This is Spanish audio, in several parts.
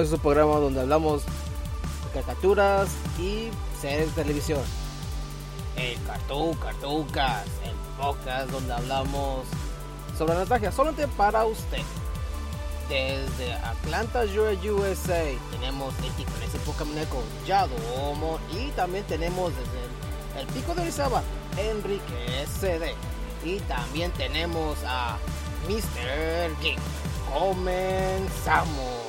bienvenidos a programa donde hablamos de caricaturas y series de televisión. El Cartoon Cartuncas, el podcast donde hablamos sobre la nostalgia solamente para usted. Desde Atlanta, USA, tenemos el ese Pokémon Yadomo y también tenemos desde el, Pico de Orizaba, Enrique SD. Y también tenemos a Mr. Geek. Comenzamos.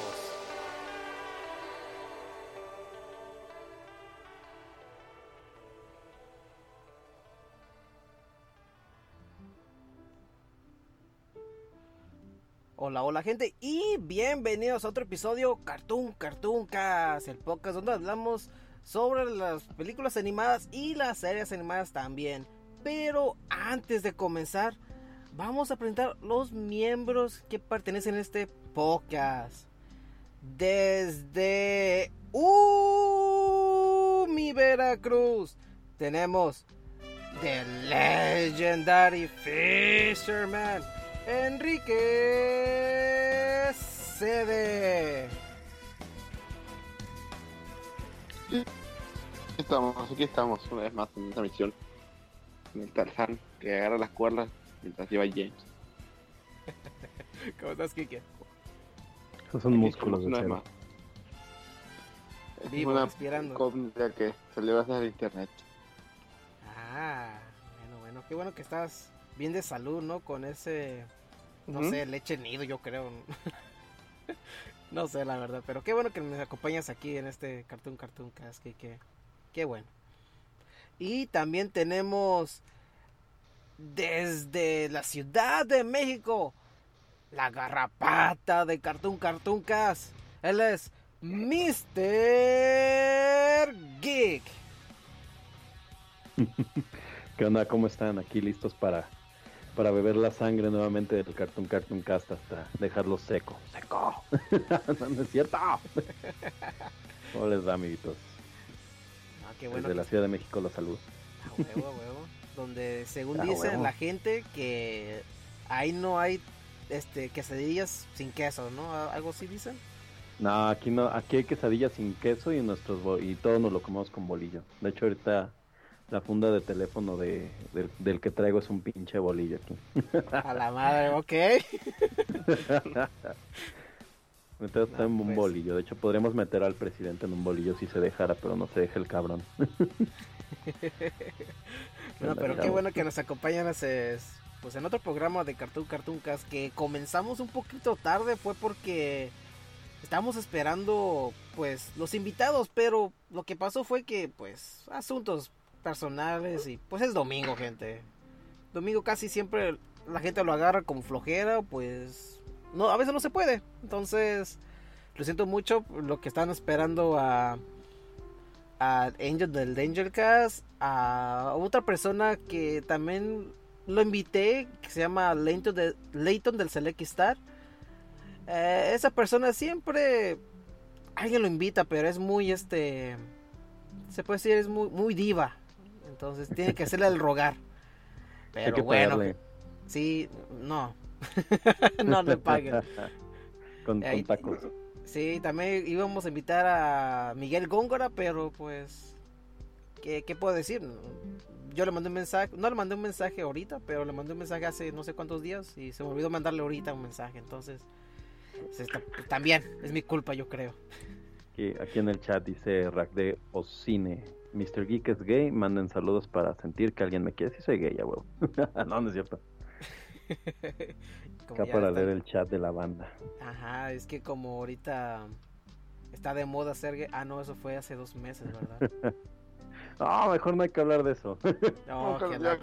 Hola, hola gente y bienvenidos a otro episodio Cartoon Cartoon Cast, el podcast donde hablamos sobre las películas animadas y las series animadas también. Pero antes de comenzar, vamos a presentar los miembros que pertenecen a este podcast. Desde uh, mi Veracruz tenemos The Legendary Fisherman. Enrique Cede. Estamos, aquí estamos una vez más en esta misión. En el Tarzán que agarra las cuerdas mientras lleva James. ¿Cómo estás, Kike? Esos son músculos de cero. Es una respirando. que salió gracias al internet. Ah, bueno, bueno, qué bueno que estás bien de salud, ¿no? Con ese, no sé, leche nido, yo creo. no sé, la verdad, pero qué bueno que me acompañas aquí en este Cartoon Cartoon Cast, que, qué bueno. Y también tenemos desde la Ciudad de México, la garrapata de Cartoon Cartoon Cast. Él es Mr. Geek. ¿Qué onda? ¿Cómo están? Aquí listos para para beber la sangre nuevamente del Cartoon Cartoon Cast hasta dejarlo seco. ¡Seco! no, es cierto. ¿Cómo les da, amiguitos? Ah, qué bueno Desde la Ciudad de México la salud. A huevo, a huevo. Donde según dicen la gente que ahí no hay este quesadillas sin queso, ¿no? ¿Algo así dicen? No, aquí no, aquí hay quesadillas sin queso y nuestros y todos nos lo comemos con bolillo. De hecho ahorita la funda de teléfono de, del, que traigo es un pinche bolillo aquí. A la madre, ok. Entonces está en un pues. bolillo. De hecho, podríamos meter al presidente en un bolillo si se dejara, pero no se deja el cabrón. no, pero qué bueno que nos acompañan pues en otro programa de Cartoon Cartoon Cast que comenzamos un poquito tarde fue porque estábamos esperando pues los invitados, pero lo que pasó fue que pues asuntos personales y pues es domingo, gente. Domingo casi siempre la gente lo agarra como flojera, pues no, a veces no se puede. Entonces, lo siento mucho lo que están esperando a a Angel del Danger Cast, a otra persona que también lo invité, que se llama Leighton, de, del Select Star. Eh, esa persona siempre alguien lo invita, pero es muy este se puede decir es muy muy diva. Entonces tiene que hacerle el rogar. Pero bueno, sí, no. no le paguen. con, tacos. Sí, también íbamos a invitar a Miguel Góngora, pero pues, ¿qué, ¿qué, puedo decir? Yo le mandé un mensaje, no le mandé un mensaje ahorita, pero le mandé un mensaje hace no sé cuántos días y se me olvidó mandarle ahorita un mensaje. Entonces, también es mi culpa, yo creo. Aquí, aquí en el chat dice Rack de Ocine. Mr. Geek es gay, manden saludos para sentir que alguien me quiere. Si soy gay, ya huevo. no, no es cierto. Acá para leer el chat de la banda. Ajá, es que como ahorita está de moda ser gay. Ah, no, eso fue hace dos meses, ¿verdad? no, mejor no hay que hablar de eso. no, que la,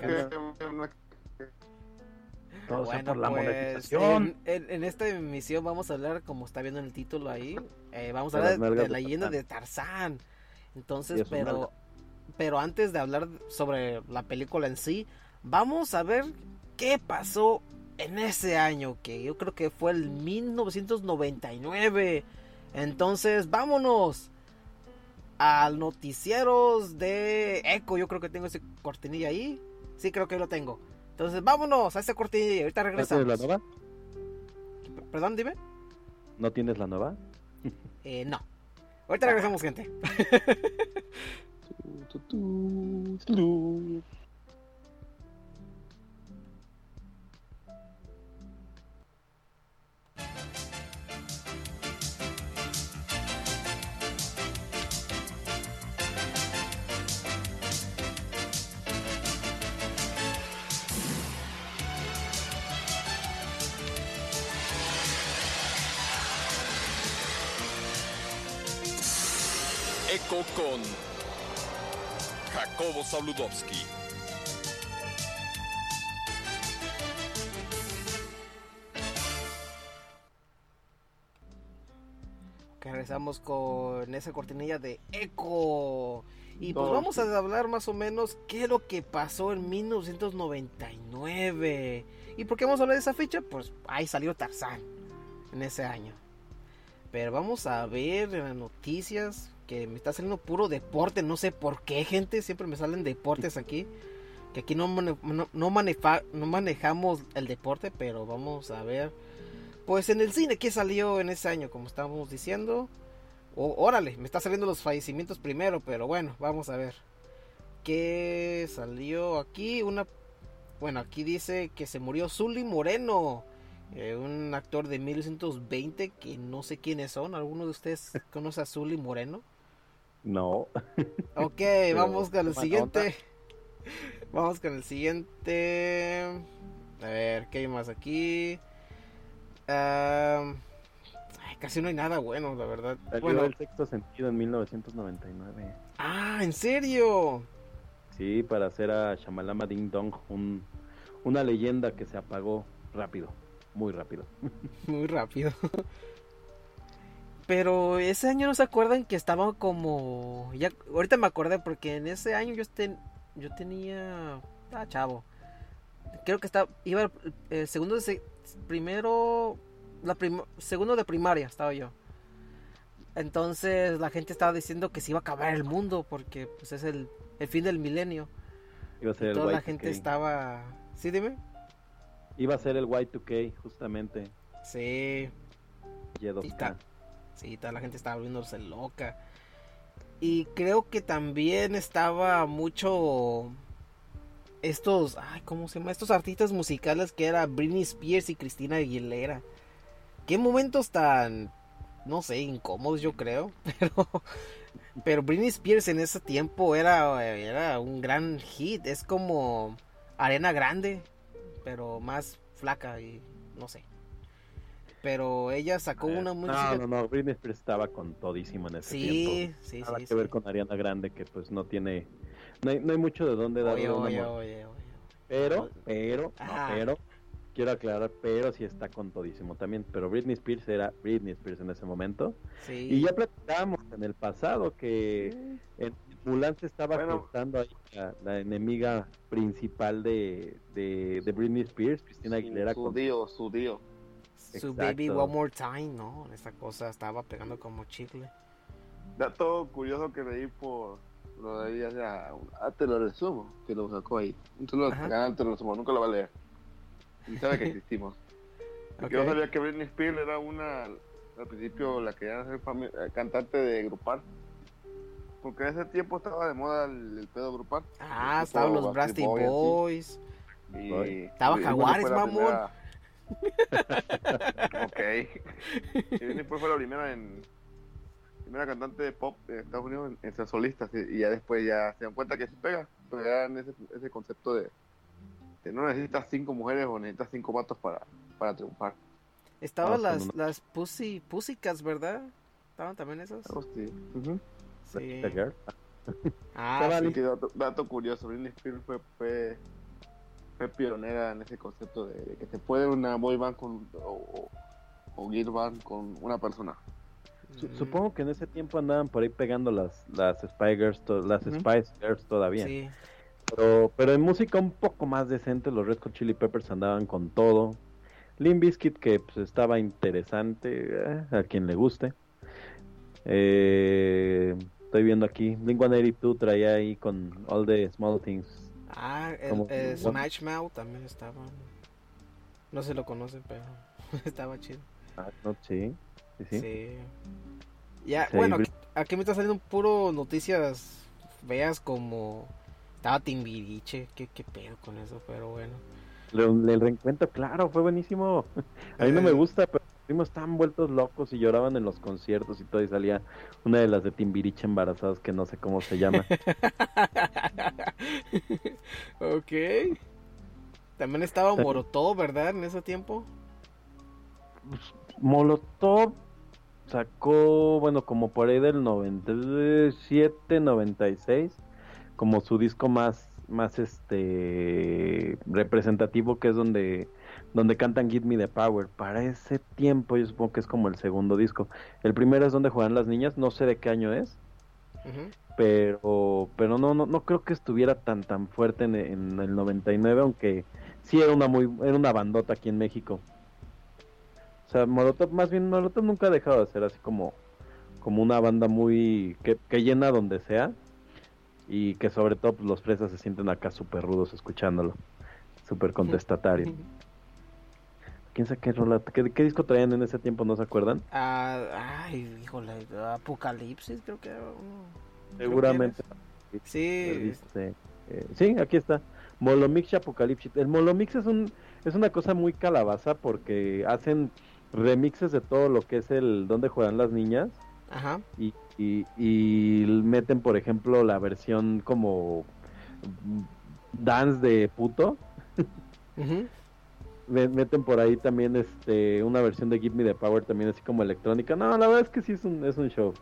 Todo bueno, por la pues, monetización. En, esta emisión vamos a hablar, como está viendo en el título ahí, eh, vamos a hablar de, la leyenda de Tarzán. Entonces, pero, pero antes de hablar sobre la película en sí, vamos a ver qué pasó en ese año, que yo creo que fue el 1999. Entonces, vámonos al noticieros de Echo. Yo creo que tengo ese cortinilla ahí. Sí, creo que lo tengo. Entonces, vámonos a ese cortinilla y ahorita regresamos. ¿No tienes la nueva? Perdón, dime. ¿No tienes la nueva? Eh, no. Ahorita regresamos, gente. Eco con Jacobo Saludowski. Que regresamos con esa cortinilla de Echo. Y pues vamos a hablar más o menos qué es lo que pasó en 1999. ¿Y por qué vamos a hablar de esa fecha? Pues ahí salió Tarzán en ese año. Pero vamos a ver en las noticias que me está saliendo puro deporte. No sé por qué, gente. Siempre me salen deportes aquí. Que aquí no, mane- no, no manejamos el deporte, pero vamos a ver. Pues en el cine, ¿qué salió en ese año? Como estábamos diciendo. Órale, me está saliendo los fallecimientos primero, pero bueno, vamos a ver. ¿Qué salió aquí? Una. Bueno, aquí dice que se murió Zully Moreno. eh, un actor de 1920 que no sé quiénes son. ¿Alguno de ustedes conoce a Zully Moreno? No. Ok, vamos con el siguiente. Vamos con el siguiente. A ver, ¿qué hay más aquí? Ay, casi no hay nada bueno, la verdad. Salió Bueno, el sexto sentido en 1999. ah, ¿en serio? Sí, para hacer a Shamalama Ding Dong un, una leyenda que se apagó rápido, muy rápido. Muy rápido. Pero ese año no se acuerdan que estaba como. Ya, ahorita me acordé porque en ese año yo, ten- yo tenía. Estaba chavo. Creo que estaba. Iba el, el segundo de. Primero. La prim- segundo de primaria estaba yo. Entonces la gente estaba diciendo que se iba a acabar el mundo porque pues es el, el fin del milenio. Iba a ser el Toda la Y2K. gente estaba. ¿Sí, dime? Iba a ser el Y2K, justamente. Sí. Y2K. Sí, toda la gente estaba volviéndose loca. Y creo que también estaba mucho estos, ay, ¿cómo se llama? Estos artistas musicales que era Britney Spears y Cristina Aguilera. Qué momentos tan, no sé, incómodos yo creo, pero pero Britney Spears en ese tiempo era era un gran hit, es como Arena Grande, pero más flaca y no sé. Pero ella sacó una música No, no, no, Britney Spears estaba con todísimo en ese Sí, tiempo. sí, Nada sí. que ver con Ariana Grande, que pues no tiene... No hay, no hay mucho de dónde darle Oye, oye, oye, oye. Pero, pero, no, pero, quiero aclarar, pero sí está con todísimo también. Pero Britney Spears era Britney Spears en ese momento. Sí. Y ya platicábamos en el pasado que en Mulan se estaba Bueno. gestando ahí la, la enemiga principal de, de, de Britney Spears, Cristina Aguilera. Su con- tío, su tío. Su baby one more time, ¿no? Esa cosa estaba pegando como chicle. Dato curioso que leí por lo de ella, ya, ah, te lo resumo, que lo sacó ahí. Un canal, te lo resumo, nunca lo va a leer. Y sabe que existimos. Porque Yo sabía que Britney Spears era una, al principio, la que iba a ser fami- eh, cantante de grupal. Porque en ese tiempo estaba de moda el, el pedo grupal. Ah, estaban los Brasty Boy, así. Boys. Y, Boy. Estaba y- y Jaguares, mamón. primera- ok. Y Britney Spears fue la primera en primera cantante de pop de Estados Unidos en, en ser solista sí, y ya después ya se dan cuenta que se pega, pero ya en ese, ese concepto de que no necesitas cinco mujeres o necesitas cinco vatos para, para triunfar. Estaban Ah, las, las Pussy, Pussycats, ¿verdad? ¿Estaban también esas? Ujú. Sí. Girl. Ah, sí. Sí, dato, dato curioso, Britney Spears fue, fue, fue pionera en ese concepto de, de que se puede una boy band con, o, o, o girl band con una persona. Mm, Supongo que en ese tiempo andaban por ahí pegando las, las Spy Girls, to- las Ujú. Spice Girls todavía. Sí. Pero, pero en música un poco más decente, los Red Hot Chili Peppers andaban con todo. Limp Bizkit, que pues, estaba interesante, eh, a quien le guste. Eh, estoy viendo aquí, Blink-182 traía ahí con All the Small Things. Ah, el, Smash Mouth también estaba. No se lo conocen, pero estaba chido. Ah, no, sí. Sí. Ya, bueno, aquí, me está saliendo puro noticias veas como estaba Timbiriche, qué, qué pedo con eso, pero bueno. El, reencuentro, claro, fue buenísimo. A mí no me eh. gusta, pero fuimos tan vueltos locos y lloraban en los conciertos y todo, y salía una de las de Timbiriche embarazadas que no sé cómo se llama. ok. También estaba Molotov, ¿verdad? En ese tiempo. Pues, Molotov sacó, bueno, como por ahí del 97, 96, como su disco más, más este representativo, que es donde, donde cantan Give Me the Power. Para ese tiempo, yo supongo que es como el segundo disco. El primero es donde juegan las niñas, no sé de qué año es. Pero, pero no, no, no creo que estuviera tan tan fuerte en, en el 99, aunque sí era una muy, era una bandota aquí en México. O sea, Molotov, más bien Molotov nunca ha dejado de ser así como, como una banda muy, que, que llena donde sea. Y que sobre todo pues, los fresas se sienten acá súper rudos escuchándolo. Súper contestatario. ¿Quién sabe qué rola? ¿Qué, disco traían en ese tiempo? ¿No se acuerdan? Ah, ay, híjole, Apocalipsis creo que Seguramente. sí. Este, eh, sí, aquí está. Molomix Apocalipsis. El Molomix es un es una cosa muy calabaza porque hacen remixes de todo lo que es el donde juegan las niñas. Ajá. Y, y, meten, por ejemplo, la versión como dance de puto. Meten por ahí también este una versión de Give Me the Power también así como electrónica. No, la verdad es que sí es un, es un show.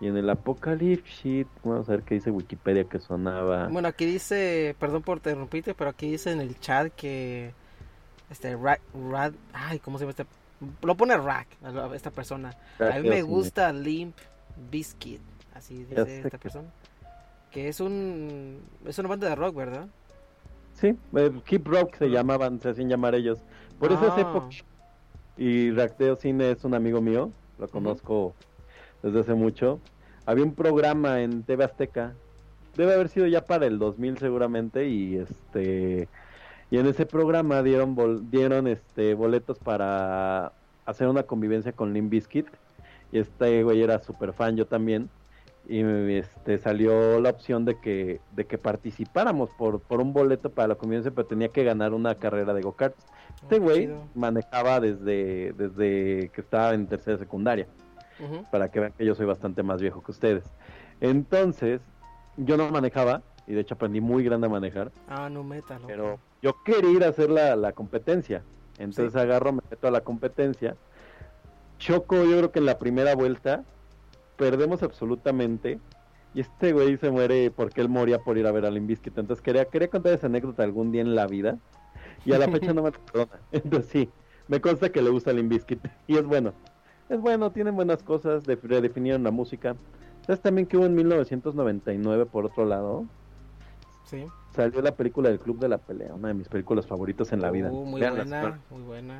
Y en el Apocalypse vamos a ver qué dice Wikipedia que sonaba. Bueno, aquí dice, perdón por interrumpirte, pero aquí dice en el chat que este Rad, ay, ¿cómo se llama este? Lo pone Rack, esta persona. A mí me gusta Limp Biscuit, así dice esta persona. Que es un es una banda de rock, ¿verdad? Sí, eh, Keep Rock se llamaban, se hacían llamar ellos. Por eso es época. Y Racteo Cine es un amigo mío, lo conozco desde hace mucho. Había un programa en TV Azteca, debe haber sido ya para el 2000 seguramente, y este y en ese programa dieron dieron este boletos para hacer una convivencia con Lim Biscuit. Y este güey era súper fan, yo también. Y este salió la opción de que, de que participáramos por, por un boleto para la convivencia, pero tenía que ganar una carrera de go-karts. Este oh, güey manejaba desde, desde que estaba en tercera secundaria. Para que vean que yo soy bastante más viejo que ustedes. Entonces, yo no manejaba, y de hecho aprendí muy grande a manejar. Ah, no meta, Pero yo quería ir a hacer la, competencia. Entonces agarro, me meto a la competencia. Choco, yo creo que en la primera vuelta perdemos absolutamente. Y este güey se muere porque él moría por ir a ver al Limbiskit. Entonces quería, quería contar esa anécdota algún día en la vida. Y a la fecha no me perdona. Entonces sí, me consta que le gusta Limbiskit. Y es bueno. Es bueno, tienen buenas cosas. De, redefinieron la música. ¿Sabes también que hubo en 1999 por otro lado? Sí salió la película del Club de la Pelea, una de mis películas favoritas en la vida. Uh, muy buena, muy buena.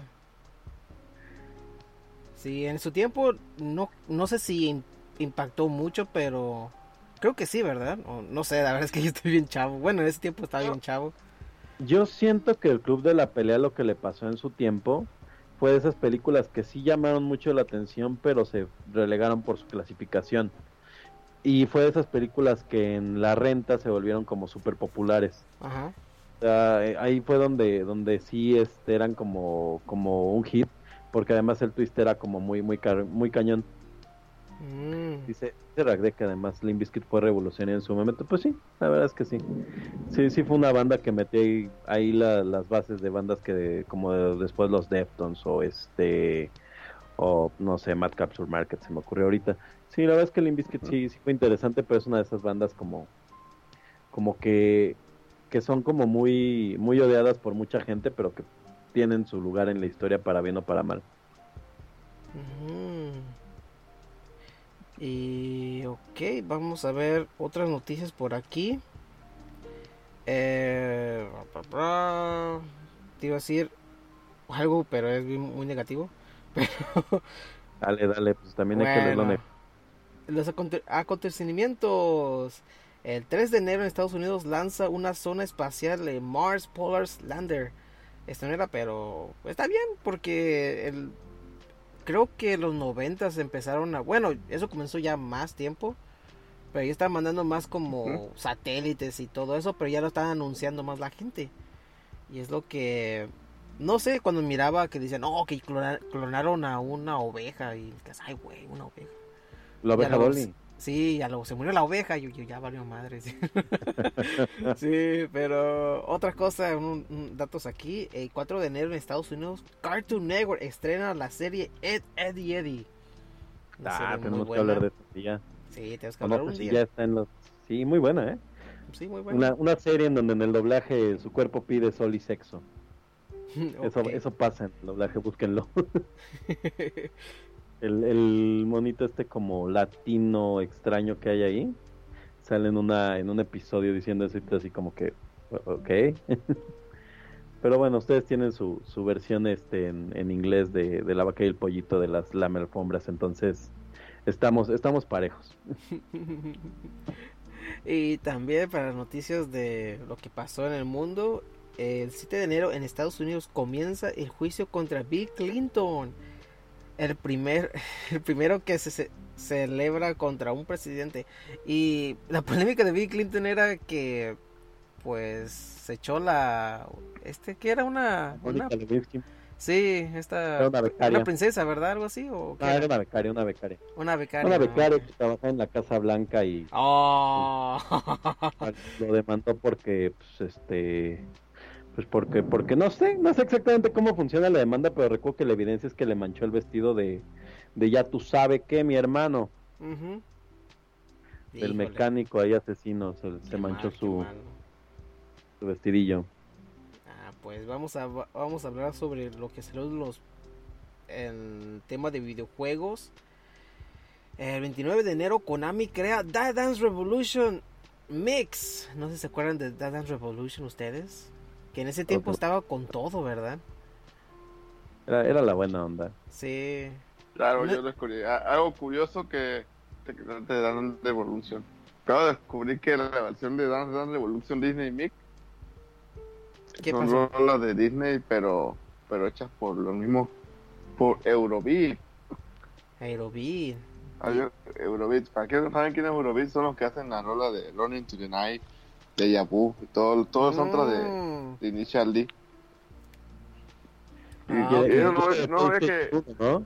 Sí, en su tiempo no, no sé si impactó mucho, pero creo que sí, ¿verdad? no sé, la verdad es que yo estoy bien chavo. Bueno, en ese tiempo estaba bien chavo. Yo siento que el Club de la Pelea lo que le pasó en su tiempo fue de esas películas que sí llamaron mucho la atención, pero se relegaron por su clasificación. Y fue de esas películas que en la renta se volvieron como súper populares. Ajá. Eh, ahí fue donde, donde sí este, eran como, como un hit, porque además el twist era como muy, muy, muy cañón. Mm. Dice, dice que además Limp Bizkit fue revolucionario en su momento. Pues sí, la verdad es que sí. Sí, sí fue una banda que metí ahí, las bases de bandas que como después los Deftones o este o no sé, Mad Capture Market se me ocurrió ahorita. Sí, la verdad es que Limp Bizkit sí, sí fue interesante, pero es una de esas bandas como, como que, que son como muy, muy odiadas por mucha gente, pero que tienen su lugar en la historia para bien o para mal. Y ok, vamos a ver otras noticias por aquí. Eh, te iba a decir algo, pero es muy negativo. dale, dale, pues también hay que leerlo los acontecimientos. El 3 de enero en Estados Unidos lanza una zona espacial de Mars Polar Lander. Esto no era, pero está bien porque el, creo que los noventas empezaron a, bueno, eso comenzó ya más tiempo, pero ya estaban mandando más como satélites y todo eso, pero ya lo estaban anunciando más la gente. Y es lo que, no sé, cuando miraba que decían, no, que clonaron a una oveja y, ay, güey, una oveja. La oveja Dolly. Sí, ya luego se murió la oveja y yo, ya valió madre. Sí, pero otra cosa, un, datos aquí. El 4 de enero en Estados Unidos, Cartoon Network estrena la serie Ed, Eddie Eddie. ah, tenemos que hablar de eso día. Sí, tenemos que hablar un pues día. Ya está en los... Sí, muy buena, ¿eh? Sí, muy buena. Una, una serie en donde en el doblaje su cuerpo pide sol y sexo. Eso, eso pasa en el doblaje, búsquenlo. El, monito este como latino extraño que hay ahí sale en una en un episodio diciendo eso así como que ok pero bueno ustedes tienen su, su versión este en, en inglés de, la vaca y el pollito de las lamelfombras entonces estamos estamos parejos. Y también para noticias de lo que pasó en el mundo el 7 de enero en Estados Unidos comienza el juicio contra Bill Clinton el primer el primero que se, celebra contra un presidente. Y la polémica de Bill Clinton era que pues se echó la este que era una, una sí esta una, princesa verdad algo así o ah, era una becaria una becaria. Una becaria una becaria que trabaja en la Casa Blanca y oh. lo demandó porque pues este pues porque, porque no sé, no sé exactamente cómo funciona la demanda, pero recuerdo que la evidencia es que le manchó el vestido de, de ya tú sabes qué, mi hermano. El mecánico ahí asesino, se, manchó su, su vestidillo. Ah, pues vamos a, vamos a hablar sobre lo que serán los el tema de videojuegos. El 29 de enero Konami crea Dance Revolution Mix. No sé si se acuerdan de Dance Revolution ustedes. Que en ese tiempo estaba con todo, ¿verdad? Era, era la buena onda. Sí. Claro, yo descubrí. Algo curioso que te, te dan Revolution. Acabo de descubrir que la versión de Dance Dance Revolution Disney Mix ¿Qué son rolas de Disney, pero pero hechas por los mismos por Eurobeat. Eurobeat. Eurobeat. ¿Para qué no saben quién es Eurobeat? Son los que hacen la rola de Running to the Night de Yabu, todo, todo son mm. de, de Initial D. Y, ah, no, no, es que. ¿no?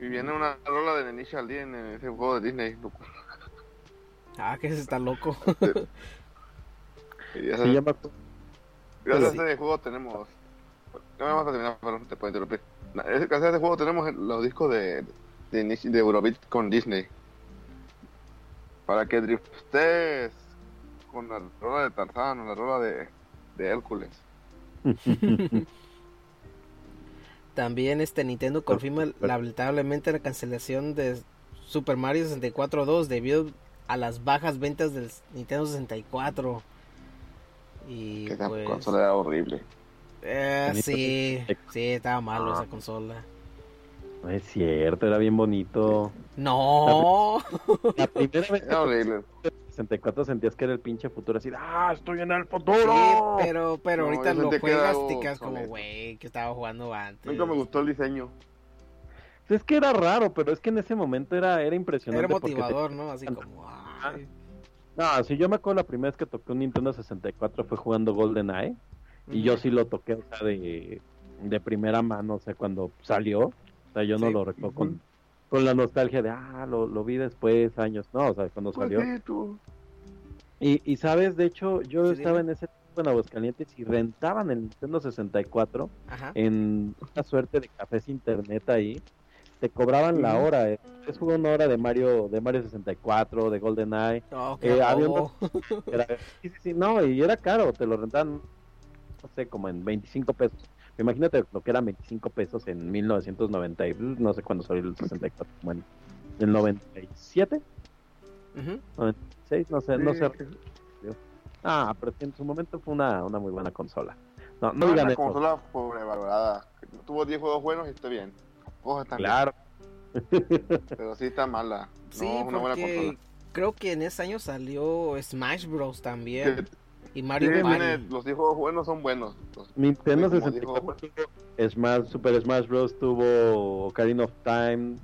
Y viene una rola de Initial D en ese juego de Disney. Ah, que ese está loco. y ya llama... Gracias a este juego tenemos. No vamos a terminar, pero te puedo interrumpir. Gracias a este juego tenemos los discos de, de, de Eurobeat con Disney. Para que driftes con la rola de Tarzán o la rola de, de Hércules. También este Nintendo confirma lamentablemente la cancelación de Super Mario 64 2 debido a las bajas ventas del Nintendo 64. Y que esa pues, consola era horrible. Eh, sí, sí, estaba malo esa consola. No es cierto, era bien bonito. No. La, primera vez era horrible. 64 sentías que era el pinche futuro así, ah, estoy en el futuro. Sí, pero, pero ahorita lo juegas y te quedas como, güey, que estaba jugando antes. Nunca me gustó el diseño. Es que era raro, pero es que en ese momento era, era impresionante. Era motivador, ¿no? Así como, ay. No, si yo me acuerdo la primera vez que toqué un Nintendo 64 fue jugando GoldenEye. Y yo sí lo toqué, o sea, de, de primera mano, o sea, cuando salió. O sea, yo no lo recuerdo con, con la nostalgia de, ah, lo, lo vi después, años, no, o sea, cuando salió. Y, y sabes, de hecho, yo estaba en ese tiempo en Aguascalientes y rentaban el Nintendo 64 en una suerte de cafés internet ahí. Te cobraban la hora, eh. es una hora de Mario, de Mario 64, de GoldenEye. Oh, eh, había sí, sí, no, y era caro, te lo rentaban, no sé, como en 25 pesos. Imagínate lo que era 25 pesos en 1990, no sé cuándo salió el 64, bueno, el 97, 96, no sé, no sé. Ah, pero en su momento fue una, una muy buena consola. No, no, digan una consola sobrevalorada. Tuvo 10 juegos buenos y está bien. claro. Pero sí está mala. No, sí, una buena consola. creo que en ese año salió Smash Bros. también. Y Mario Sí, Party. tiene- los 10 juegos buenos son buenos. Los- Nintendo como 64 dijo, Smash, Super Smash Bros. tuvo Ocarina of Time,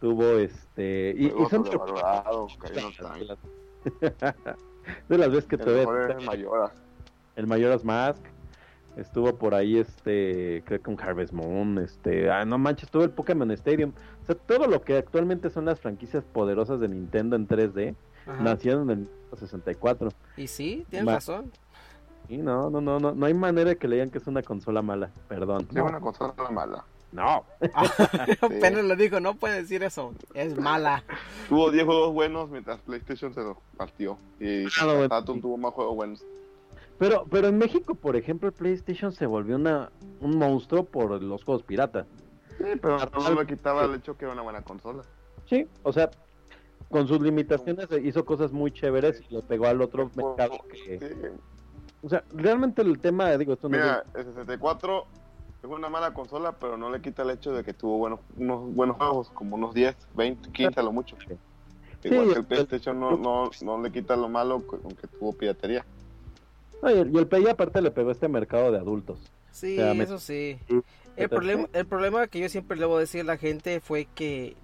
tuvo este. Y, son sobrevalorados, Ocarina of Time. de las veces que El te mejor ve es Mayoras. el Mask. Estuvo por ahí, este, creo que un Harvest Moon, este, ah, no manches, estuvo el Pokémon Stadium. O sea, todo lo que actualmente son las franquicias poderosas de Nintendo en 3D, Ajá. nacieron en el 64. Y sí, tienes Ma- razón. Y no, no, no, no, no hay manera de que le digan que es una consola mala, perdón. Es una consola mala. No. Apenas lo dijo, no puede decir eso. Es mala. Tuvo 10 juegos buenos mientras PlayStation se los partió. Y Ah, no, Saturn sí. tuvo más juegos buenos. Pero, pero en México, por ejemplo, el PlayStation se volvió una, un monstruo por los juegos pirata. Sí, pero no me quitaba el hecho que era una buena consola. Sí, o sea, con sus limitaciones hizo cosas muy chéveres y le pegó al otro mercado que... Sí. O sea, realmente el tema, digo, esto no es... Mira, el 64 es una mala consola, pero no le quita el hecho de que tuvo buenos, unos buenos juegos, como unos 10, 20, 15 a lo mucho. Sí, Igual que el- el PlayStation no, no, no le quita lo malo, aunque tuvo piratería. No, y, el, y el Play aparte le pegó a este mercado de adultos. Sí, O sea, me- eso sí. Sí, El problema, el problema que yo siempre le voy a decir a la gente fue que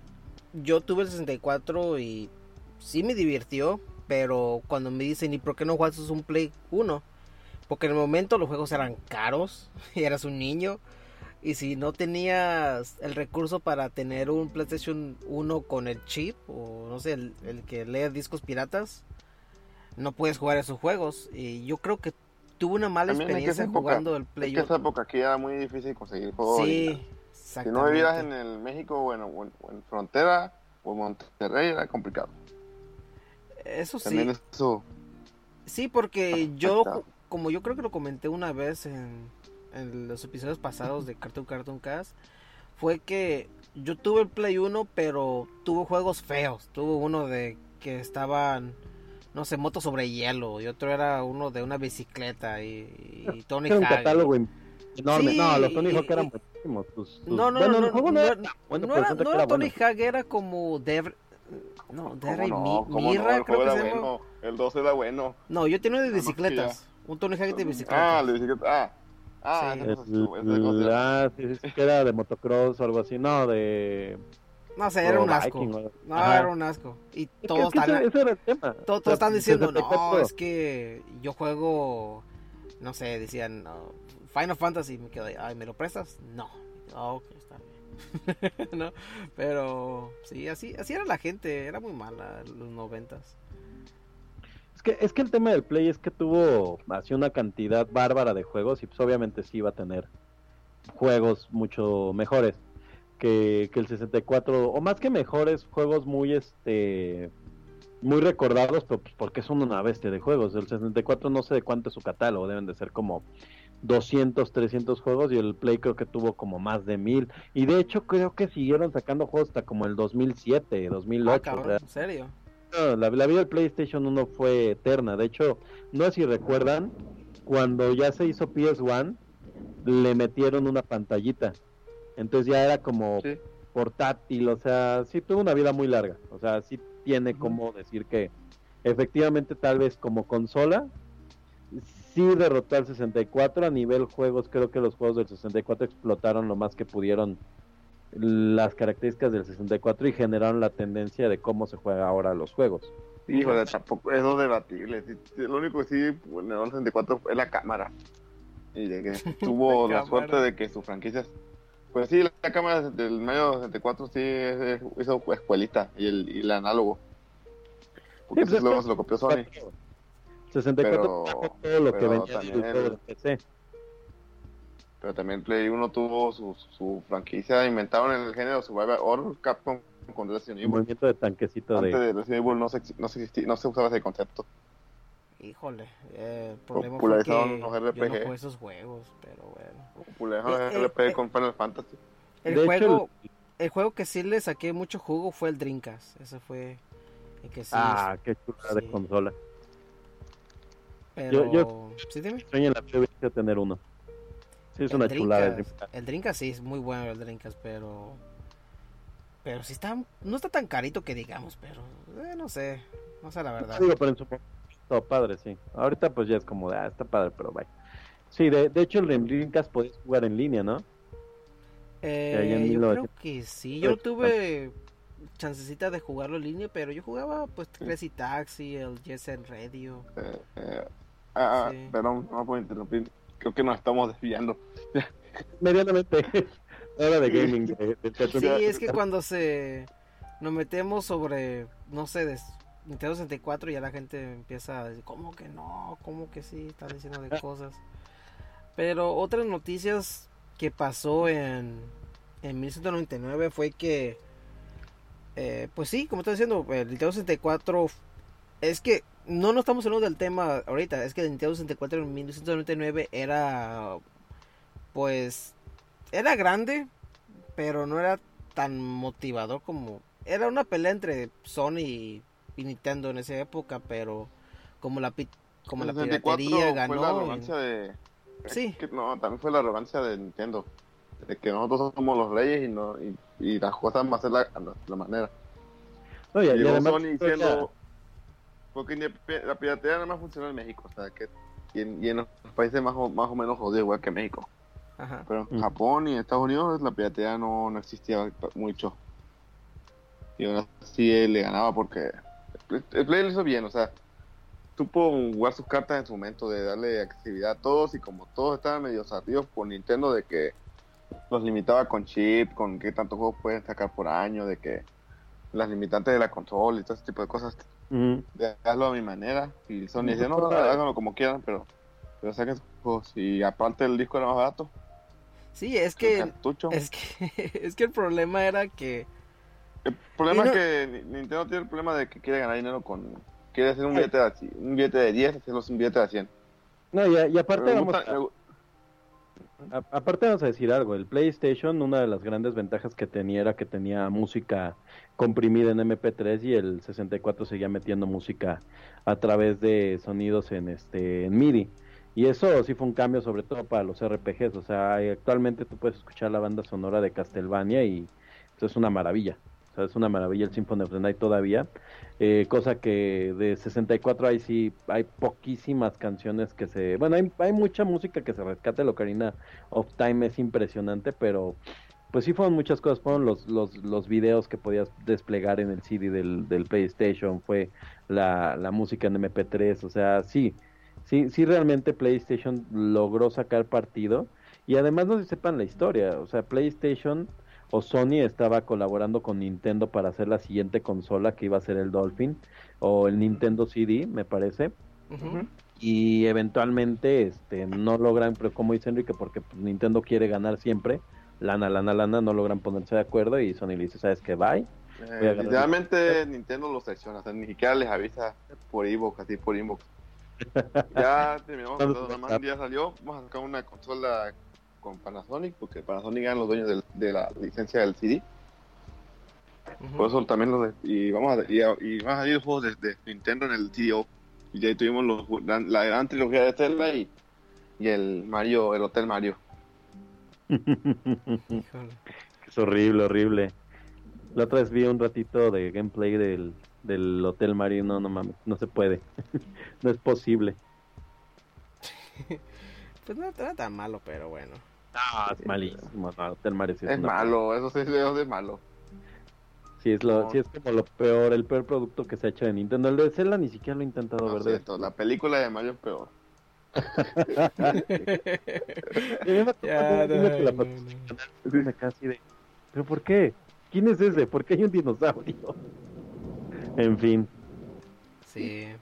yo tuve el 64 y sí me divirtió, pero cuando me dicen, ¿y por qué no juegas un Play 1? Porque en el momento los juegos eran caros y eras un niño. Y si no tenías el recurso para tener un PlayStation 1 con el chip, o no sé, el, el que lee discos piratas, no puedes jugar esos juegos. Y yo creo que tuve una mala También experiencia época- jugando el Play que 1. esa época aquí era muy difícil conseguir juegos. Sí. Si no vivías en el México o en, o en- o en frontera o en Monterrey era complicado. Eso sí. También eso. Sí, porque yo, Afecta. como yo creo que lo comenté una vez en, en los episodios pasados de Cartoon Cartoon Cast, fue que yo tuve el Play 1, pero tuvo juegos feos. Tuvo uno de que estaban, no sé, motos sobre hielo, y otro era uno de una bicicleta, y, y Tony Era un catálogo enorme. Sí, no, los Tony Hawk eran buenísimos. sus- sus- No, no, bueno, no, no, no, era no, bueno, no era, no era Tony bueno. Hawk, era como Dev... No, Derry ¿Cómo Mi- no? ¿Cómo Mirra, creo que se bueno. El 2 era bueno. No, yo tenía de que bicicletas. Un Tony Hawk de Ah, bicicletas. el de bicicleta. Ah, ah, Sí. El- ah, sí, sí, que era de motocross o algo así. No, de... No sé, era un asco. Viking, o- No, Ajá. era un asco. Y todos es que están, ese, era el tema. todos, O sea, están diciendo, no, 64. es que yo juego, no sé, decían, no, Final Fantasy. Me quedo, ahí, ay, ¿me lo prestas? No. Ok, está bien. pero sí, así, así era la gente, era muy mala los noventas. Es que, es que el tema del Play es que tuvo así una cantidad bárbara de juegos y pues obviamente sí iba a tener juegos mucho mejores que, que el 64 o más que mejores juegos muy este muy recordados pero pues porque son una bestia de juegos el 64 no sé de cuánto es su catálogo deben de ser como 200 300 juegos y el Play creo que tuvo como más de mil y de hecho creo que siguieron sacando juegos hasta como el 2007 2008 Ah, o cabrón, sea, en serio. no, la, la vida del PlayStation 1 fue eterna. De hecho, no sé si recuerdan, cuando ya se hizo PS1, le metieron una pantallita. Entonces ya era como Sí. portátil, o sea, sí tuvo una vida muy larga. O sea, sí tiene como decir que efectivamente tal vez como consola, sí derrotó al 64 a nivel juegos. Creo que los juegos del 64 explotaron lo más que pudieron las características del 64 y generaron la tendencia de cómo se juega ahora los juegos. Híjole, tampoco, eso es debatible. Lo único que sí, en el 64 es la cámara. Y de que tuvo La la suerte de que sus franquicias. Pues sí, la cámara del medio 64 sí es- es- hizo escuelita y el, y el análogo. Porque Sí, eso pues, luego se lo copió Sony. 64 Pero- todo lo que pero venía también del juego el- de PC. Pero también Play 1 tuvo su, su franquicia, inventaron el género Survival Horror, Capcom con Resident El Evil. movimiento de tanquecito Antes de... de Resident Evil no se, no se, existía- no se usaba ese concepto. Híjole, eh, el problema fue Popularizaron que los yo no RPG. jugué esos juegos, pero bueno. Popularizaron Eh, el eh, LP eh. con Final Fantasy. El De hecho, juego, el juego que sí le saqué mucho jugo fue el Dreamcast. Ese fue el que sí. Ah, qué chulada sí. de consola. Pero... yo- Sí, dime. Sueño en la sido tener uno. Sí, es El una chulada. el Dreamcast sí es muy bueno el Dreamcast, pero... Pero sí está... No está tan carito que digamos, pero... eh, no sé. No sé la verdad. Digo, pero en su momento todo padre, sí. Ahorita pues ya es como, ah, está padre, pero vaya. Sí, de, de hecho el Dreamcast podías jugar en línea, ¿no? Eh, yo creo que sí, yo tuve chancecita de jugarlo en línea, pero yo jugaba pues Crazy Taxi, el Yes Radio. Ah, ah perdón, no puedo interrumpir. Creo que nos estamos desviando. Medianamente. Hora de gaming. sí, es que cuando se nos metemos sobre, no sé, de Nintendo 64 ya la gente empieza a decir, ¿cómo que no? ¿Cómo que sí? Están diciendo de cosas. Pero otras noticias que pasó en, en 1999 fue que, eh, pues sí, como estoy diciendo, el Nintendo 64 es que no nos estamos hablando del tema ahorita, es que el Nintendo 64 en 1999 era, pues, era grande, pero no era tan motivador como... Era una pelea entre Sony y, Nintendo en esa época, pero como la como la piratería ganó. Sí. no, también fue la arrogancia de Nintendo. De que nosotros somos los reyes y no y, las cosas van a ser la, la manera. y, y además, Sony diciendo... Porque la piratería nada más funciona en México, o sea, que y en, los países más o, más o menos jodidos igual que México. Pero en mm. Japón y en Estados Unidos la piratería no, no existía mucho. Y aún así le ganaba porque el Play lo hizo bien, o sea, supo jugar sus cartas en su momento de darle accesibilidad a todos y como todos estaban medio ardidos por Nintendo de que los limitaba con chip, con qué tantos juegos pueden sacar por año, de que las limitantes de la consola y todo ese tipo de cosas, de hacerlo a mi manera. Y Sony decía, no, háganlo como quieran, pero, pero saquen sus juegos. Y aparte el disco era más barato. Sí, es que, es que es que el problema era que el problema es que Nintendo tiene el problema de que quiere ganar dinero con quiere hacer un billete de, un billete de 10, hacerlo un billete de 100. No, y, y aparte vamos aparte vamos a decir algo, el PlayStation una de las grandes ventajas que tenía era que tenía música comprimida en MP3 y el 64 seguía metiendo música a través de sonidos en este en MIDI. Y eso sí fue un cambio sobre todo para los RPGs, o sea, actualmente tú puedes escuchar la banda sonora de Castlevania y eso es una maravilla es una maravilla el Symphony of the Night todavía. Eh, cosa que de 64 hay sí, hay poquísimas canciones que se... Bueno, hay, hay mucha música que se rescate, lo Ocarina of Time es impresionante, pero pues sí fueron muchas cosas, fueron los, los, los videos que podías desplegar en el CD del, del PlayStation, fue la, la música en MP3, o sea, sí, sí, sí realmente PlayStation logró sacar partido y además no se sepan la historia, o sea, PlayStation o Sony estaba colaborando con Nintendo para hacer la siguiente consola que iba a ser el Dolphin o el Nintendo CD, me parece. Y eventualmente este no logran, pero como dice Enrique, porque pues, Nintendo quiere ganar siempre, lana, lana, lana, no logran ponerse de acuerdo y Sony le dice, ¿sabes qué? Bye. Eh, Nintendo los secciona, o sea, ni siquiera les avisa por inbox, así por inbox. ya terminamos, nada más un día salió, vamos a sacar una consola con Panasonic, porque Panasonic eran los dueños de, la licencia del CD. Por eso también los y vamos a, y, y van a salir juegos de, Nintendo en el CDO. Y ahí tuvimos los, la, gran trilogía de Zelda y, y el Mario, el Hotel Mario. es horrible, horrible. La otra vez vi un ratito de gameplay del, del Hotel Mario, no, no mames, no se puede. no es posible. pues no, no tan malo, pero bueno. Ah, es malísimo. es, malo, eso sí es malo. Sí es, lo, sí, es como lo peor, el peor producto que se ha hecho de Nintendo. El de Zelda ni siquiera lo he intentado ver. Cierto, la película de Mario es peor. ¿Pero por qué? ¿Quién es ese? ¿Por qué hay un dinosaurio? En fin. Sí.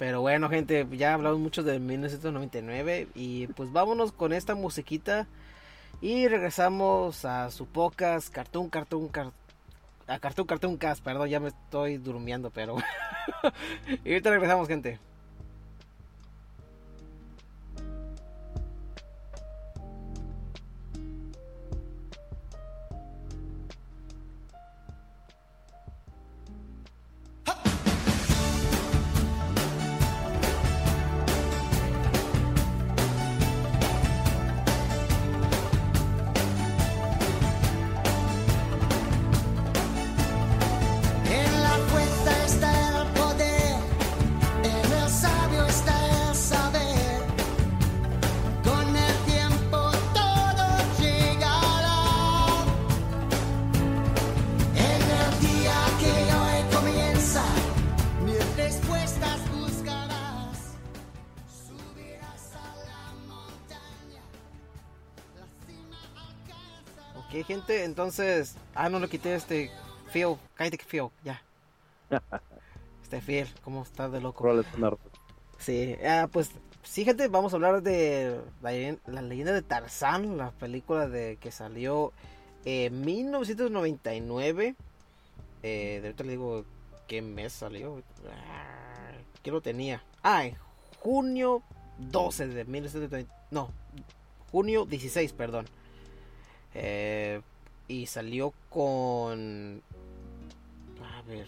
Pero bueno, gente, ya hablamos mucho de 1999 y pues vámonos con esta musiquita y regresamos a su pocas Cartoon Cartoon a Cartoon Cartoon Cast, perdón, ya me estoy durmiendo, pero y ahorita regresamos, gente. ¿Qué gente? Entonces. Ah, no lo quité este. Phil. Cállate que Phil. Ya. este Phil. ¿Cómo está de loco? Sí. Ah, pues. Sí, gente. Vamos a hablar de la, la leyenda de Tarzán. La película de que salió en 1999. Eh, de ahorita le digo qué mes salió. Ah, ¿Qué lo tenía? Ah, en junio 12 de 1999. No, junio 16, perdón. Eh, y salió con. A ver.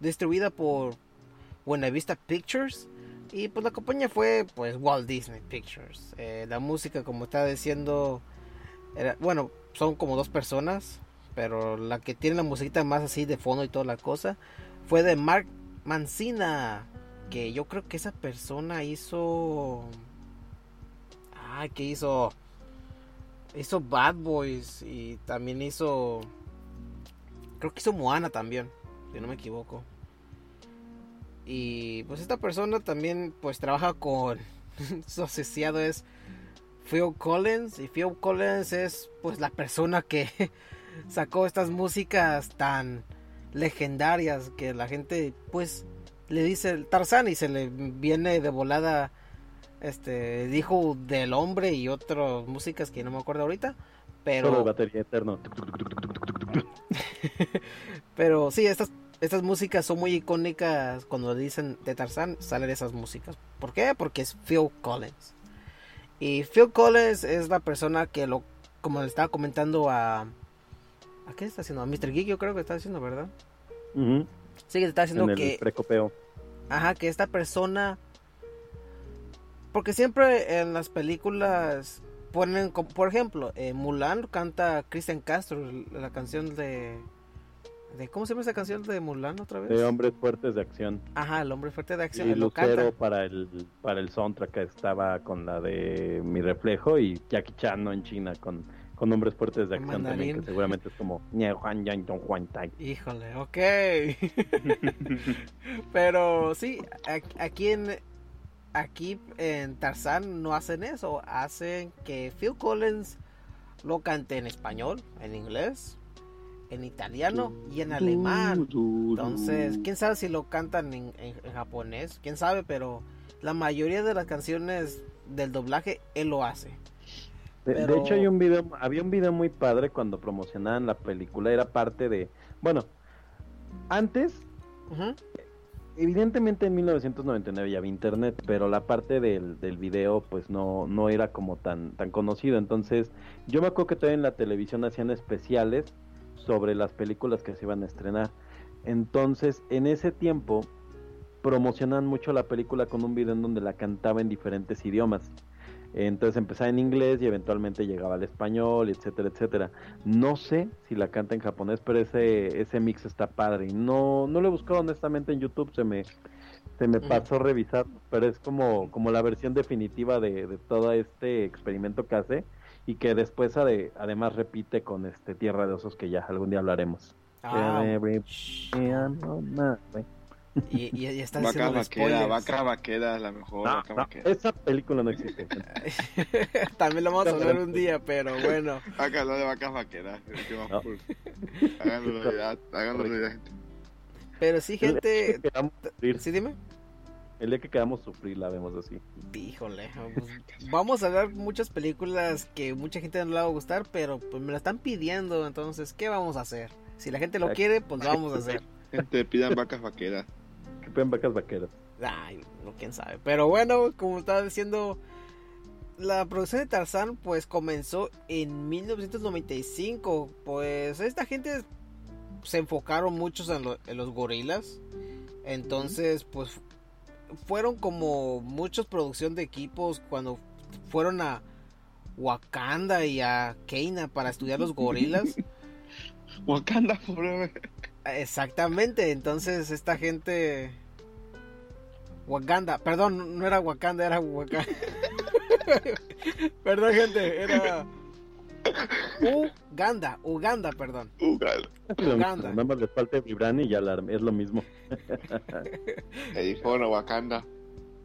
Distribuida por Buena Vista Pictures. Y pues la compañía fue pues Walt Disney Pictures. Eh, la música, como estaba diciendo, era, bueno, son como dos personas. Pero la que tiene la musiquita más así de fondo y toda la cosa fue de Mark Mancina. Que yo creo que esa persona hizo. Ah, que hizo hizo Bad Boys y también hizo creo que hizo Moana también, si no me equivoco. Y pues esta persona también pues trabaja con su asociado es Phil Collins y Phil Collins es pues la persona que sacó estas músicas tan legendarias que la gente pues le dice Tarzán y se le viene de volada este dijo del hombre y otras músicas que no me acuerdo ahorita pero Solo batería eterno pero sí estas estas músicas son muy icónicas cuando dicen de Tarzán salen esas músicas ¿por qué? porque es Phil Collins y Phil Collins es la persona que lo como le estaba comentando a ¿a qué está haciendo? a Mr. Geek yo creo que está haciendo ¿verdad? sí que está haciendo en que el precopeo ajá que esta persona porque siempre en las películas ponen, por ejemplo, eh, Mulan canta Christian Castro, la canción de, de... ¿Cómo se llama esa canción de Mulan otra vez? De Hombres Fuertes de Acción. Ajá, el Hombre Fuerte de Acción. Y Lucero para el, para el soundtrack que estaba con la de Mi Reflejo y Jackie Chan ¿no? en China con, con Hombres Fuertes de Acción también, que seguramente es como Juan Yang Juan Tai. Híjole, ok. Pero sí, aquí en aquí en Tarzán no hacen eso, hacen que Phil Collins lo cante en español, en inglés, en italiano y en alemán. Entonces, quién sabe si lo cantan en, japonés, quién sabe, pero la mayoría de las canciones del doblaje él lo hace. De, hecho hay un video, había un video muy padre cuando promocionaban la película, era parte de, bueno, antes evidentemente en 1999 ya había internet, pero la parte del, del video pues no, no era como tan, tan conocido. Entonces yo me acuerdo que todavía en la televisión hacían especiales sobre las películas que se iban a estrenar. Entonces en ese tiempo promocionan mucho la película con un video en donde la cantaba en diferentes idiomas. Entonces empezaba en inglés y eventualmente llegaba al español, etcétera, etcétera. No sé si la canta en japonés, pero ese, ese mix está padre. No, no lo he buscado honestamente en YouTube, se me, se me pasó a revisar, pero es como, como la versión definitiva de, de todo este experimento que hace y que después además repite con este Tierra de Osos que ya algún día hablaremos. Ah, y, y, y está vaca vaquera, vaca vaquera, la mejor vaca vaquera. Esa película no existe. También lo vamos a ver un día, pero bueno. Acá lo de vacas vaqueras. No. Háganlo realidad, háganlo realidad, Pero sí, gente. Sí, dime. El día que quedamos sufrir la vemos así. Híjole, pues, vamos a ver muchas películas que mucha gente no le va a gustar, pero pues me la están pidiendo, entonces, ¿qué vamos a hacer? Si la gente lo quiere, pues lo vamos a hacer. Gente, pidan vacas vaqueras en vacas vaqueras. Ay, no, quién sabe. Pero bueno, como estaba diciendo, la producción de Tarzán pues comenzó en 1995. Pues esta gente se enfocaron muchos en, los gorilas. Entonces, pues fueron como muchos producción de equipos cuando fueron a Wakanda y a Keina para estudiar los gorilas. Wakanda, pobre. Exactamente, entonces esta gente Wakanda, perdón, no era Wakanda, era Wakanda. perdón, gente, era Uganda, Uganda, perdón. Uganda. Uganda. Nada más le falta Vibrani y ya es lo mismo. Ahí fueron a Wakanda.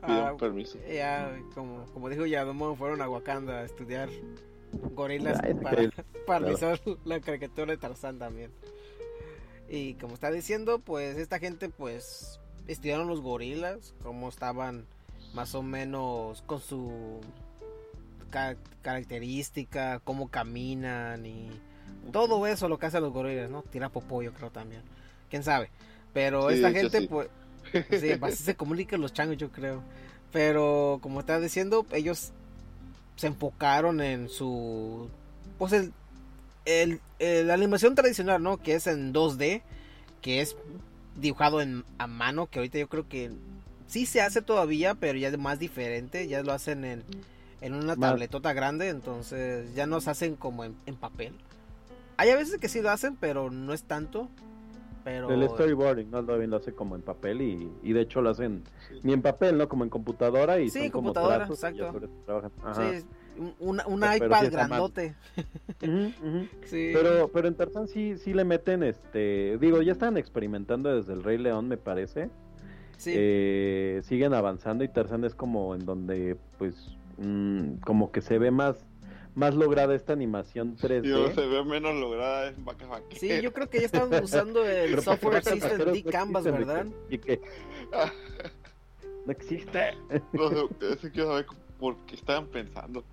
Ah, permiso. Ya, como, como dijo Yadomo, fueron a Wakanda a estudiar gorilas Ah, es para, increíble. para Claro. realizar la caricatura de Tarzán también. Y como está diciendo, pues esta gente pues estudiaron los gorilas, cómo estaban más o menos con su ca- característica, cómo caminan y todo eso lo que hacen los gorilas, ¿no? Tira popó yo creo también. ¿Quién sabe? Pero Sí, esta gente sí. pues sí, así se comunican los changos yo creo. Pero como está diciendo, ellos se enfocaron en su pues el, el- el- la animación tradicional no que es en 2D que es dibujado en a mano que ahorita yo creo que sí se hace todavía pero ya es más diferente ya lo hacen en, en una tabletota grande entonces ya no se hacen como en, en papel hay a veces que sí lo hacen pero no es tanto pero El storyboarding, ¿no? Todavía lo hace como en papel y, y de hecho lo hacen ni en papel, ¿no? Como en computadora y Sí, son como computadora, trazos y ya exacto. sobre trabajan. Ajá. sí, un, un Pero- pero iPad sí grandote sí. Pero, pero en Tarzán sí, sí le meten, este, digo, ya están experimentando desde el Rey León, me parece. sí. Eh, siguen avanzando y Tarzán es como en donde, pues, mm, como que se ve más, más lograda esta animación 3D. Y donde se ve menos lograda es Vaca Vaquera. Sí, yo creo que ya están usando el software System D no Canvas, existen, ¿verdad? ¿Y qué? No existe. No sé, quiero saber por qué estaban pensando.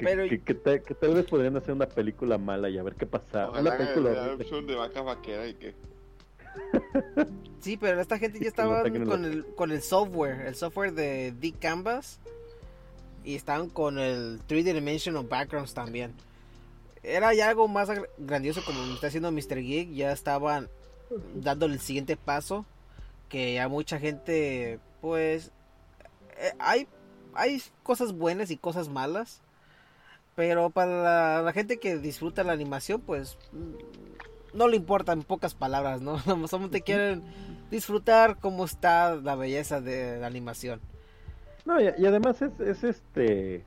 Que, Pero- que, que tal, que tal vez podrían hacer una película mala y a ver qué pasa. Ojalá Una película opción de Vaca Vaquera y que... Sí, pero esta gente ya estaba con el- con el software, el software de D Canvas y estaban con el 3D Dimensional Backgrounds también. Era ya algo más grandioso como me está haciendo Mr. Geek, ya estaban dándole el siguiente paso que ya mucha gente pues eh, hay hay cosas buenas y cosas malas pero para la, la gente que disfruta la animación pues mm, no le importan pocas palabras no solamente quieren disfrutar cómo está la belleza de la animación. No, y, y además es, es este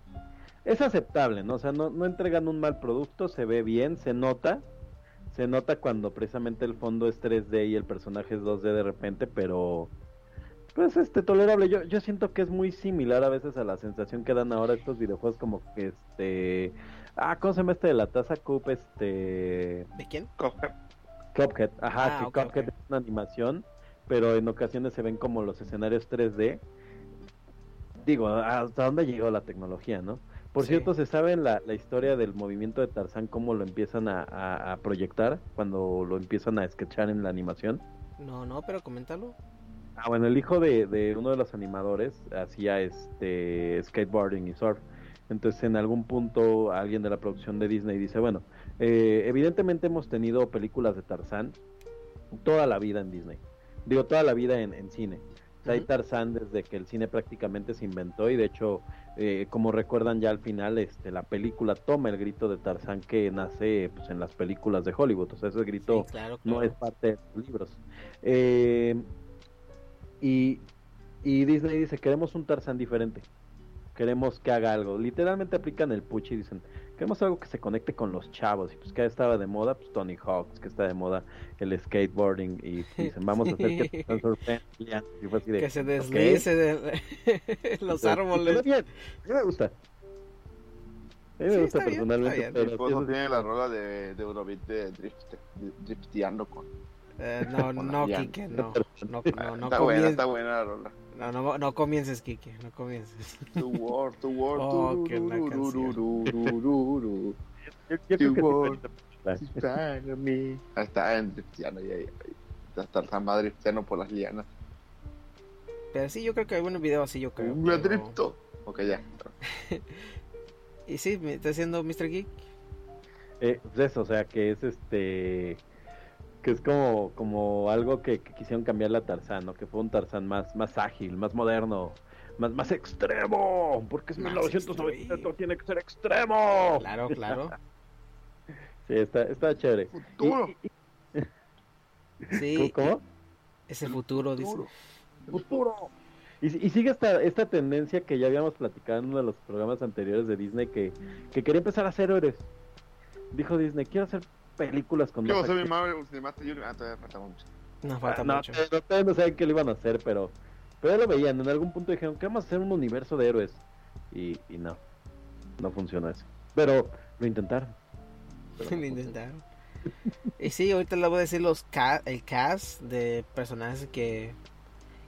es aceptable, ¿no? O sea, no, no entregan un mal producto, se ve bien, se nota, se nota cuando precisamente el fondo es 3D y el personaje es 2D de repente, pero pues este tolerable. Yo, yo siento que es muy similar a veces a la sensación que dan ahora estos videojuegos como que este ah, ¿cómo se llama este de la taza Cup? Este de quién Cuphead. Cuphead, ajá, Ah, que Cuphead es una animación, pero en ocasiones se ven como los escenarios 3D. Digo, ¿hasta dónde llegó la tecnología, no? Por Sí. cierto, ¿se sabe la, la historia del movimiento de Tarzán, cómo lo empiezan a, a- a proyectar cuando lo empiezan a sketchar en la animación? no no pero coméntalo Ah, bueno, el hijo de, de uno de los animadores hacía este skateboarding y surf. Entonces, en algún punto, alguien de la producción de Disney dice, bueno, eh, evidentemente hemos tenido películas de Tarzán toda la vida en Disney. Digo, toda la vida en, en cine. O sea, hay. Tarzán desde que el cine prácticamente se inventó y de hecho, eh, como recuerdan ya al final, este, la película toma el grito de Tarzán que nace pues, en las películas de Hollywood. O sea, ese grito Sí, claro, no es parte de los libros. Eh, y, y Disney dice, queremos un Tarzán diferente. Queremos que haga algo. Literalmente aplican el push y dicen, queremos algo que se conecte con los chavos. Y pues que estaba de moda, pues Tony Hawk, que está de moda el skateboarding. Y dicen, vamos a hacer que Tarzán surfe". Y fue así de, que se deslice de los árboles pero bien, a mí me gusta. A mí me Sí, gusta está bien, personalmente. está bien. Mi pero esposo eso- tiene la rola de, de Eurobeat de drift, drifteando con... Eh, no no las Kike no no no no, está buena, está buena la rola. no, no, no comiences Kike no comiences To war, to war, Oh, qué. Inspire me. Ahí está en drifteando y ahí. ahí. Está Tarzán va drifteando por las lianas. pero sí yo creo que hay buenos videos así yo creo Un pero- drifto. Ok, ya. y sí me está haciendo Mr. Geek Eh, pues eso, o sea, que es este. Que es como, como algo que, que quisieron cambiarle a Tarzán, ¿no? Que fue un Tarzán más, más ágil, más moderno, más, más extremo. Porque es Más 1998, extremo. tiene que ser extremo. claro claro Sí, está, está chévere. Futuro. Y- y- sí ¿Cómo? es el futuro dice Futuro. Futuro. Y, y sigue esta, esta tendencia que ya habíamos platicado en uno de los programas anteriores de Disney que, que quería empezar a hacer héroes. Dijo Disney, quiero hacer películas con ¿Qué va a más ser mi actores". Marvel Cinematic Universe? Ah, todavía falta mucho. nos falta no, mucho no, todavía no saben qué le iban a hacer, pero, pero ya lo veían. En algún punto dijeron que vamos a hacer un universo de héroes. Y, y no, no funciona eso. Pero lo intentaron. lo intentaron. y sí, ahorita le voy a decir los el cast de personajes que,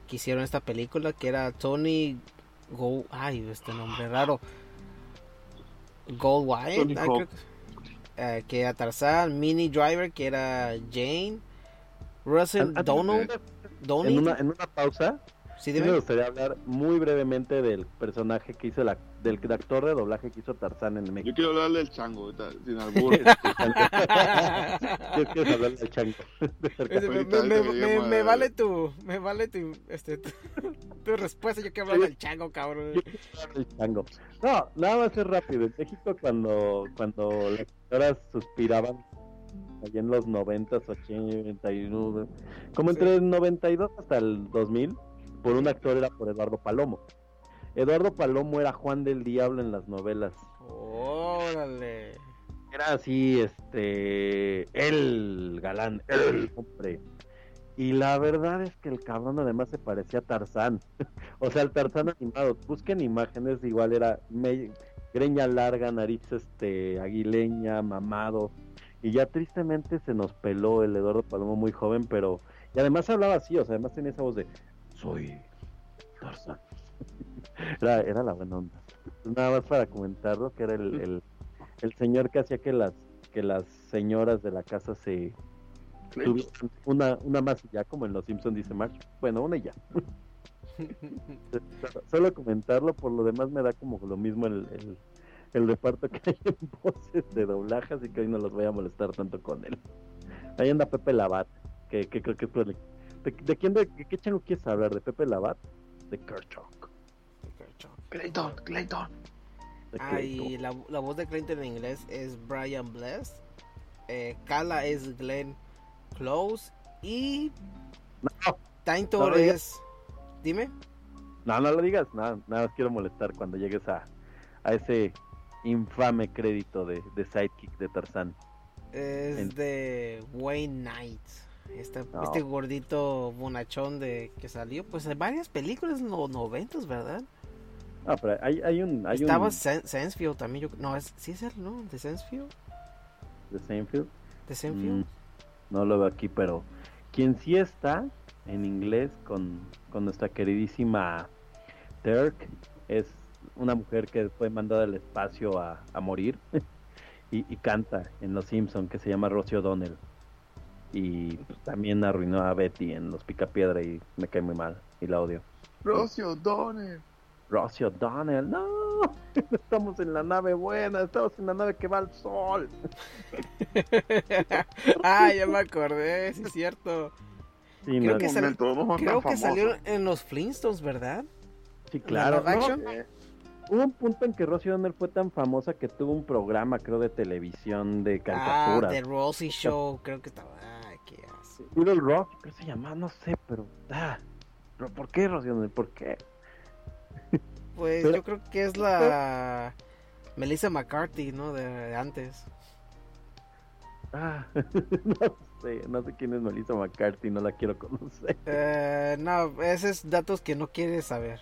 que hicieron esta película, que era Tony Go, ay, este nombre raro. Gold Wyatt, ah, eh, que era Tarzan, Mini Driver, que era Jane, Russell Donald, en una, en una pausa, Sí, me gustaría hablar muy brevemente del personaje que hizo la, del actor de doblaje que hizo Tarzán en México. Yo quiero hablarle del chango, sin albur. Yo quiero hablarle del chango. me, me, vale tu, me vale tu, este, tu, respuesta. Yo quiero hablar del chango, cabrón. Yo quiero hablar del chango. No, nada más es rápido. En México cuando, cuando las señoras suspiraban allá en los 90, 81, como entre el 92 hasta el 2000 por un actor era por Eduardo Palomo. Eduardo Palomo era Juan del Diablo en las novelas. Órale. Era así, este, el galán, el hombre. Y la verdad es que el cabrón además se parecía a Tarzán. o sea, el Tarzán animado. Busquen imágenes, igual era greña larga, nariz este aguileña, mamado. Y ya tristemente se nos peló el Eduardo Palomo muy joven, pero... Y además hablaba así, o sea, además tenía esa voz de soy Tarzán. era, era, la buena onda. Nada más para comentarlo, que era el, el, señor que hacía que las que las señoras de la casa se tuvieran una, una más ya, como en Los Simpsons dice March. Bueno, una y ya. Solo comentarlo, por lo demás me da como lo mismo el, el, el, reparto que hay en voces de doblaje, así que hoy no los voy a molestar tanto con él. Ahí anda Pepe Labat, que, que creo que es ¿De, quién, de, qué chango quieres hablar? ¿De Pepe Labat? De Kerchok. Clayton, Clayton. Ah, y la, la, voz de Clayton en inglés es Brian Bless. Eh, Kala es Glenn Close. Y. No. Taintor es. Dime. No, no lo digas. Nada, nada quiero molestar cuando llegues a, a ese infame crédito de, de sidekick de Tarzán. Es de Wayne Knight. Este, este gordito bonachón de que salió pues en varias películas en los noventos, ¿verdad? Ah, pero hay, hay un... Hay Estaba un... también, yo... No, es, sí es él, ¿no? ¿De Sensefield? ¿De Sensefield? ¿De Sensefield? Mm, no lo veo aquí, pero quien sí está en inglés con, con nuestra queridísima Turk es una mujer que fue mandada al espacio a, a morir y, y, canta en Los Simpson que se llama Rosie O'Donnell y también arruinó a Betty en Los Picapiedra y me cae muy mal y la odio. Rocio O'Donnell. Rocio O'Donnell, no, estamos en la nave buena, estamos en la nave que va al sol. ah, ya me acordé, sí es cierto. creo que, creo que salió en los Flintstones, ¿verdad? Sí, claro. Hubo un punto en que Rosie O'Donnell fue tan famosa que tuvo un programa, creo, de televisión de caricaturas. Ah, The Rosie Show, creo que estaba. Little Rock, ¿qué se llama? No sé, pero. Ah, ¿Por qué, Rocío? ¿Por qué? Pues yo creo que es la. Melissa McCarthy, ¿no? De, antes. Ah, no sé, no sé quién es Melissa McCarthy, no la quiero conocer. Eh, no, esos es datos que no quieres saber.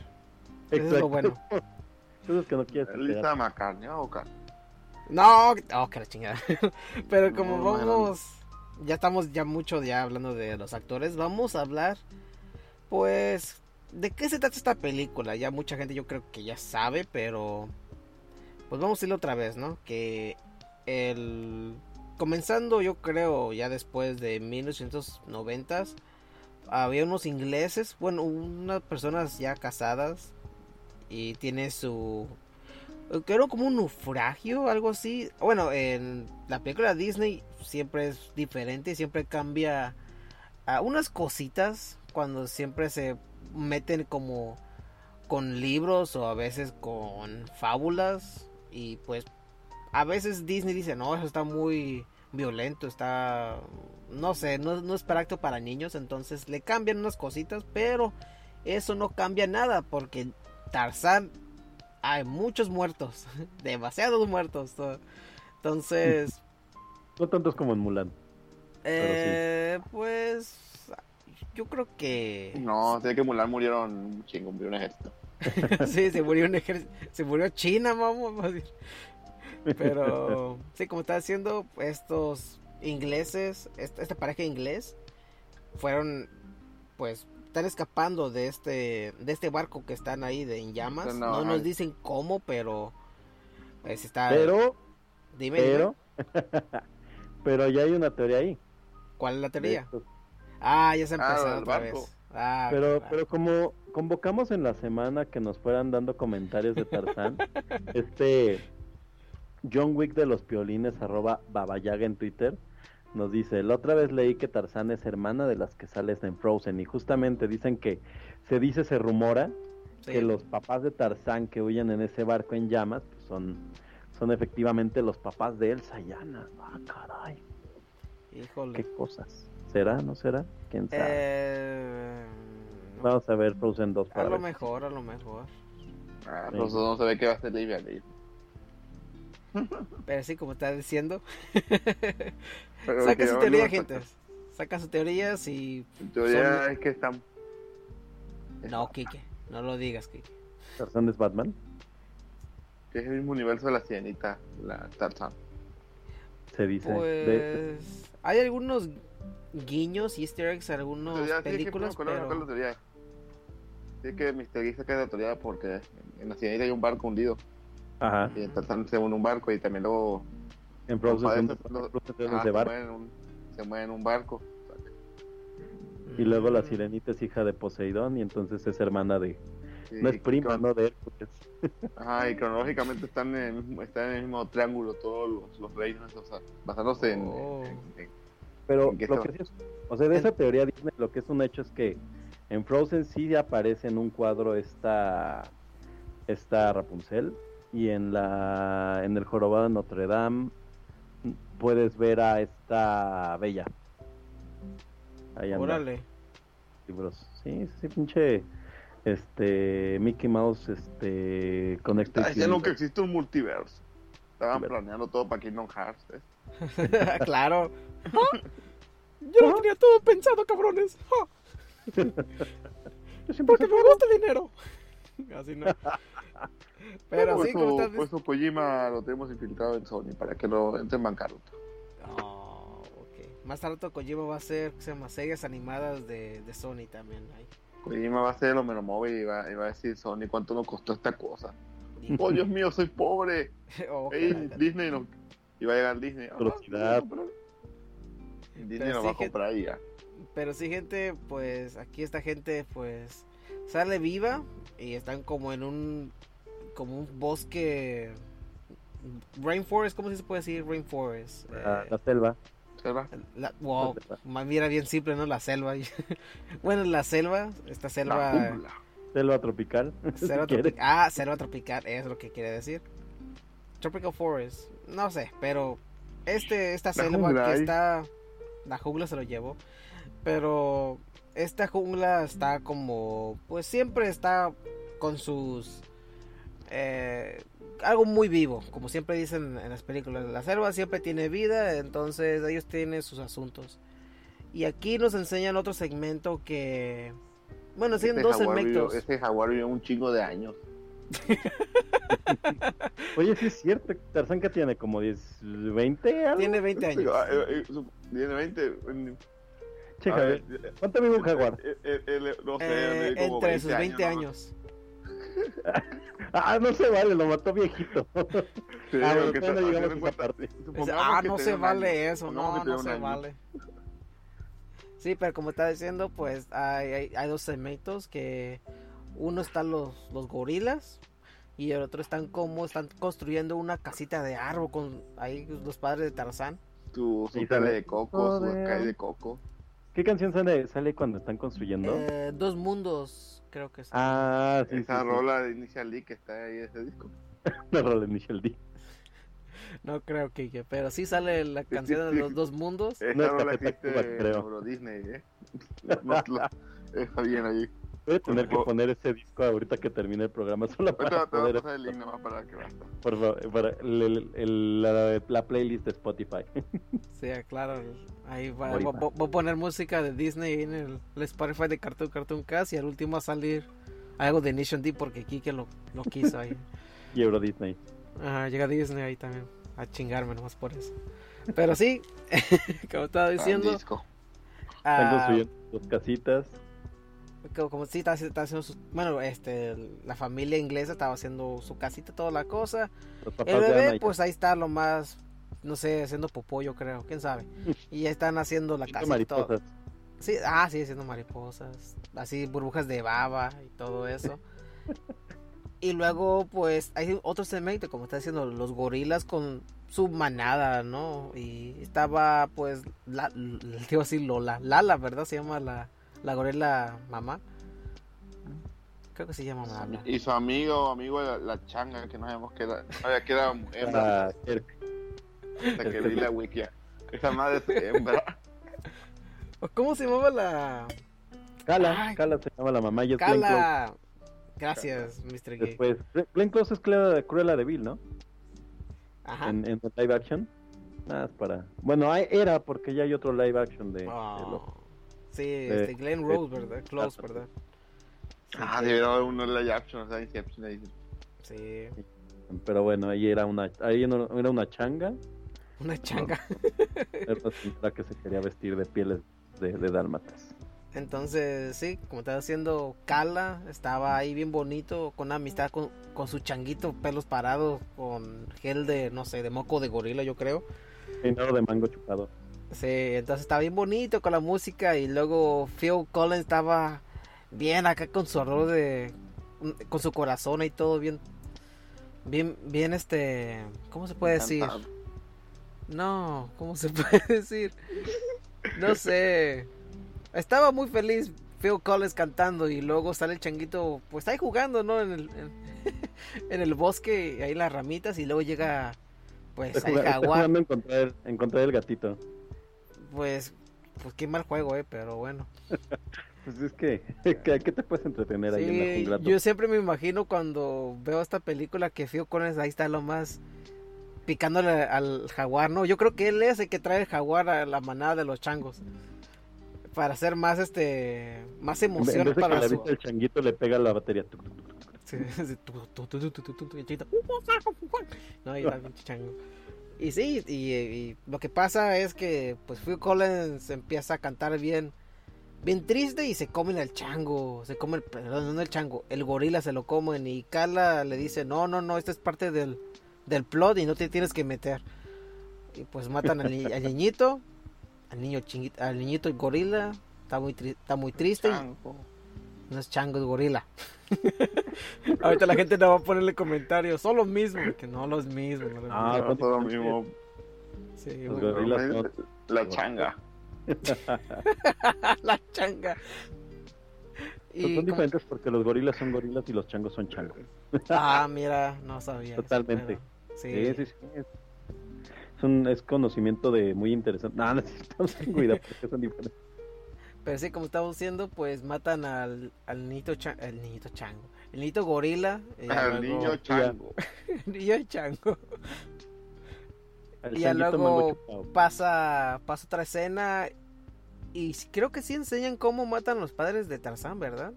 Eso es lo bueno. Eso es que no quieres saber. Melissa McCarthy, ¿o No, oh, que la chingada. Pero como vamos ya estamos ya mucho ya hablando de los actores, vamos a hablar pues de qué se trata esta película. Ya mucha gente yo creo que ya sabe, pero pues vamos a ir otra vez, ¿no? Que el comenzando yo creo ya después de 1990 había unos ingleses, bueno, unas personas ya casadas y tiene su creo como un naufragio, algo así. Bueno, en la película Disney siempre es diferente, siempre cambia a unas cositas cuando siempre se meten como con libros o a veces con fábulas y pues a veces Disney dice, no, eso está muy violento, está, no sé, no, no es para para niños, entonces le cambian unas cositas, pero eso no cambia nada porque Tarzán hay muchos muertos, demasiados muertos. Entonces... No tantos como en Mulan. Eh, Pues yo creo que... No, sé que Mulan murieron un chingo, murió un ejército. sí, se murió un ejército, se murió China, vamos a decir. Pero sí, como estaba diciendo, estos ingleses, esta, pareja inglés, fueron, pues, están escapando de este, de este barco que están ahí de en llamas. No, nos dicen cómo, pero pues está. Pero, dime, pero, pero ya hay una teoría ahí. ¿Cuál es la teoría? Ah, ya se ha ah, otra vez. Ah, pero, pero como convocamos en la semana que nos fueran dando comentarios de Tarzán, este John Wick de los Piolines, arroba Babayaga en Twitter, nos dice, la otra vez leí que Tarzán es hermana de las que sales en Frozen y justamente dicen que se dice, se rumora que los papás de Tarzán que huyen en ese barco en llamas pues son, son efectivamente los papás de Elsa y Anna. Ah, caray. Híjole. Qué cosas. ¿Será? ¿No será? ¿Quién sabe? Eh, Vamos a ver Frozen 2 para A lo mejor, a lo mejor. Ah, Frozen no se ve que va a ser Livia Pero así como está diciendo. Saca su teoría, gente. Saca sus teorías y. teoría es que están. No, Kike. No lo digas, Kike. ¿Tarzan es Batman? Que es el mismo universo de la sirenita, la Tarzan. Se dice. Pues. Hay algunos guiños y easter eggs algunas películas. Sí, pero... la teoría. Sí, que Mr. saca la teoría porque en la sirenita hay un barco hundido. Ajá. Y en Tarzan se une un barco y también luego en Frozen se, mueve en un barco. Y luego la sirenita es hija de Poseidón y entonces es hermana de... no es prima, no de Hércules. Ajá, y cronológicamente están en, están en el mismo triángulo todos los, reinos, o sea, basándose en... Oh. Pero lo que es, o sea, de esa teoría Disney lo que es un hecho es que en Frozen sí aparece en un cuadro esta, esta Rapunzel y en la en el jorobado de Notre Dame puedes ver a esta bella. Ahí anda. Órale. Libros. Sí, sí, pinche este Mickey Mouse este conecta ah, ya que existe un multiverso. Estaban planeando todo para Kingdom Hearts. ¿eh? claro. Yo lo tenía todo pensado, cabrones. Porque me gusta el dinero. Así no. Pero pues sí, como estás... Pues su Kojima lo tenemos infiltrado en Sony para que lo entre en bancarrota. Oh, ok. Más tarde Kojima va a hacer se llama, series animadas de, de Sony también. Ahí. Kojima va a ser el móvil y va, y va a decir Sony cuánto nos costó esta cosa. oh, Dios mío, soy pobre. oh, Disney no... Y va a llegar Disney. Ah, Disney nos va a comprar ya. Pero sí, gente, pues aquí esta gente, pues sale viva y están como en un como un bosque rainforest, ¿cómo se puede decir rainforest? La, eh, selva. Selva. wow, mira bien simple, ¿no? La selva. bueno, la selva, esta selva. selva tropical. Selva ah, selva tropical, es lo que quiere decir. Tropical forest, no sé, pero este, esta selva que está, la jungla se lo llevó, pero esta jungla está como, pues siempre está con sus eh, algo muy vivo, como siempre dicen en las películas. La selva siempre tiene vida, entonces ellos tienen sus asuntos. Y aquí nos enseñan otro segmento que... Bueno, siguen este dos segmentos. este jaguar vivió un chingo de años. Oye, sí es cierto. Tarzán que tiene como 10, 20 Tiene 20 años. Eh, eh, tiene 20. Chica, ¿cuánto vive un jaguar? no sé, entre sus 20 años. ah, no se vale, lo mató viejito. ah, no se vale eso, no, no se vale. Sí, pero como está diciendo, pues hay, hay, dos segmentos que uno están los, los gorilas y el otro están como están construyendo una casita de árbol con ahí los padres de Tarzán. Tu sale de coco, su de coco. ¿Qué canción sale, sale cuando están construyendo? Eh, dos mundos creo que sí. Ah, sí. Esa rola de Initial D que está ahí ese disco. la rola de Initial D. No creo, que pero sí sale la canción de los dos mundos. Esa no rola existe creo. Disney, ¿eh? está bien ahí. Voy a tener que poner ese disco ahorita que termine el programa solo para poder... el link nomás para que Por favor, para el, el, la, la, playlist de Spotify. Sí, claro. Ahí va, voy, a poner música de Disney en el, Spotify de Cartoon Cartoon Cast y al último va a salir algo de Nation D porque Kike lo, lo quiso ahí. y Euro Disney. Ajá, llega Disney ahí también a chingarme nomás por eso. Pero sí, como estaba diciendo, Disco. ah, Tengo sus casitas. Como, como sí estaba, estaba haciendo sus, bueno, este, la familia inglesa estaba haciendo su casita, toda la cosa. El bebé, pues ahí está lo más, no sé, haciendo popó, yo creo, quién sabe. Y ya están haciendo la mariposas. Sí, ah, sí, haciendo mariposas, así burbujas de baba y todo eso. y luego, pues, hay otro segmento, como está diciendo, los gorilas con su manada, ¿no? Y estaba, pues, la, digo así, Lola, Lala, ¿verdad? Se llama la, la gorila mamá. Creo que se llama Lala. Y su amigo, amigo la, la changa, que no sabemos que era, sabía que era mujer, hasta que vi la wikia. Esa madre es hembra. ¿Cómo se llamaba la Cala, Ay. Cala se llama la mamá y es Glenn Close. Cala? Gracias, Mr. Gay. Después, Glenn Close es Cruella, Cruella de Vil, ¿no? Ajá. En, en live action. Nada, es para. Bueno, hay- era porque ya hay otro live action de. de Oh, los- Sí, este, Glenn Rose, ¿verdad? Close, ¿verdad? Sí, Ah, que- debería haber uno live action, o sea, Inception ahí. Sí, Pero bueno, ahí era una, ahí no- era una changa. una changa. Era una señora que se quería vestir de pieles de, de dálmatas. Entonces, sí, como estaba haciendo Cala, estaba ahí bien bonito, con una amistad con, con su changuito, pelos parados, con gel de, no sé, de moco de gorila, yo creo. Peinado de mango chupado. Sí, entonces estaba bien bonito con la música y luego Phil Collins estaba bien acá con su arroz de, con su corazón y todo bien, bien, bien este, ¿cómo se puede decir? No, ¿cómo se puede decir? No sé. Estaba muy feliz Phil Collins cantando y luego sale el changuito, pues ahí jugando, ¿no? En el, en, en el bosque, ahí las ramitas y luego llega, pues está jaguar. encontrar, encontrar el gatito pues, pues qué mal juego, eh, pero bueno. pues es que, qué te puedes entretener ahí en la jungla? Yo siempre me imagino cuando veo esta película que Phil Collins ahí está lo más picándole al jaguar, ¿no? Yo creo que él es el que trae el jaguar a la manada de los changos para hacer más este más emoción en para que su... el changuito le pega la batería no y está bien chango y sí, y, y lo que pasa es que pues Phil Collins empieza a cantar bien bien triste y se comen al chango, se come el, perdón, no el chango, el gorila se lo comen y Carla le dice, "No, no, no, esta es parte del del plot y no te tienes que meter." Y pues matan al, ni- al niñito, al niño chinguito, al niñito el gorila, está muy está muy triste. y- Chango. no es chango, es gorila. Ahorita la gente no va a ponerle comentarios. Son los mismos. Que no los mismos. no los Ah, No, son todo lo diferentes. mismo. Sí, Los gorilas son- La changa. la changa. Y son diferentes porque los gorilas son gorilas y los changos son changos. Ah, mira, no sabía. eso, Totalmente. pero- Sí, sí, sí. Es, es un es conocimiento de muy interesante. No, no es cierto, no se cuida porque son diferentes. Pero sí, como estamos diciendo, pues matan al, al niñito cha- el niñito chango. El niñito gorila. luego- niño chango. el niño chango. El Y ya luego pasa, pasa otra escena. Y creo que sí enseñan cómo matan a los padres de Tarzán, ¿verdad?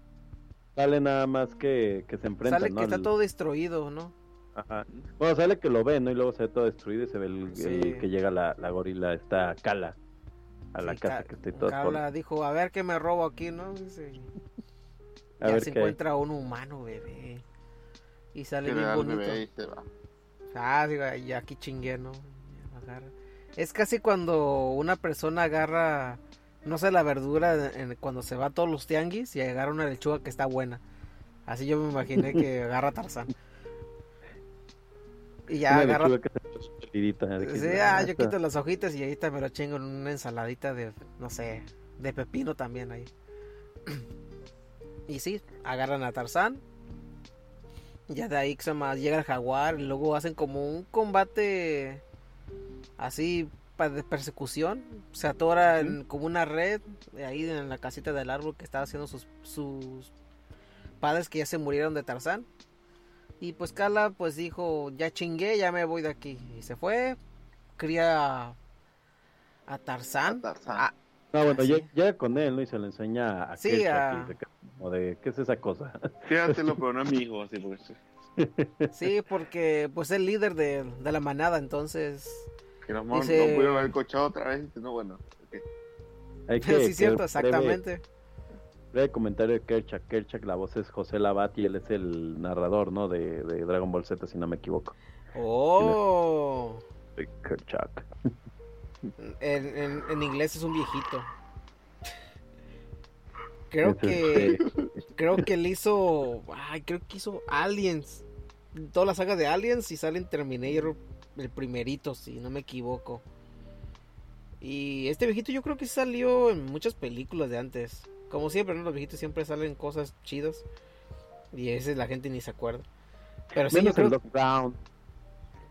Sale nada más que, que se enfrentan, Sale ¿no? que está todo destruido, ¿no? Ajá. Bueno, sale que lo ve, ¿no? Y luego se ve todo destruido y se ve el, Sí. el que llega la, la gorila, esta cala, a la Sí, casa Ca- que está toda Carla dijo, a ver qué me robo aquí, ¿no? Dice, A ya ver se qué hay. encuentra un humano, bebé. Y sale bien bonito. bebé y se va. Ah, digo, y aquí chingué, ¿no? Es casi cuando una persona agarra, no sé, la verdura en- cuando se va a todos los tianguis y agarra una lechuga que está buena. Así yo me imaginé que agarra Tarzán. Y ya Una agarra que Sí, ah, ah, yo quito las hojitas y ahorita me lo chingo en una ensaladita de, no sé, de pepino también ahí. Y sí, agarran a Tarzán. Ya de ahí que se llama, llega el jaguar y luego hacen como un combate así de persecución. Se atora en- como una red de ahí en la casita del árbol que estaba haciendo sus, sus padres que ya se murieron de Tarzán. Y pues Carla pues dijo, ya chingué, ya me voy de aquí. Y se fue, cría a Tarzán. Tarzán. Ah, No, bueno, Ah, llega, llega con él, ¿no? Y se lo enseña a Sí, a- que- como de, ¿qué es esa cosa? Quédatelo, pero no es mi hijo, así porque sí. Sí, porque pues es el líder de, de la manada, entonces... Que no, no Dice- pudieron haber cochado otra vez. No, bueno. ok. Hay que, sí, cierto, exactamente. Breve, breve comentario de Kerchak. Kerchak, la voz es José Labat y él es el narrador, ¿no? De, de Dragon Ball Z, si no me equivoco. Oh, Kerchak. en, en, en inglés es un viejito. Creo Es que este- creo que él hizo, ay, creo que hizo Aliens, toda la saga de Aliens y sale en Terminator el primerito, si no me equivoco. Y este viejito yo creo que salió en muchas películas de antes. Como siempre, ¿no? Los viejitos siempre salen cosas chidas. Y a veces la gente ni se acuerda. Pero sí, Menos el creo... Doc Brown.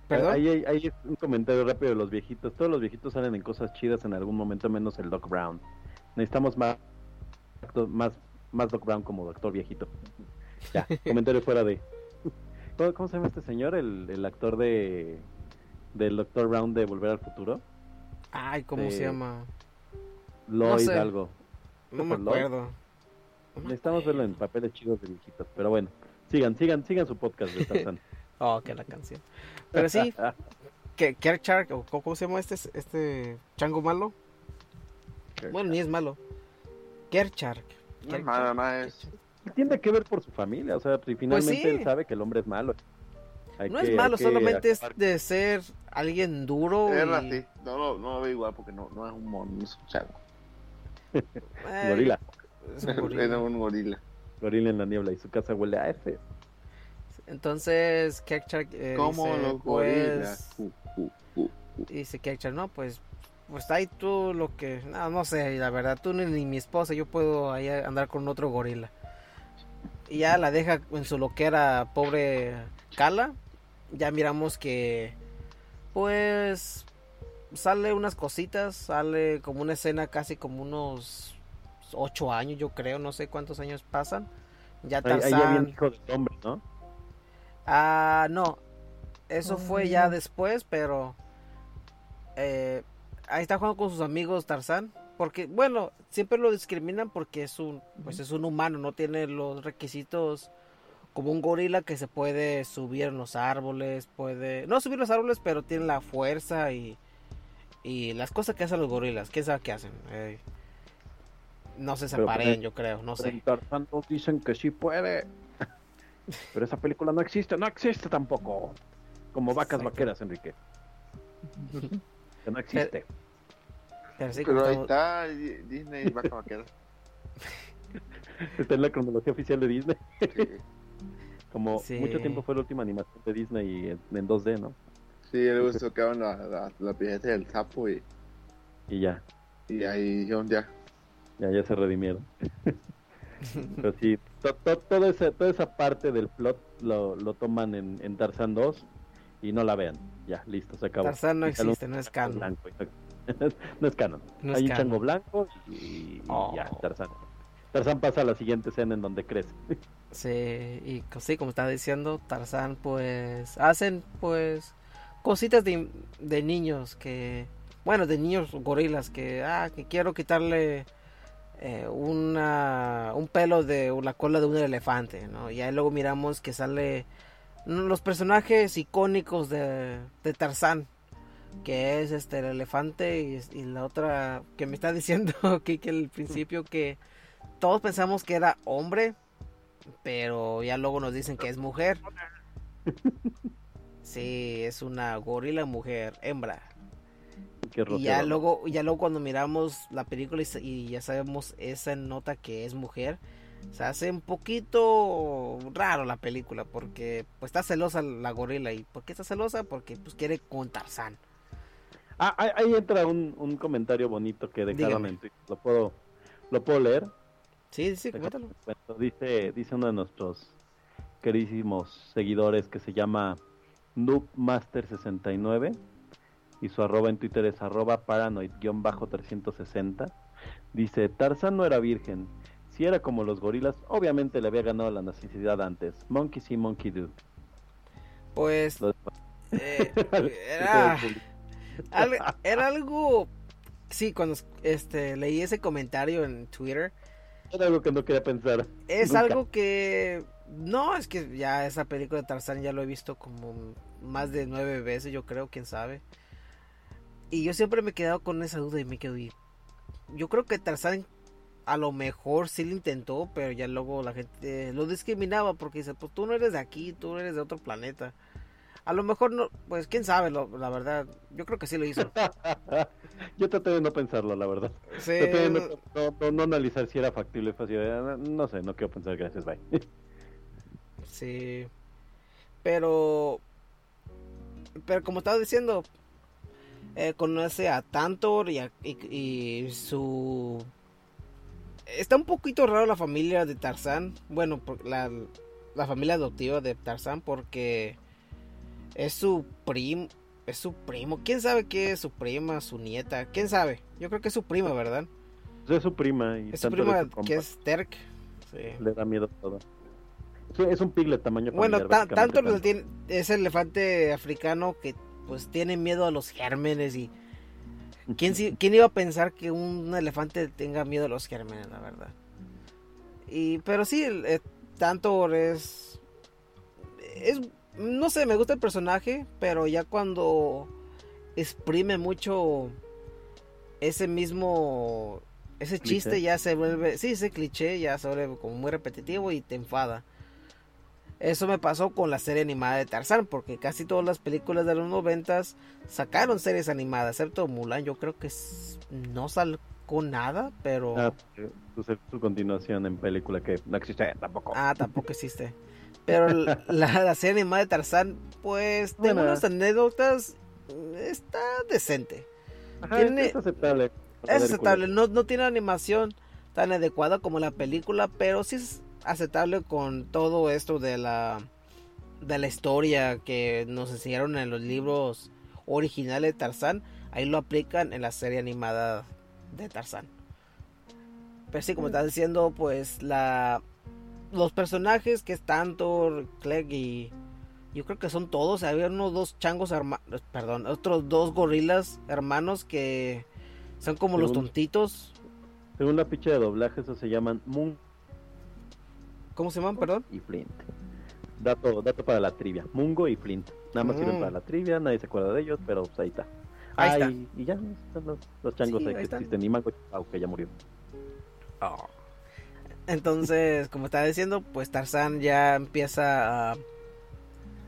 ¿Perdón? Ahí hay, ahí es un comentario rápido de los viejitos. Todos los viejitos salen en cosas chidas en algún momento, menos el Doc Brown. Necesitamos más, más, más Doc Brown como doctor viejito. Ya, comentario fuera de. ¿Cómo, cómo se llama este señor? El, el actor de del Doctor Brown de Volver al Futuro. Ay, ¿cómo eh, se llama? Lloyd sé. algo. No me acuerdo. No me Necesitamos verlo en papeles chidos de viejitos. Pero bueno, sigan, sigan, sigan su podcast de Tarzán. Oh, que la canción. Pero sí, que Kerchak, o ¿cómo se llama este, este chango malo? Bueno, ni es malo. Kerchak. No nada más. Tiene que ver por su familia, o sea, si finalmente Pues sí. él sabe que el hombre es malo. Hay No que- es malo, solamente es de ser alguien duro. Es y- así. No, lo- no lo veo igual porque no, no es un mono, no es un chango. Gorila, es un gorila. Es un gorila. gorila en la niebla y su casa huele a F. Entonces, Kerchak eh, Como dice, los gorilas. pues, Uh, uh, uh, uh. dice Kerchak, no, pues, pues ahí tú lo que, no, no sé, la verdad, tú ni, ni mi esposa, yo puedo ahí andar con otro gorila. Y ya la deja en su loquera, pobre Kala. Ya miramos que, pues, sale unas cositas, sale como una escena casi como unos ocho años, yo creo, no sé cuántos años pasan. Ya Ahí, ahí había Tarzán. un hijo del hombre, ¿no? Ah, no. Eso fue ya después, pero eh, ahí está jugando con sus amigos Tarzán, porque bueno, siempre lo discriminan porque es un pues es un humano, no tiene los requisitos como un gorila que se puede subir en los árboles, puede no subir los árboles, pero tiene la fuerza y y las cosas que hacen los gorilas, quién sabe qué hacen. Eh, no se Pero, separen, pues, yo creo, no sé. en Tarzán todos dicen que sí puede. Pero esa película no existe, no existe tampoco. Como vacas Exacto. vaqueras, Enrique. Que no existe. Pero sí, como Pero ahí estamos- está Di- Disney vaca vaquera. Está en la cronología oficial de Disney. Sí, Como Sí. mucho tiempo fue la última animación de Disney en, en 2D, ¿no? sí le tocaban la, la, la pieza del sapo y, Y ya, y ahí dijeron ya. ya, ya se redimieron. Pero sí, to- to- toda, esa, toda esa parte del plot lo, lo toman en, en Tarzán 2 y no la vean. Ya, listo, se acabó. Tarzán no un existe, no es canon. blanco, no es canon. No es Hay un canon. chango blanco y, y Oh. ya, Tarzán. Tarzán pasa a la siguiente escena en donde crece. Sí, y sí, como estaba diciendo, Tarzán, pues hacen pues cositas de, de niños que, bueno, de niños gorilas que, ah, que quiero quitarle eh, una, un pelo de la cola de un elefante, ¿no? Y ahí luego miramos que sale los personajes icónicos de, de Tarzán, que es este el elefante y, y la otra que me está diciendo que, que al principio que todos pensamos que era hombre, pero ya luego nos dicen que es mujer. Sí, es una gorila mujer, hembra. Qué Y ya luego, ya luego cuando miramos la película y ya sabemos esa nota que es mujer, se hace un poquito raro la película porque pues está celosa la gorila y ¿por qué está celosa? Porque pues quiere con Tarzán. Ah, ahí, entra un, un comentario bonito que dejaron Dígame. en Twitter. ¿Lo puedo, ¿Lo puedo leer? Sí, sí, cuéntalo. Dice, dice uno de nuestros queridísimos seguidores que se llama Noobmaster69 y su arroba en Twitter es arroba paranoid-360. Dice, Tarzán no era virgen. Si era como los gorilas, obviamente le había ganado la necesidad antes. Monkey see, monkey do. Pues eh, era, era algo sí cuando este leí ese comentario en Twitter Era algo que no quería pensar. es Nunca. algo que No, es que ya esa película de Tarzán ya lo he visto como más de nueve veces, yo creo, quién sabe. Y yo siempre me he quedado con esa duda y me quedo. Y yo creo que Tarzán a lo mejor sí lo intentó, pero ya luego la gente lo discriminaba porque dice, pues tú no eres de aquí, tú no eres de otro planeta. A lo mejor no, pues quién sabe, la verdad. Yo creo que sí lo hizo. Yo traté de no pensarlo, la verdad. Sí. Traté de no, analizar si era factible, fácil. No sé, no quiero pensar, gracias, bye. Sí. Pero. Pero como estaba diciendo, eh, conoce a Tantor y, y, su. Está un poquito raro la familia de Tarzán. Bueno, la, la familia adoptiva de Tarzán porque es su primo. Es su primo. ¿Quién sabe qué es su prima, su nieta? ¿Quién sabe? Yo creo que es su prima, ¿verdad? Es su prima. Y es su prima que es Terk. Le da miedo todo es un piglet tamaño Bueno, tanto tiene, es el elefante africano que pues tiene miedo a los gérmenes y ¿quién, quién iba a pensar que un elefante tenga miedo a los gérmenes, la verdad? Y pero sí, eh, tanto es es no sé, me gusta el personaje, pero ya cuando exprime mucho ese mismo ese chiste ya se vuelve, sí, ese cliché ya se vuelve como muy repetitivo y te enfada. Eso me pasó con la serie animada de Tarzán, porque casi todas las películas de los noventas sacaron series animadas, excepto Mulan, yo creo que no sacó nada, pero... Ah, su, continuación en película que no existe tampoco. Ah, tampoco existe. Pero la, serie animada de Tarzán, pues, tengo unas anécdotas, está decente. es aceptable. Es aceptable, no, no tiene animación tan adecuada como la película, pero sí es aceptable con todo esto de la de la historia que nos enseñaron en los libros originales de Tarzán, ahí lo aplican en la serie animada de Tarzán. Pero sí, como estás diciendo, pues la los personajes que es Tantor, Clegg y yo creo que son todos, había unos dos changos hermanos, perdón, otros dos gorilas hermanos que son como los tontitos. Según la ficha de doblaje, esos se llaman Moon ¿Cómo se llaman, perdón? Y Flint. Dato, dato para la trivia. Mungo y Flint. Nada más sirven mm. para la trivia, nadie se acuerda de ellos, pero pues ahí está. Ahí está. Y ya están los, changos ahí, que existen. Y Mango que ya murió. Oh. Entonces, como estaba diciendo, pues Tarzán ya empieza a,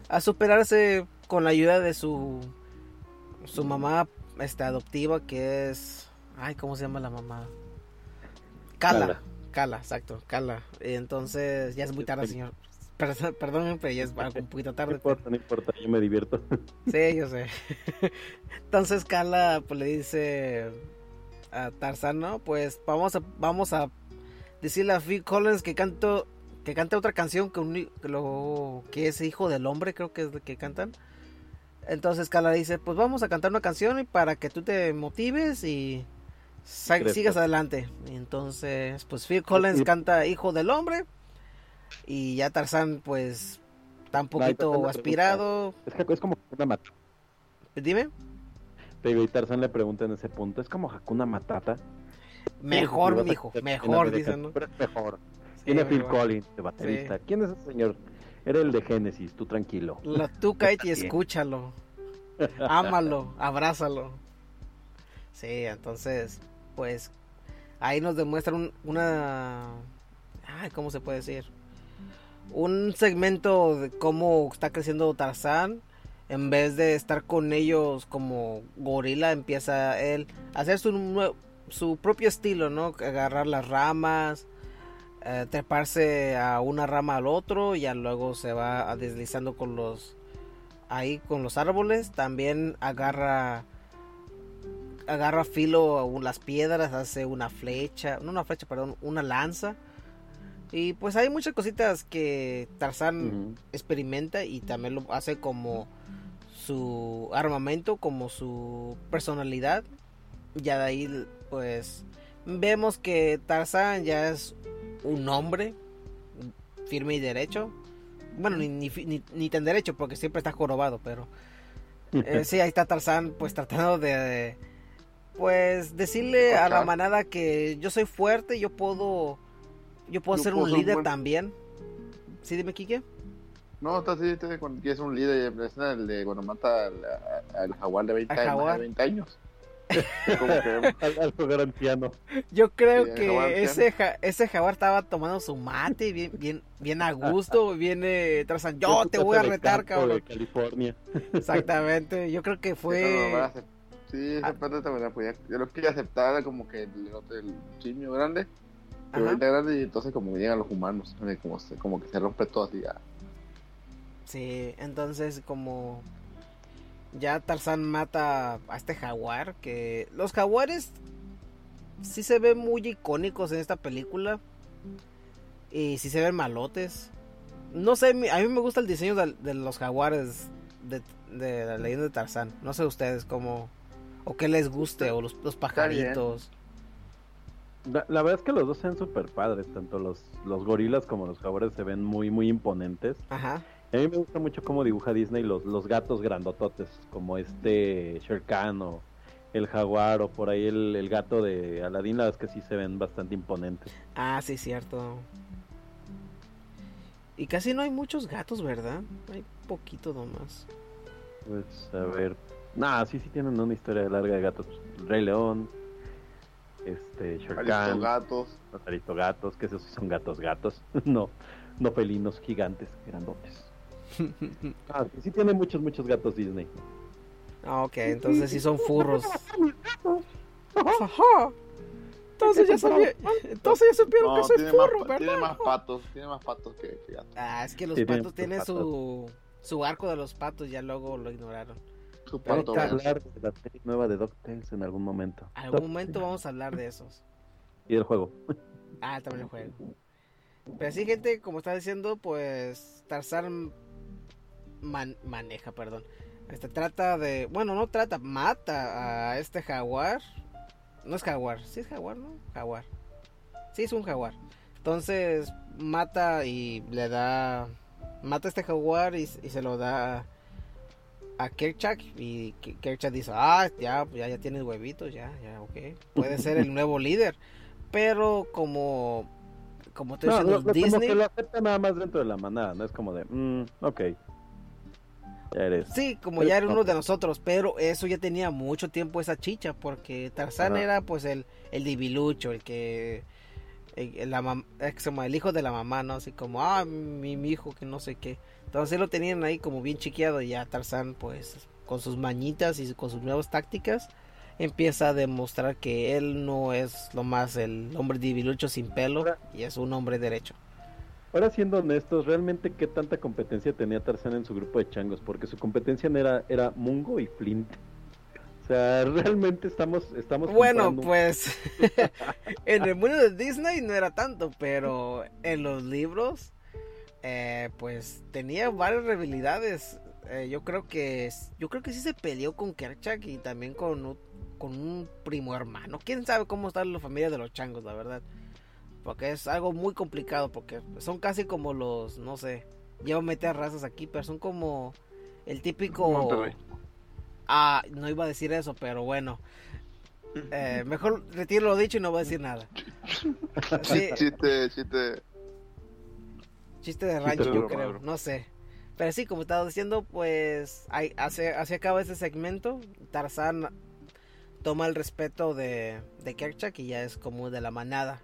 a superarse con la ayuda de su su mamá este, adoptiva que es ay cómo se llama la mamá Cala. Cala, exacto, Cala. Entonces, ya es muy tarde, señor. Perdón, pero ya es un poquito tarde. No importa, no importa, yo me divierto. Sí, yo sé. Entonces Cala pues le dice a Tarzan, ¿no? Pues vamos a, vamos a decirle a Phil Collins que canto que cante otra canción que, lo, que es Hijo del Hombre, creo que es lo que cantan. Entonces Cala dice, pues vamos a cantar una canción para que tú te motives y sigas adelante. Entonces, pues Phil Collins canta Hijo del Hombre. Y ya Tarzán, pues, está un poquito aspirado. Es que es como Hakuna Matata. Dime. Pero y Tarzán le pregunta en ese punto, ¿es como Hakuna Matata? Mejor, mijo, mejor, dicen, ¿no? Pero es mejor. Tiene Phil Collins de baterista. ¿Quién es ese señor? Era el de Genesis, tú tranquilo. Lo, tú cállate y escúchalo. Ámalo, abrázalo. Sí, entonces, pues ahí nos demuestran una... Ay, ¿Cómo se puede decir? Un segmento de cómo está creciendo Tarzán. En vez de estar con ellos como gorila, empieza él a hacer su, su propio estilo, ¿no? Agarrar las ramas, eh, treparse a una rama al otro y ya luego se va deslizando con los ahí con los árboles. También agarra agarra filo las piedras, hace una flecha, no una flecha, perdón, una lanza. Y pues hay muchas cositas que Tarzán experimenta y también lo hace como su armamento, como su personalidad. Ya de ahí pues vemos que Tarzán ya es un hombre firme y derecho. Bueno, ni, ni, tan derecho porque siempre está jorobado, pero... Eh, sí, ahí está Tarzán pues tratando de pues decirle a la manada que yo soy fuerte, yo puedo yo puedo ser un líder también. ¿Sí, dime, Kike? No, está así, está cuando es un líder, es el de cuando mata al, al jaguar de 20, años, de 20 años. Como que al, al anciano. Yo creo Sí, que jaguar ese, ja- ese jaguar estaba tomando su mate bien, bien, bien a gusto. Viene Tarzán, yo te voy a retar, De cabrón. California. Exactamente. Yo creo que Sí, no, no, Sí, esa Ah. parte buena, pues ya- yo lo quería aceptar como que el, el simio grande, pero grande y entonces como que llegan los humanos, como, se- como que se rompe todo así ya. Sí, entonces como ya Tarzán mata a este jaguar, que los jaguares sí se ven muy icónicos en esta película y sí se ven malotes. No sé, a mí me gusta el diseño de, de los jaguares de, de la leyenda de Tarzán. No sé ustedes cómo o qué les guste o los, los pajaritos. La, la verdad es que los dos se ven súper padres, tanto los, los gorilas como los jaguares se ven muy, muy imponentes. Ajá. A mí me gusta mucho cómo dibuja Disney los, los gatos grandototes, como este Shere Khan o el jaguar o por ahí el, el gato de Aladdin, la verdad es que sí se ven bastante imponentes. Ah, sí, cierto. Y casi no hay muchos gatos, ¿verdad? Hay poquito nomás. Pues a ver, nah, sí, sí tienen una historia larga de gatos. Rey León, este Shere Khan, Aristogatos, los aristogatos, que esos sí son gatos gatos, no, no felinos gigantes, grandotes. Ah, sí, sí tiene muchos, muchos gatos Disney. Ah, ok, entonces sí son furros. Ajá. Entonces ya sabía, entonces ya supieron no, que soy furro, más, pa- tiene ¿verdad? más patos, tiene más patos que, que gatos. Ah, es que los Sí, patos tienen patos. su su arco de los patos, ya luego lo ignoraron. Su Vamos a hablar de la serie nueva de DuckTales en algún momento. Algún momento vamos a hablar de esos. Y del juego. Ah, también el juego. Pero sí, gente, como estaba diciendo, pues Tarzán man- maneja, perdón. Este trata de, bueno, no trata, mata a este jaguar. No es jaguar, sí es jaguar, ¿no? Jaguar. Sí es un jaguar. Entonces mata y le da, mata a este jaguar y, y se lo da a Kerchak y Ke- Kerchak dice, ah, ya, ya, ya tienes huevitos, ya, ya, ok. Puede ser el nuevo líder. Pero como, como estoy No, diciendo, lo- lo- como Disney... que lo acepta nada más dentro de la manada, no es como de, mm, ok. Ya eres. Sí, como ya era no, uno de nosotros, pero eso ya tenía mucho tiempo esa chicha, porque Tarzán Ajá. era pues el, el divilucho, el que el, el el hijo de la mamá, ¿no? Así como, ah, mi, mi hijo, que no sé qué. Entonces lo tenían ahí como bien chiqueado y ya Tarzán pues con sus mañitas y con sus nuevas tácticas empieza a demostrar que él no es lo más el hombre divilucho sin pelo Ahora- y es un hombre derecho. Ahora siendo honestos, realmente qué tanta competencia tenía Tarzán en su grupo de changos, porque su competencia era, era Mungo y Flint. O sea, realmente estamos, estamos Bueno, comprando- pues en el mundo de Disney no era tanto, pero en los libros, eh, pues tenía varias rivalidades. Eh, yo creo que yo creo que sí se peleó con Kerchak y también con un, con un primo hermano. Quién sabe cómo está la familia de los changos, la verdad. Porque es algo muy complicado, porque son casi como los, no sé, llevo a meter razas aquí, pero son como el típico... Monterrey. Ah, no iba a decir eso, pero bueno. Eh, mejor retiro lo dicho y no voy a decir nada. Sí, Chiste, chiste. Chiste de rancho, de yo creo, no sé. Pero sí, como estaba diciendo, pues ahí, hace, así acaba este segmento. Tarzán toma el respeto de, de Kerchak y ya es como de la manada.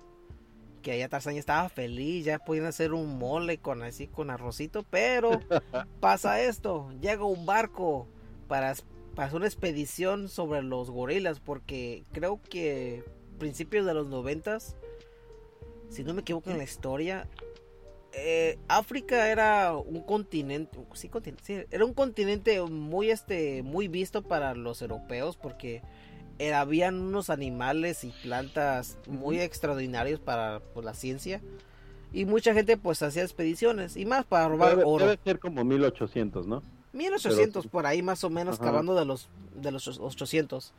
Que ya Tarzán ya estaba feliz, ya podían hacer un mole con así con arrocito, pero pasa esto, llega un barco para, para hacer una expedición sobre los gorilas, porque creo que principios de los noventas, si no me equivoco en la historia, eh, África era un continente, sí, continente, sí, era un continente muy este, muy visto para los europeos, porque era- habían unos animales y plantas muy extraordinarios para pues, la ciencia. Y mucha gente pues hacía expediciones y más para robar debe, oro. debe ser como 1800, ¿no? 1800 Pero- por ahí más o menos, Ajá. acabando de los de los 800.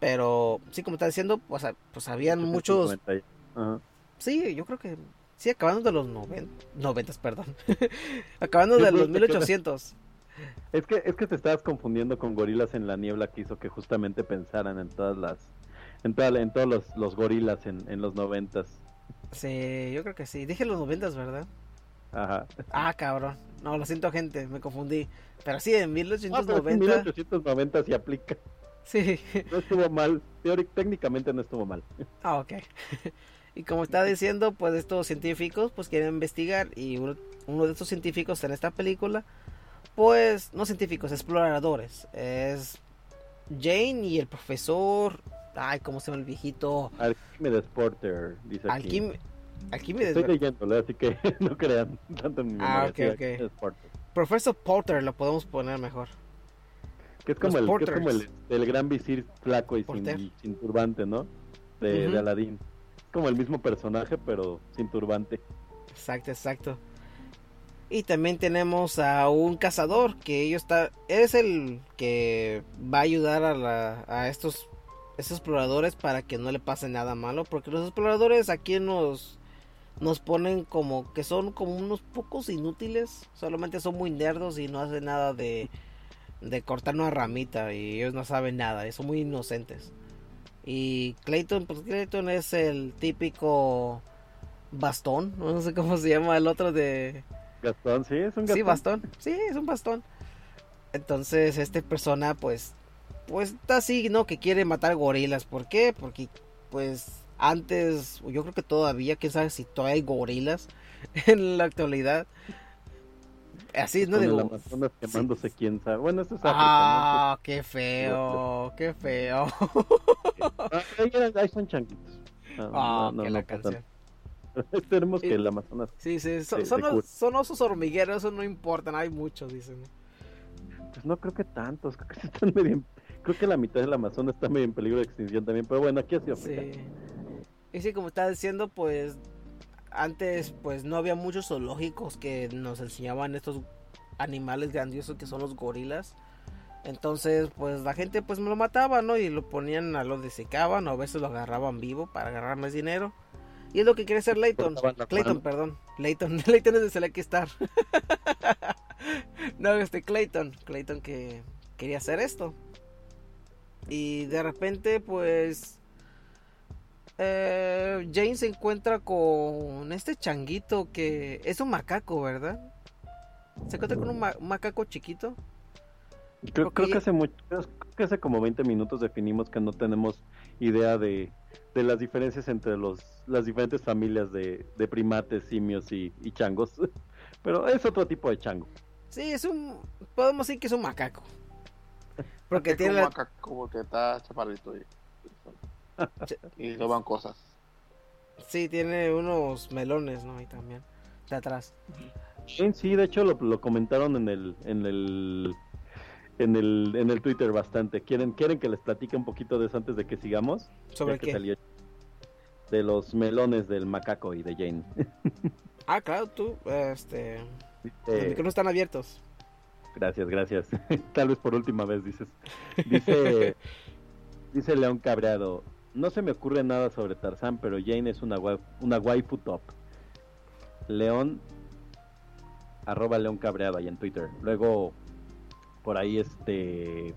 Pero sí, como está diciendo, pues, pues habían muchos, 890 y- Ajá. sí, yo creo que sí, acabando de los 90, 90 perdón. acabando de los te quedas- 1800. Es que, es que te estabas confundiendo con gorilas en la niebla que hizo que justamente pensaran en todas las, en, toda- en todos los, los gorilas en, en los noventas. Sí, yo creo que sí. Dije los 90, ¿verdad? Ajá. Ah, cabrón. No, lo siento, gente, me confundí. Pero sí, en Ah, 1890. pero en 1890 sí aplica. Sí. No estuvo mal. Teóric, técnicamente no estuvo mal. Ah, ok. y como está diciendo, pues estos científicos pues quieren investigar y uno, uno de estos científicos en esta película, pues no científicos, exploradores, es Jane y el profesor, ay, ¿cómo se llama el viejito? Archimedes Porter, dice aquí. Alquim Arquímedes, Estoy leyéndolo, así que no crean tanto en mi Ah, ok, ok. Porter. Profesor Porter lo podemos poner mejor. Que es como, Los el, que es como el, el gran visir flaco y sin, sin turbante, ¿no? De, Ujú. de Aladdin. Como el mismo personaje, pero sin turbante. Exacto, exacto. Y también tenemos a un cazador que ellos está es el que va a ayudar a, la, a estos, estos exploradores para que no le pase nada malo, porque los exploradores aquí nos nos ponen como que son como unos pocos inútiles, solamente son muy nerdos y no hacen nada de de cortar una ramita y ellos no saben nada, y son muy inocentes. Y Clayton, pues Clayton es el típico bastón, no sé cómo se llama el otro de... Gastón, sí, es un Gastón. Sí, bastón, sí, es un bastón. Entonces, este persona, pues, pues está así, ¿no? Que quiere matar gorilas. ¿Por qué? Porque, pues, antes, yo creo que todavía, quién sabe si todavía hay gorilas en la actualidad. Así, no Con el digo... Amazonas quemándose, quién sabe. Bueno, esto es África, Ah, qué feo, qué feo. ¿no? Ah, ahí, son changuitos. No, Ah, no, no, que no la canción. Esperemos que el Amazonas. Sí, sí, son, Se- son, se son osos hormigueros, eso no importa, hay muchos, dicen. Pues no creo que tantos, creo que están medio. en- Creo que la mitad del Amazonas está medio en peligro de extinción también, pero bueno, aquí ha sido. Sí. Y sí, como estaba diciendo, pues antes pues no había muchos zoológicos que nos enseñaban estos animales grandiosos que son los gorilas. Entonces, pues la gente pues me lo mataba, ¿no? Y lo ponían, a lo desecaban o a veces lo agarraban vivo para agarrar más dinero. Y es lo que quiere hacer Layton. Clayton, perdón. Layton, Layton es de Select Star. no, este Clayton. Clayton que quería hacer esto. Y de repente, pues. Eh, Jane se encuentra con este changuito que es un macaco, ¿verdad? Se encuentra con un, ma- un macaco chiquito. Creo, que hace mucho, creo que hace como 20 minutos definimos que no tenemos idea de, de las diferencias entre los las diferentes familias de, de primates, simios y, y changos. Pero es otro tipo de chango. Sí, es un. Podemos decir que es un macaco. Porque Es tiene como la. un macaco porque está chaparrito y, y roban cosas. Sí, tiene unos melones, ¿no? Ahí también. De atrás. Sí, sí, de hecho lo, lo comentaron en el en el en el en el Twitter bastante. ¿Quieren quieren que les platique un poquito de eso antes de que sigamos? ¿Sobre que qué? salió. De los melones del macaco y de Jane. Ah, claro, tú. Este. Los Dice- micrófonos están abiertos. Gracias, gracias. Tal vez por última vez dices. Dice, dice León Cabreado. No se me ocurre nada sobre Tarzán, pero Jane es una, wa- una waifu top. León, arroba León Cabreado ahí en Twitter. Luego, por ahí este...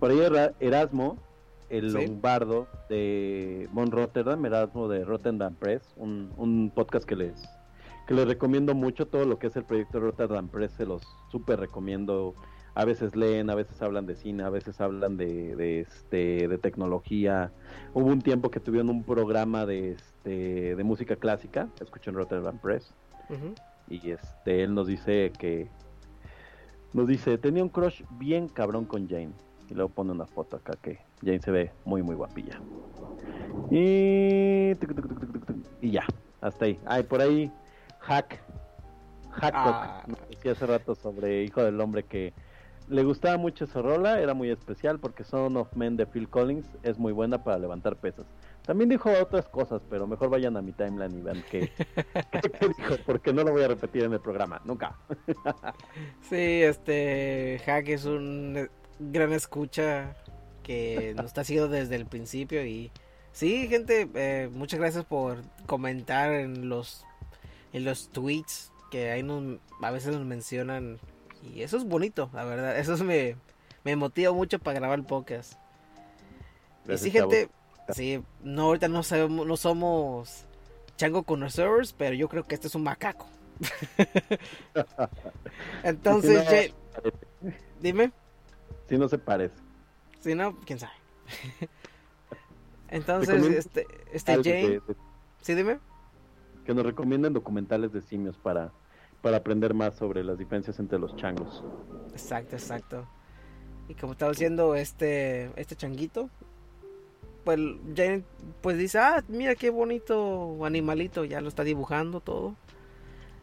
Por ahí Era- Erasmo, el Sí. lombardo de Mon Rotterdam, Erasmo de Rotterdam Press, un, un podcast que les, que les recomiendo mucho todo lo que es el proyecto Rotterdam Press, se los súper recomiendo. A veces leen, a veces hablan de cine, a veces hablan de, de, este, de tecnología. Hubo un tiempo que tuvieron un programa de, este, de música clásica, escuchen Rotterdam Press, y este, él nos dice que, nos dice, tenía un crush bien cabrón con Jane. Y luego pone una foto acá que Jane se ve muy, muy guapilla. Y, y ya, hasta ahí. Ay, por ahí, Hack, Hackcock, Ah. decía hace rato sobre Hijo del Hombre que le gustaba mucho esa rola, era muy especial porque Son of Men de Phil Collins es muy buena para levantar pesas. También dijo otras cosas, pero mejor vayan a mi timeline y vean qué, dijo, porque no lo voy a repetir en el programa, nunca. Sí, este. Hack es un eh, gran escucha que nos está siguiendo desde el principio. Y sí, gente, eh, muchas gracias por comentar en los, en los tweets que ahí nos, a veces nos mencionan. Y eso es bonito, la verdad. Eso es me, me motiva mucho para grabar el podcast. Gracias, y sí, gente, sí, no, ahorita no sabemos, no somos chango conocers, pero yo creo que este es un macaco. Entonces, Jane, dime. Si no se parece. Si no, quién sabe. Entonces, este, este Jane. Sí, dime. Que nos recomienden documentales de simios para, para aprender más sobre las diferencias entre los changos. Exacto, exacto. Y como estaba diciendo este, este changuito, pues Jane pues dice, ah, mira qué bonito animalito, ya lo está dibujando todo.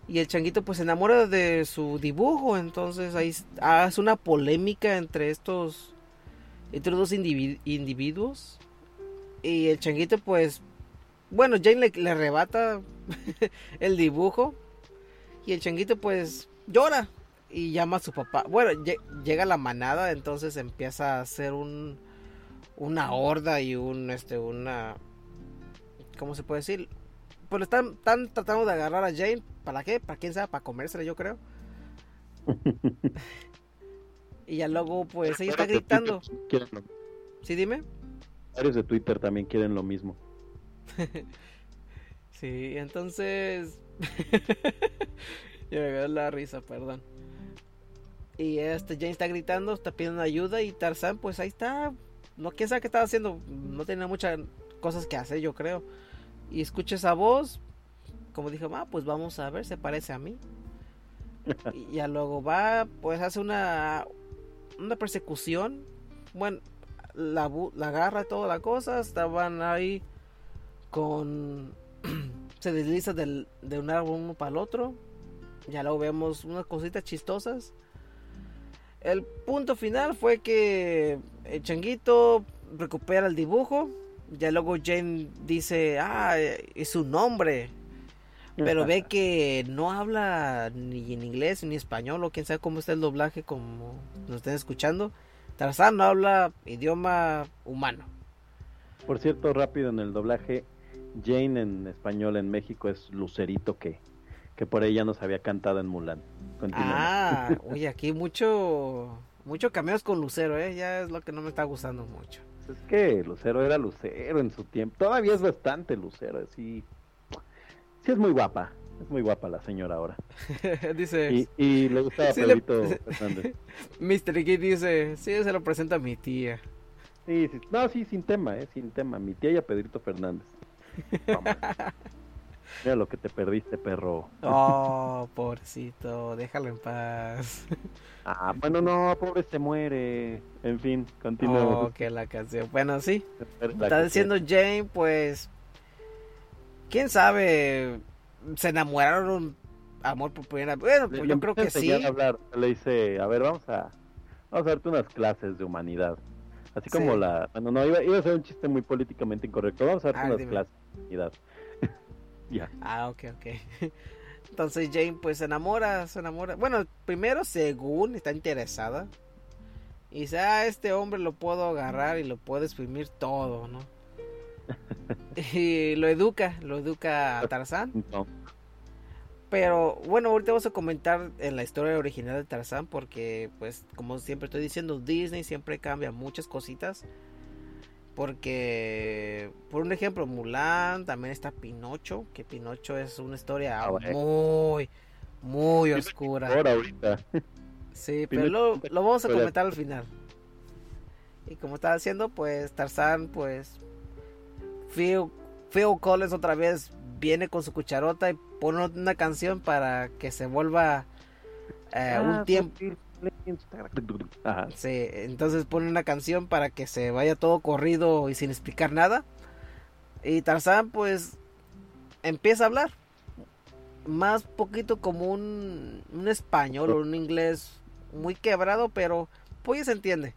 Y el changuito pues se enamora de su dibujo, entonces ahí hace una polémica entre estos, entre dos individuos. Y el changuito pues, bueno, Jane le, le arrebata el dibujo. Y el changuito pues llora y llama a su papá. Bueno, llega la manada, entonces empieza a hacer un una horda y un este una ¿cómo se puede decir? Pues están, están tratando de agarrar a Jane, ¿para qué? ¿Para quién sabe? Para comérsela, yo creo. y ya luego pues ella está gritando. Sí, dime. Varios de Twitter también quieren lo mismo. sí, entonces ya me veo la risa, perdón. Y este Jane está gritando, está pidiendo ayuda y Tarzan pues ahí está. No quién sabe qué estaba haciendo, no tenía muchas cosas que hacer, yo creo. Y escucha esa voz, como dijo, ah, pues vamos a ver, se parece a mí. y ya luego va, pues hace una una persecución. Bueno, la, la agarra toda la cosa, estaban ahí con se desliza del, de un árbol uno para el otro. Ya luego vemos unas cositas chistosas. El punto final fue que el changuito recupera el dibujo. Ya luego Jane dice, ah, es su nombre. Pero ve que no habla ni en inglés ni español o quién sabe cómo está el doblaje como nos estén escuchando. Tarzán no habla idioma humano. Por cierto, rápido en el doblaje, Jane en español en México es Lucerito que, que por ella nos había cantado en Mulan. Ah, oye, aquí mucho, mucho cameos con Lucero, ¿eh? Ya es lo que no me está gustando mucho. Es que Lucero era Lucero en su tiempo. Todavía es bastante Lucero, sí. Sí es muy guapa. Es muy guapa la señora ahora. dice. Y, le gusta a Pedrito Fernández. Mr. Dice: Sí, se lo presenta a mi tía. Sí, sí, no, sí, sin tema, ¿eh? Sin tema. Mi tía y a Pedrito Fernández. Mira lo que te perdiste, perro. Oh, pobrecito, déjalo en paz. Ah, bueno, no, pobre se muere. En fin, continuamos. Oh, que la canción. Bueno, sí. Está diciendo Jane, pues. Quién sabe. Se enamoraron amor por primera vez. Bueno, pues yo creo que sí. Hablar. Le dice, a ver, vamos a. Vamos a darte unas clases de humanidad. Así como la. Bueno, no, iba, iba, a ser un chiste muy políticamente incorrecto. Vamos a darte ah, unas clases humanidad. Ah, ok, ok. Entonces Jane pues se enamora, se enamora. Bueno, primero según está interesada. Y dice, ah, este hombre lo puedo agarrar y lo puedo exprimir todo, ¿no? y lo educa, lo educa a Tarzán. Pero bueno, ahorita vamos a comentar en la historia original de Tarzán porque pues como siempre estoy diciendo, Disney siempre cambia muchas cositas. Porque, por un ejemplo, Mulan, también está Pinocho, que Pinocho es una historia ah, muy, muy oscura. Sí, pero lo, vamos a comentar al final. Y como estaba diciendo, pues Tarzán, pues Phil, Phil Collins otra vez viene con su cucharota y pone una canción para que se vuelva eh, un tiempo Sí, entonces pone una canción para que se vaya todo corrido y sin explicar nada. Y Tarzán pues empieza a hablar. Más poquito como un, un español o un inglés muy quebrado, pero pues se entiende.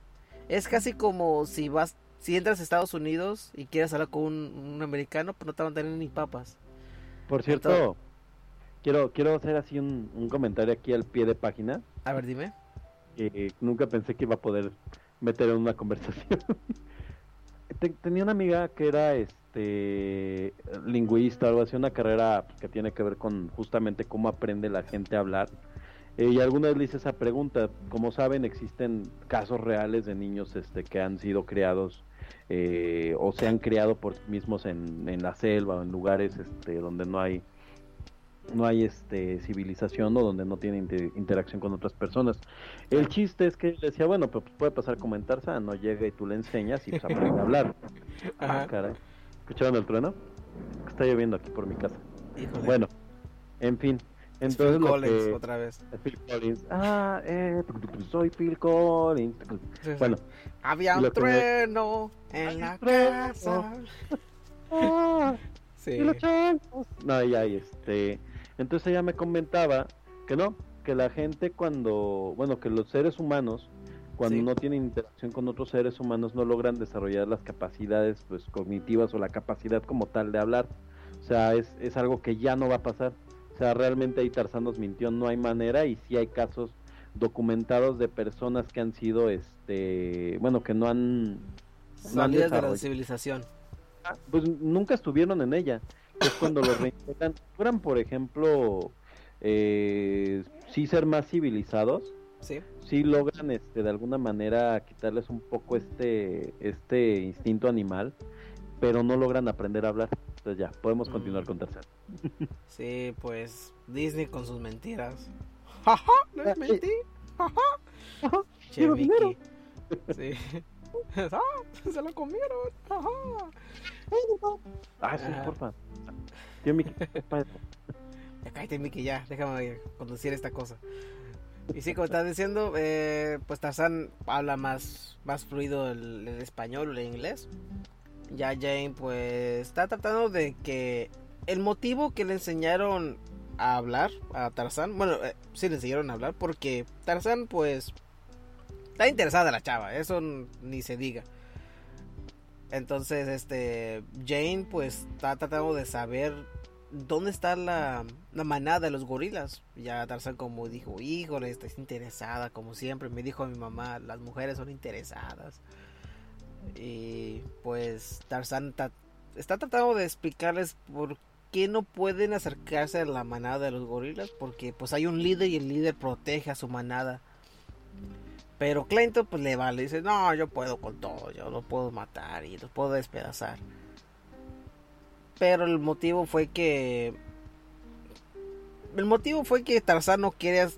Es casi como si vas, si entras a Estados Unidos y quieres hablar con un, americano, pues no te van a tener ni papas. Por cierto, quiero, quiero hacer así un, un comentario aquí al pie de página. A ver, dime que nunca pensé que iba a poder meter en una conversación. Tenía una amiga que era este lingüista, algo así, una carrera que tiene que ver con justamente cómo aprende la gente a hablar. Eh, y alguna vez le hice esa pregunta. Como saben, existen casos reales de niños este, que han sido criados eh, o se han criado por sí mismos en, en la selva o en lugares este, donde no hay no hay este civilización o donde no tiene interacción con otras personas. El chiste es que le decía, bueno, pues puede pasar como en Tarzán, no llega y tú le enseñas y pues aprende a hablar. Ah, caray. ¿Escucharon el trueno? Está lloviendo aquí por mi casa. Bueno, en fin. Entonces Phil Collins, otra vez. Phil Collins. Ah, eh, soy Phil Collins. Bueno. Había un trueno en la casa. ah, sí. No, ya, este entonces ella me comentaba que no, que la gente cuando, bueno, que los seres humanos cuando no tienen interacción con otros seres humanos no logran desarrollar las capacidades pues cognitivas o la capacidad como tal de hablar. O sea, es, es algo que ya no va a pasar. O sea, realmente ahí Tarzán nos mintió, no hay manera y sí hay casos documentados de personas que han sido, este, bueno, que no han... Salidas de la civilización. Ah, pues nunca estuvieron en ella es cuando los reintegran, logran, por ejemplo, eh, sí ser más civilizados, sí. sí logran este, de alguna manera quitarles un poco este, este instinto animal, pero no logran aprender a hablar. Entonces ya, podemos continuar con tercer. Sí, pues Disney con sus mentiras. Jaja, les ah, mentí. Jaja. Che, Mickey. Sí. ah, se lo comieron. Jaja. Ah, sí, porfa. Tío Miki, Ya cállate, Miki, ya. Déjame conducir esta cosa. Y sí, como estás diciendo, eh, pues Tarzán habla más, más fluido el, español o el inglés. Ya Jane, pues, está tratando de que el motivo que le enseñaron a hablar a Tarzán, bueno, eh, sí le enseñaron a hablar porque Tarzán, pues, está interesada la chava, eso ni se diga. Entonces, este, Jane pues está tratando de saber dónde está la, manada de los gorilas. Ya Tarzan como dijo, híjole, está interesada como siempre. Me dijo mi mamá, las mujeres son interesadas. Y pues Tarzan está tratando de explicarles por qué no pueden acercarse a la manada de los gorilas. Porque pues hay un líder y el líder protege a su manada. Pero Clinton pues le vale, dice, no, yo puedo con todo, yo lo puedo matar y los puedo despedazar. Pero el motivo fue que... El motivo fue que Tarzán no quería,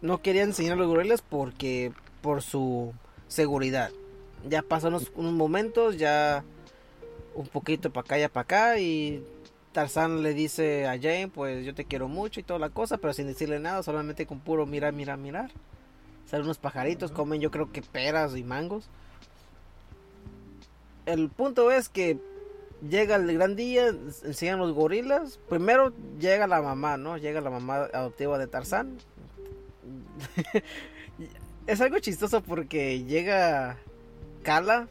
no quería enseñar a los gorilas porque... Por su seguridad. Ya pasan unos, unos momentos, ya un poquito para acá y para acá y Tarzán le dice a Jane, pues yo te quiero mucho y toda la cosa, pero sin decirle nada, solamente con puro mirar, mirar, mirar. Salen unos pajaritos, comen yo creo que peras y mangos. El punto es que llega el gran día, enseñan los gorilas. Primero llega la mamá, ¿no? Llega la mamá adoptiva de Tarzán. es algo chistoso porque llega Carla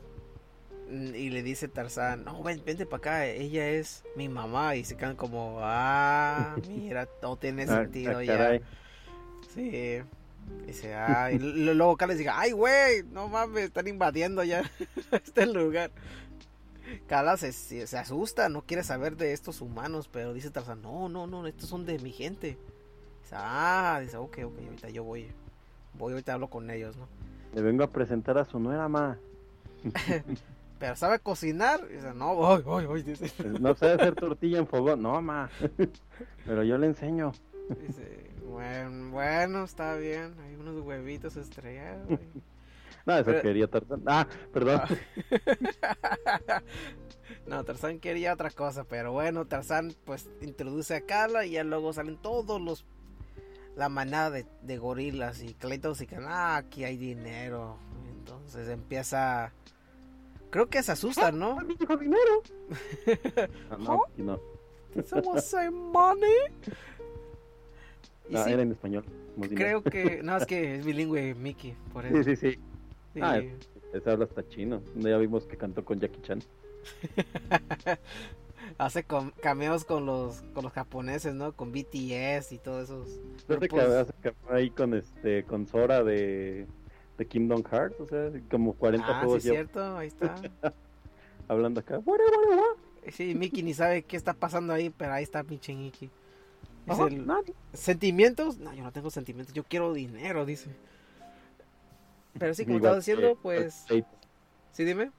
y le dice Tarzán, no, ven, vente para acá, ella es mi mamá. Y se quedan como, ah, mira, todo tiene ah, sentido ah, ya. Sí. Dice, ay, luego Carla dice, ay, güey, no mames, están invadiendo ya este lugar. Carla se, se, asusta, no quiere saber de estos humanos, pero dice Tarzan, no, no, no, estos son de mi gente. Dice, ah, dice, ok, ok, ahorita yo voy, voy, ahorita hablo con ellos, ¿no? Le vengo a presentar a su nuera ma. pero sabe cocinar, dice, no, voy, voy, voy, dice. No sabe hacer tortilla en fogón, no, ma, pero yo le enseño. Dice, bueno, bueno, está bien. Hay unos huevitos estrellados. no, eso quería Tarzán. Ah, perdón. no, Tarzán quería otra cosa, pero bueno, Tarzán pues introduce a Carla y ya luego salen todos los la manada de, gorilas y Clayton dice que ah, aquí hay dinero. Entonces empieza creo que se asustan, ¿no? Ah, dijo dinero. ah, no, no. Someone say money? No, era en español. Creo que. No, es que es bilingüe Mickey, por eso. Sí, sí, sí. Ah, ese habla hasta chino. Ya vimos que cantó con Jackie Chan. hace cameos con los con los japoneses, ¿no? Con BTS y todos esos. Grupos... que hace ahí con este con Sora de, de Kingdom Hearts, o sea, como 40 ah, juegos. Sí, cierto, ahí está. Hablando acá. Sí, Mickey ni sabe qué está pasando ahí, pero ahí está pinche Mickey ¿Sentimientos? No, yo no tengo sentimientos, yo quiero dinero, dice. Pero sí, como estaba diciendo, pues... Sí, dime.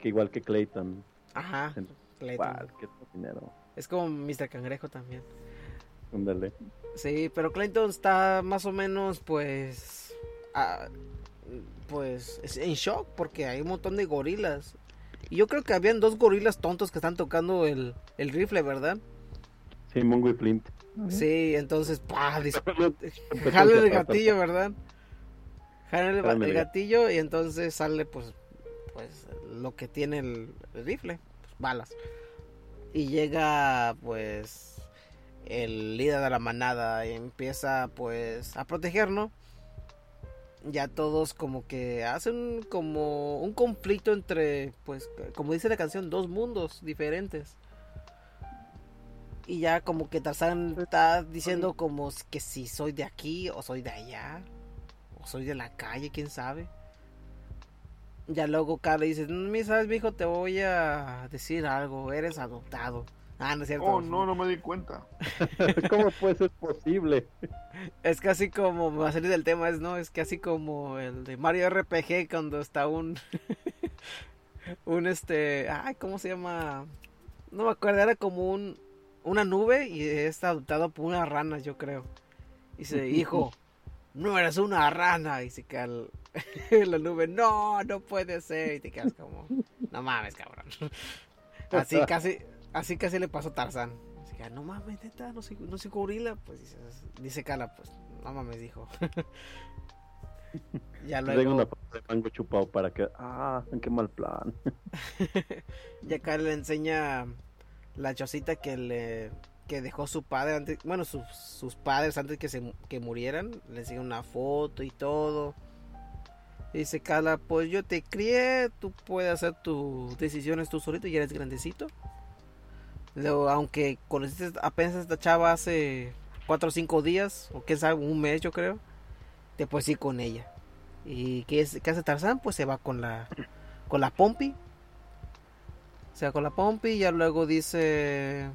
que igual que Clayton. Ajá. Clayton. dinero. Es como Mr. Cangrejo también. Ándale. Sí, pero Clayton está más o menos, pues. Pues en shock porque hay un montón de gorilas. Y yo creo que habían dos gorilas tontos que están tocando el, el rifle, ¿verdad? Sí, Mongo y Flint. Sí, entonces, ¡pah! jale el gatillo, ¿verdad? Jale el, gatillo y entonces sale, pues, pues lo que tiene el, rifle, pues, balas. Y llega, pues, el líder de la manada y empieza, pues, a protegernos. Ya todos como que hacen como un conflicto entre, pues, como dice la canción, dos mundos diferentes y ya como que Tarzán está diciendo como que si soy de aquí o soy de allá. O soy de la calle, quién sabe. Ya luego Carla dice, mi sabes, mi hijo, te voy a decir algo, eres adoptado. Ah, no es cierto. Oh, no, no me di cuenta. ¿Cómo puede ser posible? Es casi como, va a salir del tema, es no, es casi como el de Mario RPG cuando está un, un este, ay, ¿cómo se llama? No me acuerdo, era como un, una nube y está adoptado por una rana, yo creo. Y dice, hijo, no eres una rana. Y se queda la nube, no, no puede ser. Y te quedas como, no mames, cabrón. Así casi, así casi le pasó a Tarzán. Así que, no mames, neta, no soy, no soy gorila. Pues dice, dice Cala, pues, no mames, dijo. ya luego... Tengo una de mango chupado para que, ah, qué mal plan. ya Cala le enseña la chocita que le que dejó su padre antes, bueno, sus, sus padres antes que se que murieran, le enseñó una foto y todo. dice Carla, pues yo te crié, tú puedes hacer tus decisiones tú solito, ya eres grandecito. Luego, aunque conociste apenas esta chava hace cuatro o cinco días, o quién sabe, un mes yo creo, te puedes ir con ella. ¿Y qué, hace Tarzán? Pues se va con la, con la Pompi, sea con la Pompi ya luego dice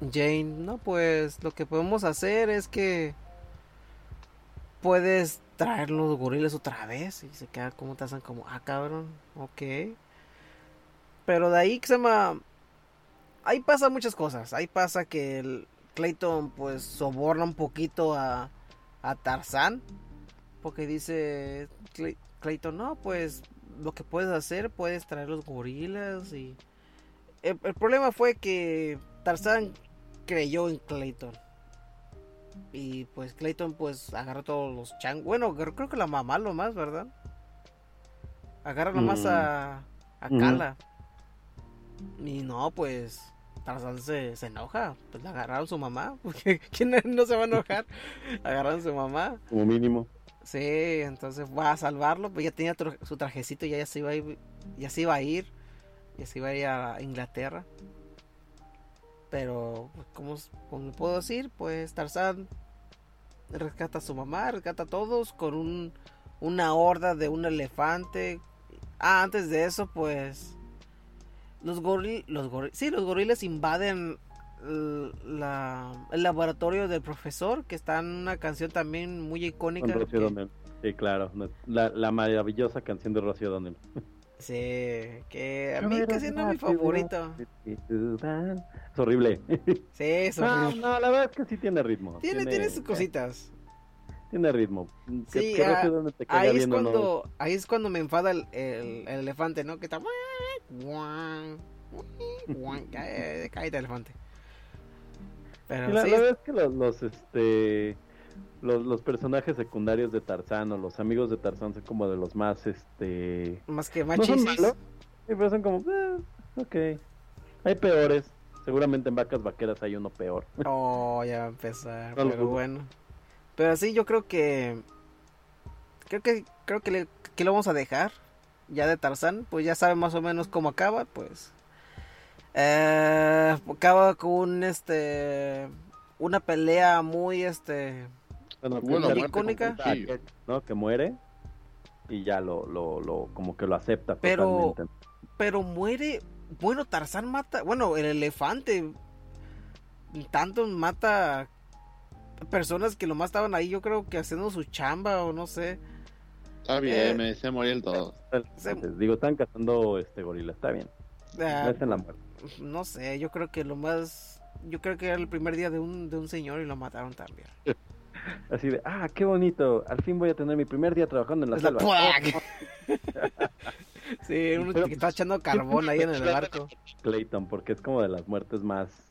Jane, no, pues lo que podemos hacer es que puedes traer los gorilas otra vez y se queda como hacen como, ah, cabrón, ok. Pero de ahí que se llama... Ahí pasa muchas cosas. Ahí pasa que el Clayton pues soborna un poquito a, a Tarzán. Porque dice Clayton, no, pues lo que puedes hacer, puedes traer los gorilas y el, problema fue que Tarzán creyó en Clayton. Y pues Clayton pues agarró todos los changos. Bueno, creo que la mamá lo más, ¿verdad? Agarra nomás mm. a, a Kala. Y no, pues Tarzán se, se, enoja. Pues le agarraron su mamá. Porque ¿quién no se va a enojar? agarraron su mamá. Como mínimo. Sí, entonces va a salvarlo. Pues ya tenía su trajecito y ya se iba a ir. Ya se iba a ir y así va a ir a Inglaterra. Pero, como, como puedo decir, pues Tarzán rescata a su mamá, rescata a todos con un, una horda de un elefante. Ah, antes de eso, pues los gorilas, los sí, los gorilas invaden la, el laboratorio del profesor, que está en una canción también muy icónica. Sí, claro, la, la, maravillosa canción de Rocío Donnell. Sí, que a mí casi no es mi favorito. Es horrible. Sí, es horrible. No, no, la verdad es que sí tiene ritmo. Tiene, tiene, sus cositas. Tiene ritmo. Sí, ah, ahí, es cuando, ahí es cuando me enfada el, el, elefante, ¿no? Que está... el elefante. Pero la, sí, la verdad es que los, los este los, los, personajes secundarios de Tarzán o los amigos de Tarzán son como de los más, este... Más que más Sí, pero son como, eh, ok. Hay peores. Seguramente en vacas vaqueras hay uno peor. Oh, ya va a empezar. pero bueno. Pero sí, yo creo que... Creo que creo que, le, que lo vamos a dejar. Ya de Tarzán. Pues ya saben más o menos cómo acaba. Pues... Eh, acaba con este... Una pelea muy, este bueno, icónica. ¿no? Que muere y ya lo, lo, lo, como que lo acepta pero, Pero muere, bueno, Tarzán mata, bueno, el elefante tanto mata personas que lo más estaban ahí, yo creo que haciendo su chamba o no sé. Está bien, me dice morir todo. Digo, están cazando este gorila, está bien. Ah, no sé, yo creo que lo más. Yo creo que era el primer día de un, de un señor y lo mataron también. Así de, ah, qué bonito, al fin voy a tener mi primer día trabajando en la selva. sí, uno que está echando carbón ahí en el barco. Clayton, porque es como de las muertes más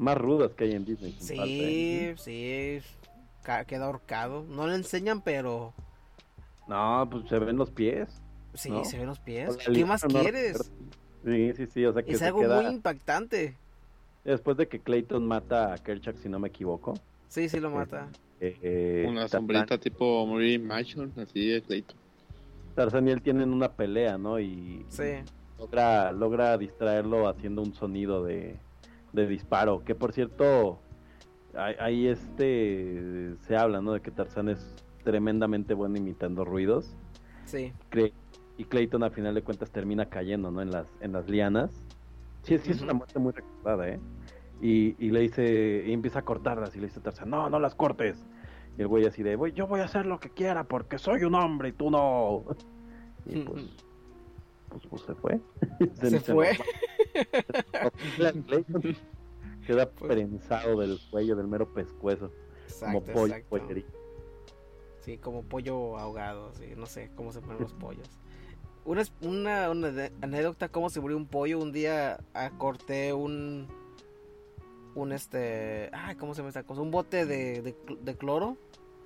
más rudas que hay en Disney. Sí, sí, queda ahorcado. No le enseñan, pero... No, pues se ven los pies. Sí, se ven los pies. ¿Qué más quieres? Sí, sí, sí, o sea que Es algo muy impactante. Después de que Clayton mata a Kerchak, si no me equivoco. Sí, sí lo eh, mata. Eh, Una sombrita tipo Murray Machon, así de Clayton. Tarzan y él tienen una pelea, ¿no? Y sí. logra, logra distraerlo haciendo un sonido de, de disparo. Que por cierto, ahí este se habla, ¿no? De que Tarzan es tremendamente bueno imitando ruidos. Sí. Y Clayton a final de cuentas termina cayendo, ¿no? En las, en las lianas. Sí, sí, es una muerte muy recordada, ¿eh? Y, y, le dice, y empieza a cortarlas y le dice a Tarzan, no, no las cortes. Y el güey así de, voy, yo voy a hacer lo que quiera porque soy un hombre y tú no. Y pues, pues, pues se fue. se, fue. Queda pues prensado del cuello, del mero pescuezo. como pollo Sí, como pollo ahogado, sí, no sé cómo se ponen los pollos. Una, una, una anécdota, cómo se murió un pollo. Un día corté un. Un este. Ay, ¿cómo se me esta cosa? Un bote de, de, de, cloro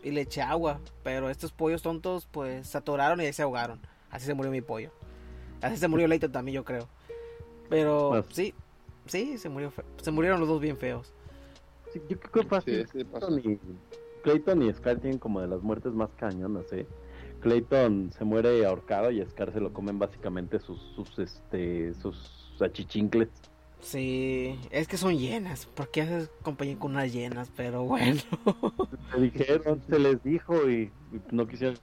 y le eché agua. Pero estos pollos tontos, pues se atoraron y ahí se ahogaron. Así se murió mi pollo. Así se murió Leighton también, yo creo. Pero pues, sí, sí, se murió se murieron los dos bien feos. Sí, yo creo que Clayton, y, Scar tienen como de las muertes más cañonas, ¿eh? Clayton se muere ahorcado y Scar se lo comen básicamente sus, sus, este, sus achichincles. Sí, es que son llenas. ¿Por qué haces compañía con unas llenas? Pero bueno. Se dijeron, se les dijo y, no quisieron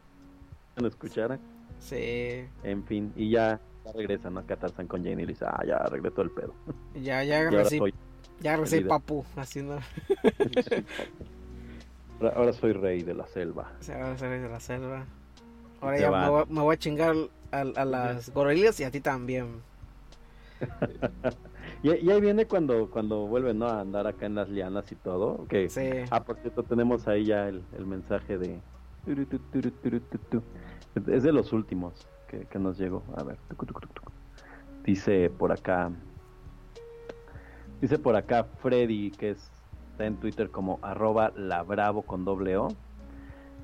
escuchar. Sí. En fin, y ya ya regresa, ¿no? Acá Tarzan con Jane y le dice, ah, ya regresó el pedo. Ya, ya regresé. Ya regresé papu, haciendo. ahora, soy rey de la selva. Sí, ahora soy rey de la selva. Ahora ya me voy, a chingar a, las gorilas y a ti también. y, ahí viene cuando cuando vuelven ¿no? a andar acá en las lianas y todo. Que, sí. Ah, por cierto, tenemos ahí ya el, el mensaje de... Es de los últimos que, nos llegó. A ver. Dice por acá. Dice por acá Freddy, que es, está en Twitter como arroba labravo con doble O.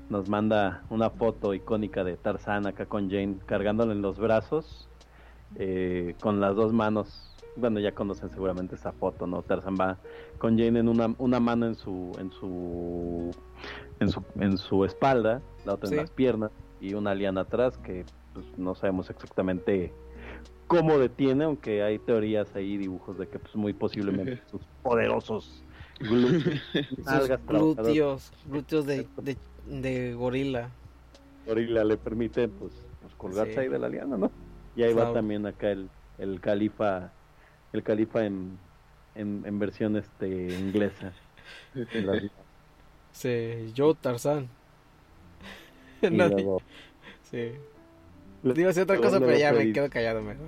Nos manda una foto icónica de Tarzan acá con Jane cargándole en los brazos. Eh, con las dos manos. Bueno, ya conocen seguramente esa foto, ¿no? Tarzan va con Jane en una, una mano en su, en su en su en su espalda, la otra en las piernas y una liana atrás que pues, no sabemos exactamente cómo detiene, aunque hay teorías ahí, dibujos de que pues muy posiblemente sus poderosos glúteos, glúteos, de, de, gorila. Gorila le permite pues, pues colgarse ahí de la liana, ¿no? Y ahí va también acá el, el califa, el califa en, en, versión este inglesa. sí, yo Tarzán. sí. Digo otra cosa, pero ya me quedo callado mejor.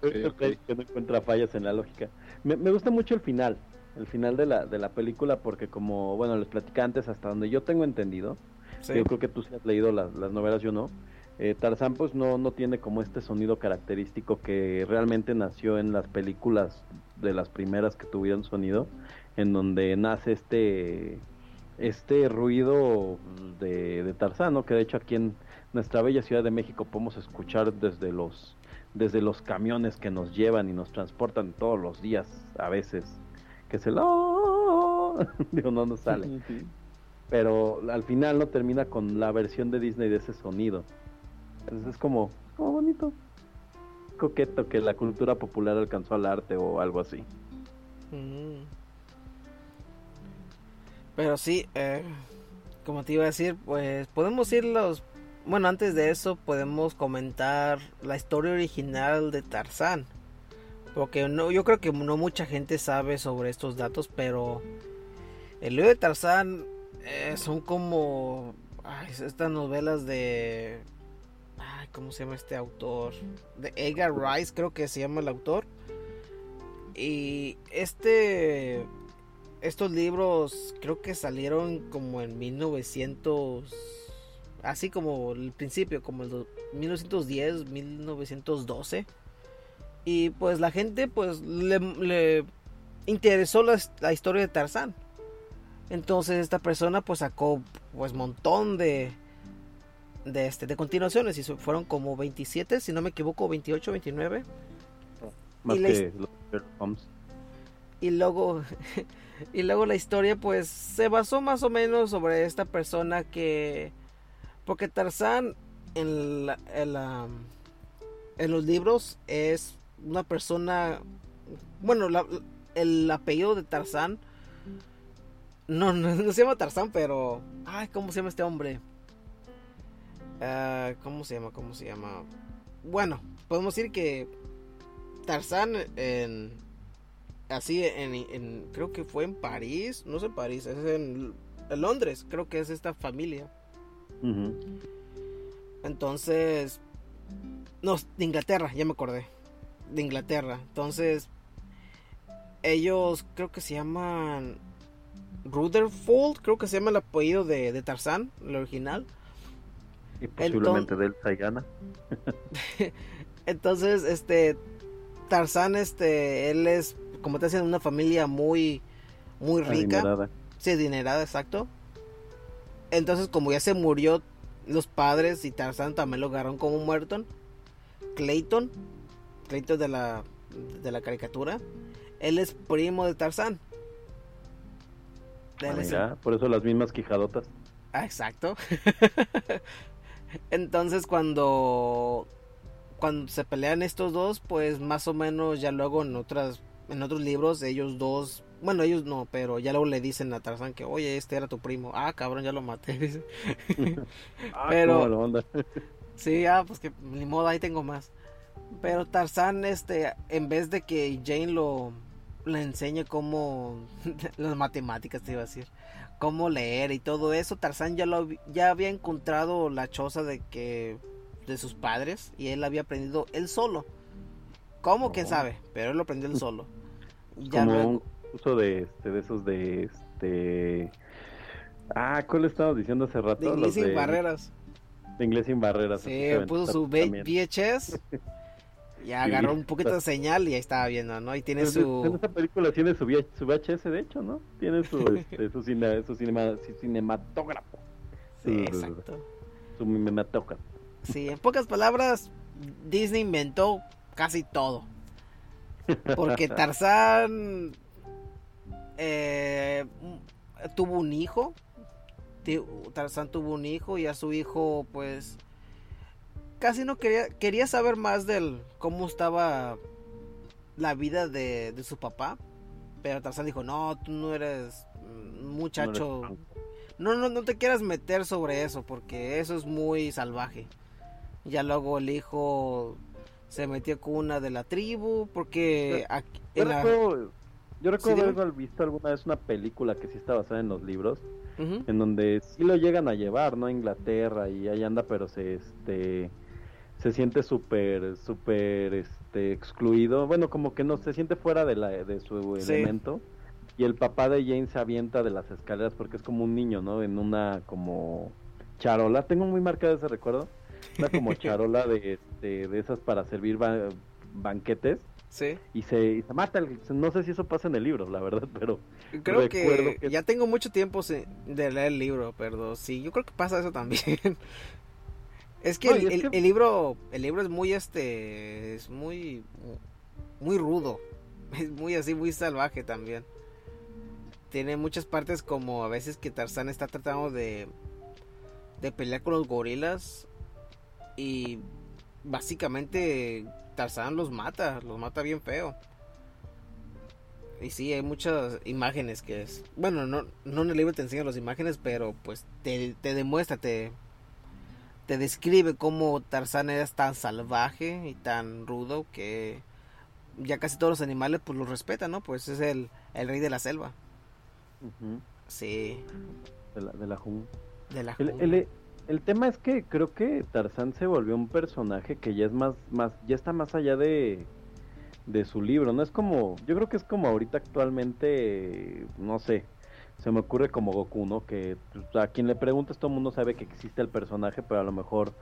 que no encuentra fallas en la lógica. Me, gusta mucho el final, el final de la, de la película, porque como, bueno, les platicé antes, hasta donde yo tengo entendido, yo creo que tú sí has leído las, las novelas, yo no. Eh, Tarzán pues no, no tiene como este sonido característico que realmente nació en las películas de las primeras que tuvieron sonido, en donde nace este este ruido de, de Tarzán, ¿no? que de hecho aquí en, nuestra bella Ciudad de México podemos escuchar desde los desde los camiones que nos llevan y nos transportan todos los días a veces que se lo digo no nos sale. Pero al final no termina con la versión de Disney de ese sonido. Entonces es como como bonito. Coqueto que la cultura popular alcanzó al arte o algo así. Mm. Pero sí eh, como te iba a decir pues podemos ir los bueno, antes de eso podemos comentar la historia original de Tarzán. Porque no, yo creo que no mucha gente sabe sobre estos datos, pero el libro de Tarzán eh, son como Ay, estas novelas de... Ay, ¿cómo se llama este autor? De Edgar Rice, creo que se llama el autor. Y este... Estos libros creo que salieron como en 1900... Así como el principio, como el 1910, 1912. Y pues la gente pues le, interesó la, la historia de Tarzán. Entonces esta persona pues sacó pues montón de de este de continuaciones y fueron como 27, si no me equivoco, 28, 29. Más y que Y luego y luego la historia pues se basó más o menos sobre esta persona que porque Tarzán en en, los libros es una persona bueno, el apellido de Tarzán no, no, se llama Tarzán, pero. Ay, ¿cómo se llama este hombre? Uh, ¿Cómo se llama? ¿Cómo se llama? Bueno, podemos decir que Tarzán en. Así en, Creo que fue en París. No sé París, es en, Londres. Creo que es esta familia. Entonces. No, de Inglaterra, ya me acordé. De Inglaterra. Entonces. Ellos creo que se llaman Rutherford, creo que se llama el apellido de, de Tarzán, el original. Y posiblemente del Saigana. Entonces, este Tarzán, este, él es, como te decía, una familia muy, muy rica. Adinerada. Sí, adinerada, exacto. Entonces, como ya se murió los padres y Tarzán también lo agarraron como muerto. Clayton, Clayton de la, de la caricatura, él es primo de Tarzán. Ah, por eso las mismas quijadotas. Ah, exacto. Entonces cuando cuando se pelean estos dos, pues más o menos ya luego en otras en otros libros ellos dos, bueno, ellos no, pero ya luego le dicen a Tarzán que, "Oye, este era tu primo." Ah, cabrón, ya lo maté. ah, pero sí, ah, pues que ni modo, ahí tengo más. Pero Tarzán este en vez de que Jane lo le enseña cómo las matemáticas te iba a decir cómo leer y todo eso Tarzán ya lo ya había encontrado la choza de que de sus padres y él había aprendido él solo cómo quién sabe pero él lo aprendió él solo ya como un uso de este de esos de este ah cuál estabas diciendo hace rato de inglés sin barreras de inglés sin barreras sí puso su VHS Ya agarró un poquito de señal y ahí estaba viendo, ¿no? Y tiene su... En esa película tiene su, su VHS, de hecho, ¿no? Tiene su, este, su, cine, su, cinema, su cinematógrafo. Sí, exacto. Su cinematógrafo. Sí, en pocas palabras, Disney inventó casi todo. Porque Tarzán eh, tuvo un hijo. Tarzán tuvo un hijo y a su hijo, pues casi no quería, quería saber más del cómo estaba la vida de, su papá. Pero Tarzán dijo, no, tú no eres muchacho. No, no, no te quieras meter sobre eso porque eso es muy salvaje. Ya luego el hijo se metió con una de la tribu porque... yo, recuerdo, yo recuerdo haber visto alguna vez una película que sí está basada en los libros. En donde sí lo llegan a llevar, ¿no? A Inglaterra y ahí anda, pero se este se siente súper, súper este, excluido. Bueno, como que no se siente fuera de, la, de su elemento. Y el papá de Jane se avienta de las escaleras porque es como un niño, ¿no? En una como charola. Tengo muy marcado ese recuerdo. Una como charola de, este, de esas para servir banquetes. Sí. Y se, se mata. no sé si eso pasa en el libro, la verdad, pero. Creo que, que, ya tengo mucho tiempo de leer el libro, pero sí, yo creo que pasa eso también. Es que, el, libro el libro es muy este es muy muy rudo. Es muy así muy salvaje también. Tiene muchas partes como a veces que Tarzán está tratando de de pelear con los gorilas y básicamente Tarzán los mata, los mata bien feo. Y sí, hay muchas imágenes que es... Bueno, no, no en el libro te enseñan las imágenes, pero pues te, te demuestra, te, te describe cómo Tarzán era tan salvaje y tan rudo que ya casi todos los animales pues lo respetan, ¿no? Pues es el, el rey de la selva. Sí. De la, de la De la jungla. el- el tema es que creo que Tarzán se volvió un personaje que ya es más, más, ya está más allá de, de su libro, no es como, yo creo que es como ahorita actualmente, no sé, se me ocurre como Goku, ¿no? Que pues, a quien le preguntes todo el mundo sabe que existe el personaje, pero a lo mejor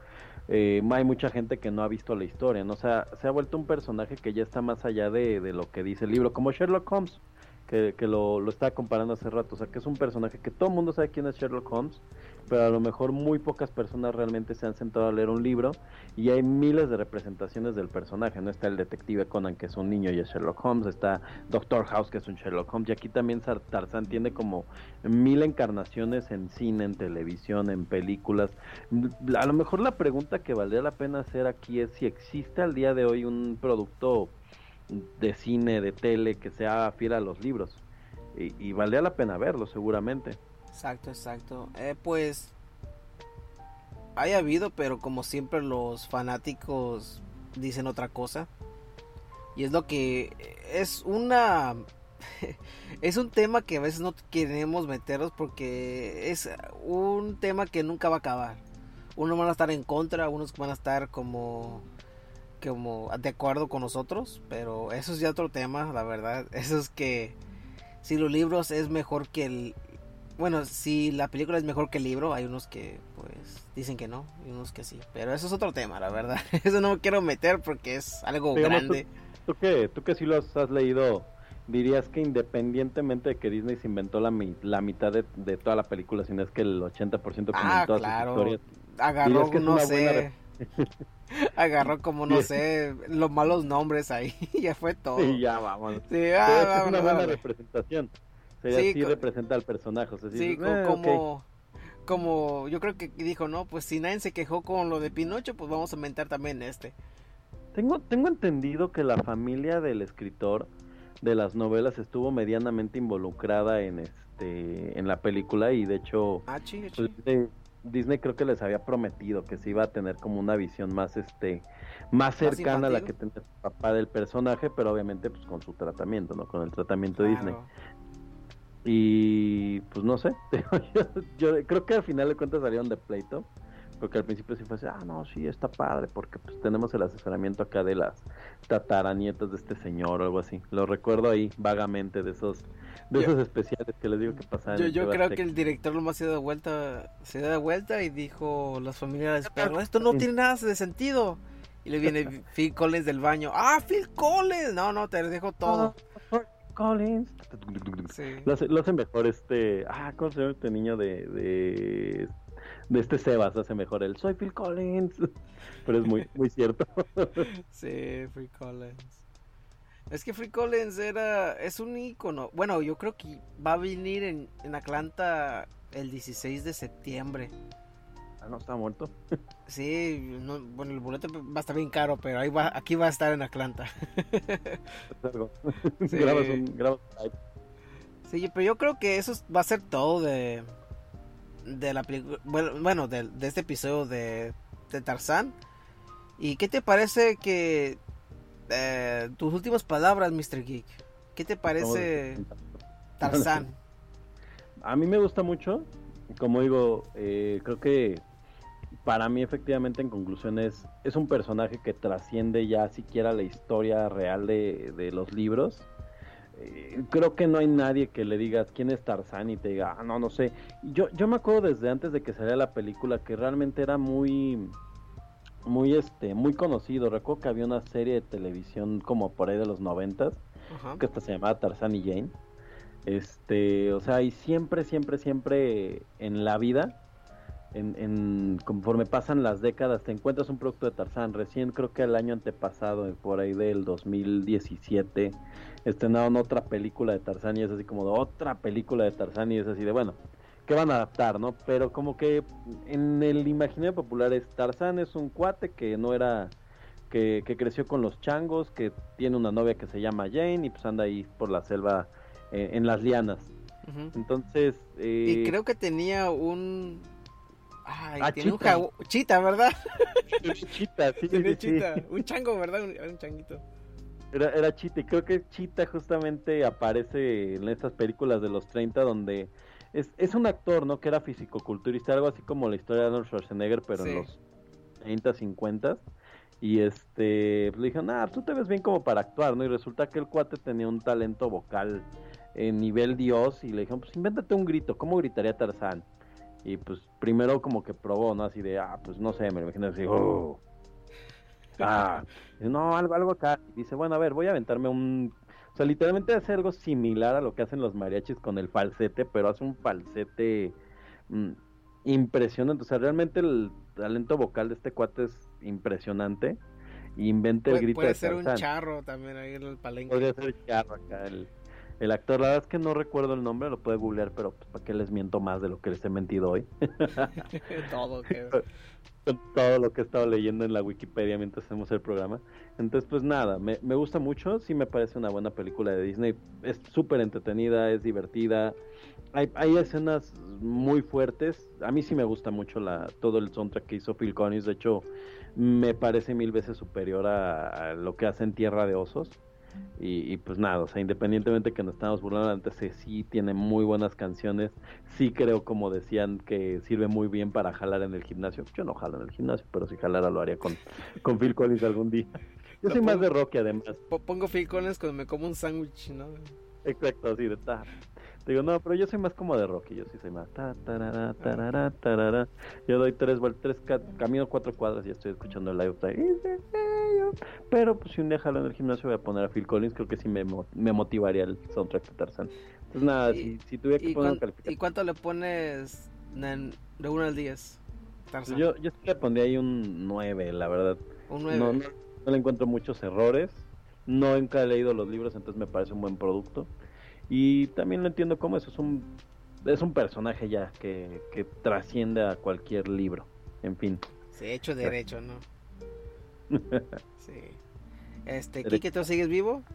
eh, hay mucha gente que no ha visto la historia, ¿no? O sea, se ha vuelto un personaje que ya está más allá de, de lo que dice el libro, como Sherlock Holmes, que, que lo, lo estaba comparando hace rato, o sea, que es un personaje que todo el mundo sabe quién es Sherlock Holmes, pero a lo mejor muy pocas personas realmente se han sentado a leer un libro y hay miles de representaciones del personaje, no está el detective Conan que es un niño y es Sherlock Holmes, está Doctor House que es un Sherlock Holmes y aquí también Tarzán tiene como mil encarnaciones en cine, en televisión, en películas. A lo mejor la pregunta que valdría la pena hacer aquí es si existe al día de hoy un producto de cine, de tele que sea fiel a los libros y, y valdría la pena verlo seguramente. Exacto, exacto. Eh, pues hay habido, pero como siempre los fanáticos dicen otra cosa. Y es lo que es una es un tema que a veces no queremos meternos porque es un tema que nunca va a acabar. Unos van a estar en contra, unos van a estar como como de acuerdo con nosotros, pero eso es ya otro tema, la verdad. Eso es que si los libros es mejor que el bueno, si la película es mejor que el libro, hay unos que pues dicen que no, y unos que sí, pero eso es otro tema, la verdad. Eso no me quiero meter porque es algo Digamos, grande. Tú que, tú que sí los has leído, dirías que independientemente de que Disney se inventó la, la mitad de, de toda la película, si no es que el 80% que Ah, inventó claro. historias, Agarró, que no buena sé. Agarró como no sé, los malos nombres ahí, ya fue todo. sí, ya vamos. Sí, ah, es que es una vámonos, buena vámonos. representación. Sería Sí, representa al personaje. O sea, Sí, dices, co- "Ah, ok". como, como yo creo que dijo, no, pues si nadie se quejó con lo de Pinocho, pues vamos a inventar también este. Tengo, tengo entendido que la familia del escritor de las novelas estuvo medianamente involucrada en este en la película y de hecho Ah, sí, sí. pues, Disney, Disney creo que les había prometido que se iba a tener como una visión más este más cercana a la que tenía el papá del personaje, pero obviamente pues con su tratamiento, ¿no? Con el tratamiento de Disney. Y pues no sé, yo, yo creo que al final de cuentas salieron de pleito, porque al principio sí fue así, ah, no, sí, está padre, porque pues tenemos el asesoramiento acá de las tataranietas de este señor o algo así. Lo recuerdo ahí vagamente de esos de Yo- esos especiales que les digo que pasaban. Yo, creo que el director lo más se dio de vuelta, se dio de vuelta y dijo los familiares, pero esto no tiene nada de sentido. Y le viene Phil Collins del baño, ah, Phil Collins, no, no, te dejo todo. Collins. Sí. Lo hace, lo hace mejor este. Ah, ¿cómo se llama este niño de, de. de este Sebas? Hace mejor el Soy Phil Collins. Pero es muy, muy cierto. Sí, Free Collins. Es que Free Collins era, es un ícono. Bueno, yo creo que va a venir en, en Atlanta el 16 de septiembre. Ah, no, está muerto. Sí, no- bueno, el boleto va a estar bien caro, pero ahí va, aquí va a estar en Atlanta. Sí. grabas un. Grabas un live. Sí, pero yo creo que eso va a ser todo de de la película, bueno, bueno, de, de este episodio de, de Tarzán. ¿Y qué te parece que eh, tus últimas palabras, Mr. Geek? ¿Qué te parece Tarzán? A mí me gusta mucho. Como digo, eh, creo que para mí efectivamente en conclusión es, es un personaje que trasciende ya siquiera la historia real de, de los libros. Eh, creo que no hay nadie que le digas quién es Tarzán y te diga, ah, no, no sé. Yo, yo me acuerdo desde antes de que saliera la película que realmente era muy, muy, este, muy conocido. Recuerdo que había una serie de televisión como por ahí de los noventas que hasta se llamaba Tarzán y Jane. Este, o sea, y siempre, siempre, siempre en la vida, en, en- conforme pasan las décadas, te encuentras un producto de Tarzán. Recién creo que el año antepasado, por ahí del 2017, estrenaron otra película de Tarzán y es así como de otra película de Tarzán y es así de, bueno, que van a adaptar, ¿no? Pero como que en el imaginario popular es Tarzán es un cuate que no era que, que creció con los changos, que tiene una novia que se llama Jane y pues anda ahí por la selva eh, en las lianas. Entonces, eh, Y creo que tenía un... Ay, Ah, tiene un chita. jagu- chita, ¿verdad? Chita, sí, Tiene sí, sí. chita. Un chango, ¿verdad? Un, un changuito. Era, era Chita y creo que Chita justamente aparece en estas películas de los 30 donde es, es un actor, ¿no? Que era fisicoculturista, algo así como la historia de Arnold Schwarzenegger, pero en los 30, 50. Y este, pues, le dijeron, ah, tú te ves bien como para actuar, ¿no? Y resulta que el cuate tenía un talento vocal en nivel Dios y le dijeron, pues invéntate un grito, ¿cómo gritaría Tarzán? Y pues primero como que probó, ¿no? Así de, ah, pues no sé, me lo imagino así, oh. Ah, no, algo, algo acá. Y dice, bueno, a ver, voy a aventarme un... O sea, literalmente hace algo similar a lo que hacen los mariachis con el falsete, pero hace un falsete mm, impresionante. O sea, realmente el talento vocal de este cuate es impresionante. Inventa el grito puede ser un charro también ahí en el palenque. Podría ser charro acá el, el actor, la verdad es que no recuerdo el nombre, lo puede googlear, pero pues, para qué les miento más de lo que les he mentido hoy. todo, todo lo que he estado leyendo en la Wikipedia mientras hacemos el programa. Entonces, pues nada, me, me gusta mucho, sí me parece una buena película de Disney. Es súper entretenida, es divertida. Hay, hay, escenas muy fuertes. A mí sí me gusta mucho la, todo el soundtrack que hizo Phil Collins. De hecho, me parece mil veces superior a, a lo que hace en Tierra de Osos. Y, pues nada, o sea, independientemente que nos estamos burlando antes, sí tiene muy buenas canciones. Sí creo, como decían, que sirve muy bien para jalar en el gimnasio. Yo no jalo en el gimnasio, pero si jalara lo haría con, con Phil Collins algún día. Yo soy más de rock además. Pongo Phil Collins cuando me como un sándwich, ¿no? Exacto, así de ta, Digo, no, pero yo soy más como de Rocky, yo sí soy más. Ta, tarara, tarara, tarara. Yo doy tres vueltas, tres, camino cuatro cuadras y estoy escuchando el live. Pero pues si un día jalo en el gimnasio voy a poner a Phil Collins, creo que sí me, me motivaría el soundtrack de Tarzan. Entonces nada, si, si, tuviera que poner un calificación. ¿Y cuánto le pones de 1 al 10? Tarzan? Yo, yo sí le pondría ahí un 9, la verdad. Un 9. No, no, no le encuentro muchos errores. No nunca he leído los libros, entonces me parece un buen producto. Y también lo entiendo como eso, es un, es un personaje ya que, que trasciende a cualquier libro, en fin. Sí, hecho derecho, ¿no? sí. Este, Kike, ¿tú sigues vivo?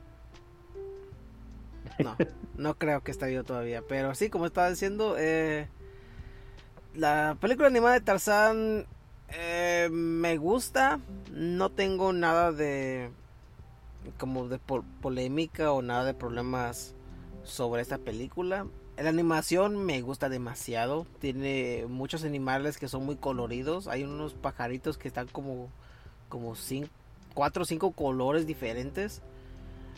No, no creo que está vivo todavía, pero sí, como estaba diciendo, eh, la película animada de Tarzán eh, me gusta, no tengo nada de como de polémica o nada de problemas sobre esta película. La animación me gusta demasiado. Tiene muchos animales que son muy coloridos. Hay unos pajaritos que están como, como cinco, cuatro o cinco colores diferentes.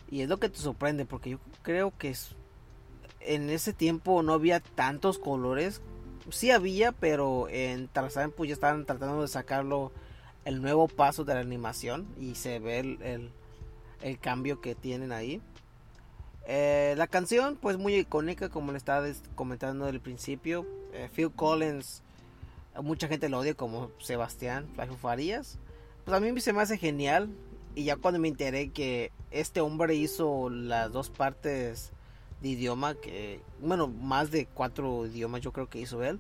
Y es lo que te sorprende porque yo creo que es, en ese tiempo no había tantos colores. Sí había, pero en Tarzan pues ya estaban tratando de sacarlo el nuevo paso de la animación y se ve el, el cambio que tienen ahí. Eh, la canción, pues muy icónica, como le estaba comentando el principio. Eh, Phil Collins, mucha gente lo odia como Sebastián Farías. Pues a mí se me hace genial. Y ya cuando me enteré que este hombre hizo las dos partes de idioma, que bueno, más de cuatro idiomas yo creo que hizo él.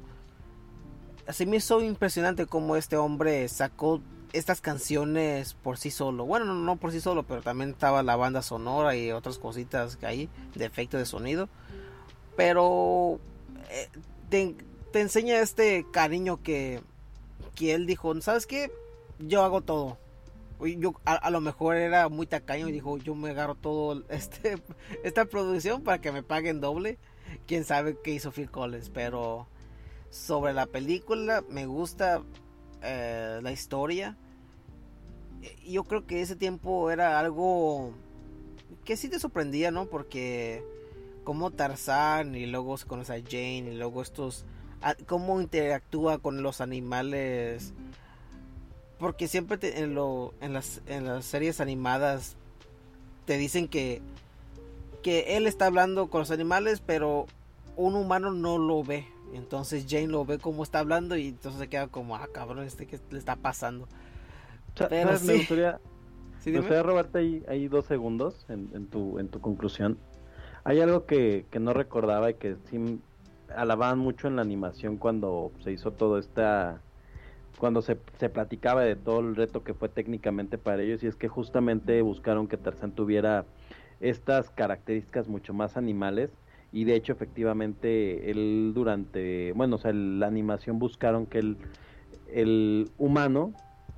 Así me hizo impresionante como este hombre sacó estas canciones por sí solo. Bueno, no, por sí solo, pero también estaba la banda sonora y otras cositas que hay de efecto de sonido. Pero eh, te, enseña este cariño que, que él dijo, ¿sabes qué? Yo hago todo. Yo a, lo mejor era muy tacaño y dijo, yo me agarro todo este esta producción para que me paguen doble. Quién sabe qué hizo Phil Collins, pero sobre la película me gusta eh, la historia yo creo que ese tiempo era algo que sí te sorprendía, ¿no? Porque como Tarzán y luego se conoce a Jane y luego estos cómo interactúa con los animales porque siempre en lo en las en las series animadas te dicen que que él está hablando con los animales pero un humano no lo ve entonces Jane lo ve como está hablando y entonces se queda como ah cabrón este que le está pasando me gustaría, me gustaría robarte ahí, ahí, dos segundos en, tu, en tu conclusión. Hay algo que, no recordaba y que sí alababan mucho en la animación cuando se hizo todo esta cuando se, se, platicaba de todo el reto que fue técnicamente para ellos y es que justamente buscaron que Tarzán tuviera estas características mucho más animales y de hecho efectivamente él durante bueno o sea la animación buscaron que el, el humano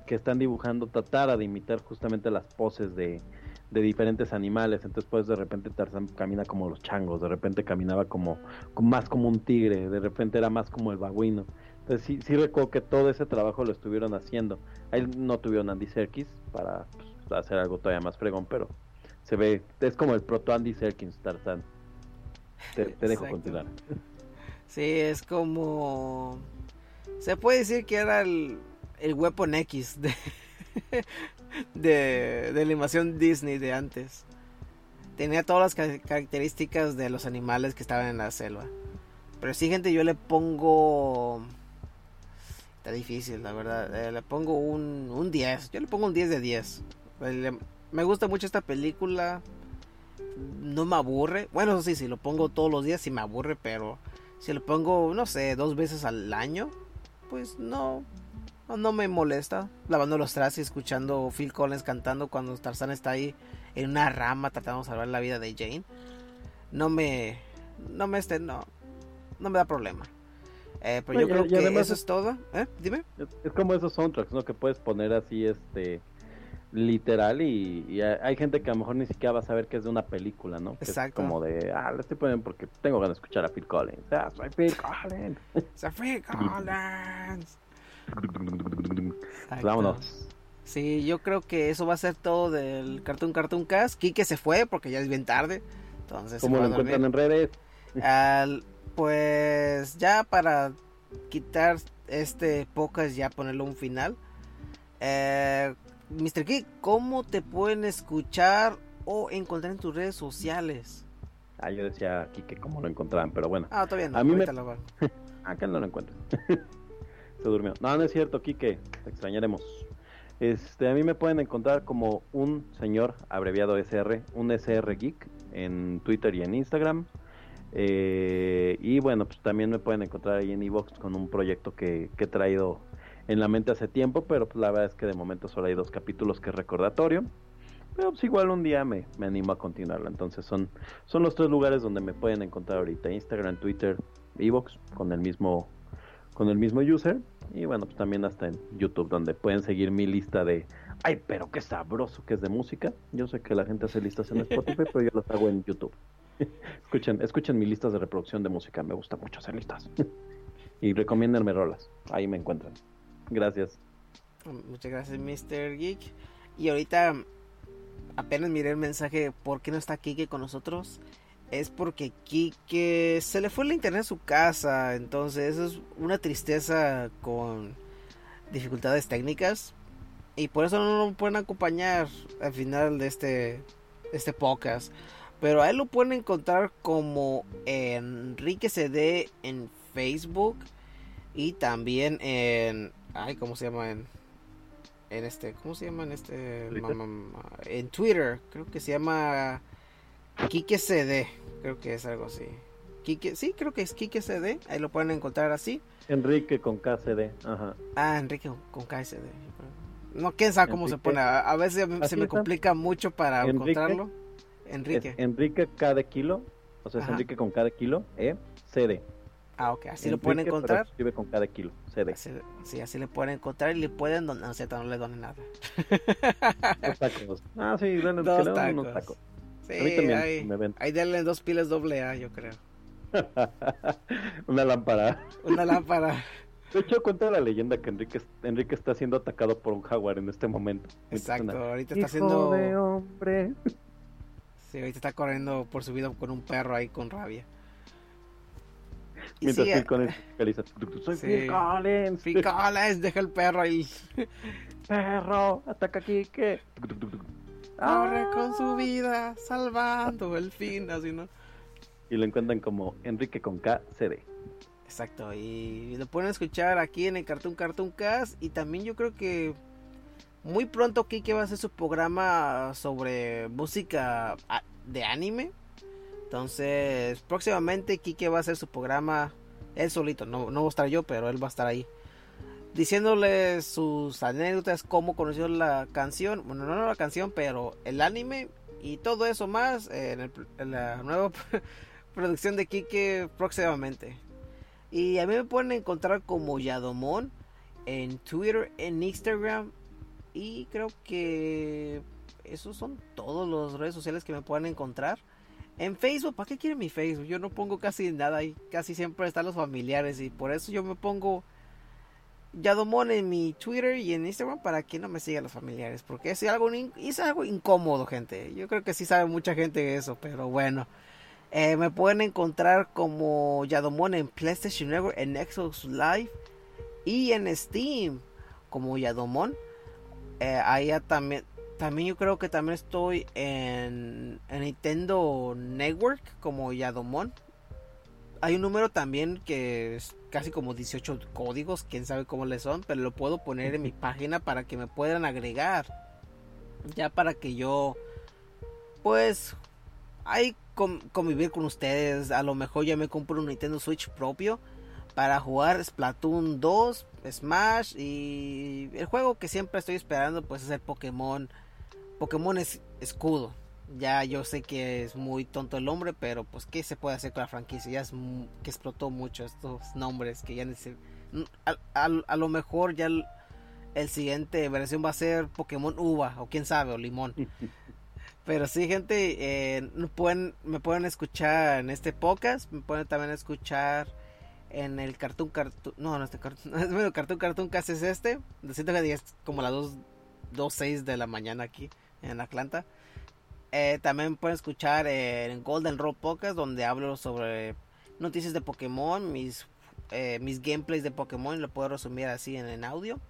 que están dibujando tratara de imitar justamente las poses de, de diferentes animales. Entonces, pues de repente Tarzán camina como los changos, de repente caminaba como, más como un tigre, de repente era más como el babuino. Entonces, sí, sí recuerdo que todo ese trabajo lo estuvieron haciendo. Ahí no tuvieron Andy Serkis para pues, hacer algo todavía más fregón, pero se ve, es como el proto Andy Serkis Tarzán. Te, dejo continuar. Sí, es como. Se puede decir que era el, el Weapon X de, de, de animación Disney de antes. Tenía todas las características de los animales que estaban en la selva. Pero sí, gente, yo le pongo. Está difícil, la verdad. Eh, le pongo un, un 10. Yo le pongo un 10 de 10. me gusta mucho esta película. No me aburre. Bueno, sí, si lo pongo todos los días, sí me aburre. Pero si lo pongo, no sé, dos veces al año, pues no, no me molesta. Lavando los trastes y escuchando Phil Collins cantando cuando Tarzan está ahí en una rama tratando de salvar la vida de Jane. No me, no me este, no, no me da problema. Eh, pero yo creo que eso es todo. ¿Eh? Dime. Es, como esos soundtracks, ¿no? Que puedes poner así, este, literal y, hay gente que a lo mejor ni siquiera va a saber que es de una película, ¿no? Exacto. como de, ah, lo estoy poniendo porque tengo ganas de escuchar a Phil Collins. Ah, soy Phil Collins. soy Phil Collins. Vámonos. Sí, yo creo que eso va a ser todo del Cartoon Cartoon Cast. Kike se fue porque ya es bien tarde. Entonces, ¿Cómo lo encuentran en redes? pues ya para quitar este podcast, ya ponerle un final. Eh, Mr. Kik, ¿cómo te pueden escuchar o encontrar en tus redes sociales? Ah, yo decía aquí que cómo lo encontraban, pero bueno. Ah, todavía no. A mí me... lo Acá no lo encuentro. Durmió. No, no es cierto, Kike. Te extrañaremos. Este, a mí me pueden encontrar como un señor abreviado SR, un SR Geek en Twitter y en Instagram. Eh, y bueno, pues también me pueden encontrar ahí en Evox con un proyecto que, que he traído en la mente hace tiempo, pero pues la verdad es que de momento solo hay dos capítulos que es recordatorio. Pero pues igual un día me, me animo a continuarlo. Entonces son, son los tres lugares donde me pueden encontrar ahorita. Instagram, Twitter, Evox, con el mismo, con el mismo user. Y bueno, pues también hasta en YouTube, donde pueden seguir mi lista de ay, pero qué sabroso que es de música. Yo sé que la gente hace listas en Spotify, pero yo las hago en YouTube. escuchen, escuchen mis listas de reproducción de música, me gusta mucho hacer listas. y recomiéndenme rolas, ahí me encuentran. Gracias. Muchas gracias, Mr. Geek. Y ahorita apenas miré el mensaje, ¿por qué no está Kike con nosotros? Es porque Kike se le fue el internet a su casa, entonces eso es una tristeza con dificultades técnicas y por eso no lo pueden acompañar al final de este este podcast. Pero a él lo pueden encontrar como Enrique CD en Facebook y también en ay, ¿cómo se llama en en este, ¿cómo se llama en este en Twitter? Creo que se llama Kike CD, creo que es algo así. Kike, sí, creo que es Kike CD, ahí lo pueden encontrar así. Enrique con KCD, ajá. Ah, Enrique con KCD. No, quién sabe cómo se pone. A, veces se me complica mucho para encontrarlo. Enrique. Enrique cada kilo, o sea, es Enrique con cada kilo, E, CD. Ah, ok, así lo pueden encontrar. Escribe con cada kilo, CD. sí, así le pueden encontrar y le pueden donar, no, no le donen nada. Dos tacos. Ah, sí, denle dos tacos. unos tacos. Sí, ahí, ahí denle dos pilas doble A, yo creo. Una lámpara. Una lámpara. De hecho, cuenta la leyenda que Enrique, Enrique está siendo atacado por un jaguar en este momento. Exacto, ahorita está siendo... de hombre. Sí, ahorita está corriendo por su vida con un perro ahí con rabia. Mientras Phil Collins soy sí. Phil Collins. Phil Collins, deja el perro ahí. perro, ataca aquí, ¿qué? Corre con su vida, salvando el fin, así, ¿no? Y lo encuentran como Enrique con K, CD. Exacto, y lo pueden escuchar aquí en el Cartoon Cartoon Cast. Y también yo creo que muy pronto Kike va a hacer su programa sobre música de anime. Entonces, próximamente Kike va a hacer su programa él solito. No, no voy a estar yo, pero él va a estar ahí. Diciéndole sus anécdotas, cómo conoció la canción. Bueno, no la canción, pero el anime y todo eso más en, la nueva producción de Kike próximamente. Y a mí me pueden encontrar como Yadomon en Twitter, en Instagram Y creo que esos son todos los redes sociales que me pueden encontrar. En Facebook, ¿para qué quieren mi Facebook? Yo no pongo casi nada ahí. Casi siempre están los familiares. Y por eso yo me pongo Yadomon en mi Twitter y en Instagram para que no me sigan los familiares. Porque es algo, incómodo, gente. Yo creo que sí sabe mucha gente eso. Pero bueno. Eh, me pueden encontrar como Yadomon en PlayStation Network, en Xbox Live y en Steam como Yadomon. Eh, ahí también, también yo creo que también estoy en, Nintendo Network como Yadomon. Hay un número también que es casi como 18 códigos, quién sabe cómo le son, pero lo puedo poner en mi página para que me puedan agregar. Ya para que yo, pues, hay convivir con ustedes. A lo mejor ya me compro un Nintendo Switch propio para jugar Splatoon 2, Smash y el juego que siempre estoy esperando pues es el Pokémon. Pokémon es escudo. Ya yo sé que es muy tonto el hombre, pero pues qué se puede hacer con la franquicia. Ya es que explotó mucho estos nombres que ya a, a, lo mejor ya el, el siguiente versión va a ser Pokémon Uva o quién sabe o Limón. Pero sí, gente, eh, pueden, me pueden escuchar en este podcast, me pueden también escuchar en el Cartoon Cartoon, no, no este Cartoon, bueno, Cartoon Cartoon casi es este, siento que es como las 2, 2, 6 de la mañana aquí en Atlanta. Eh, también pueden escuchar en Golden Road Podcast donde hablo sobre noticias de Pokémon, mis, eh, mis gameplays de Pokémon, lo puedo resumir así en, en audio.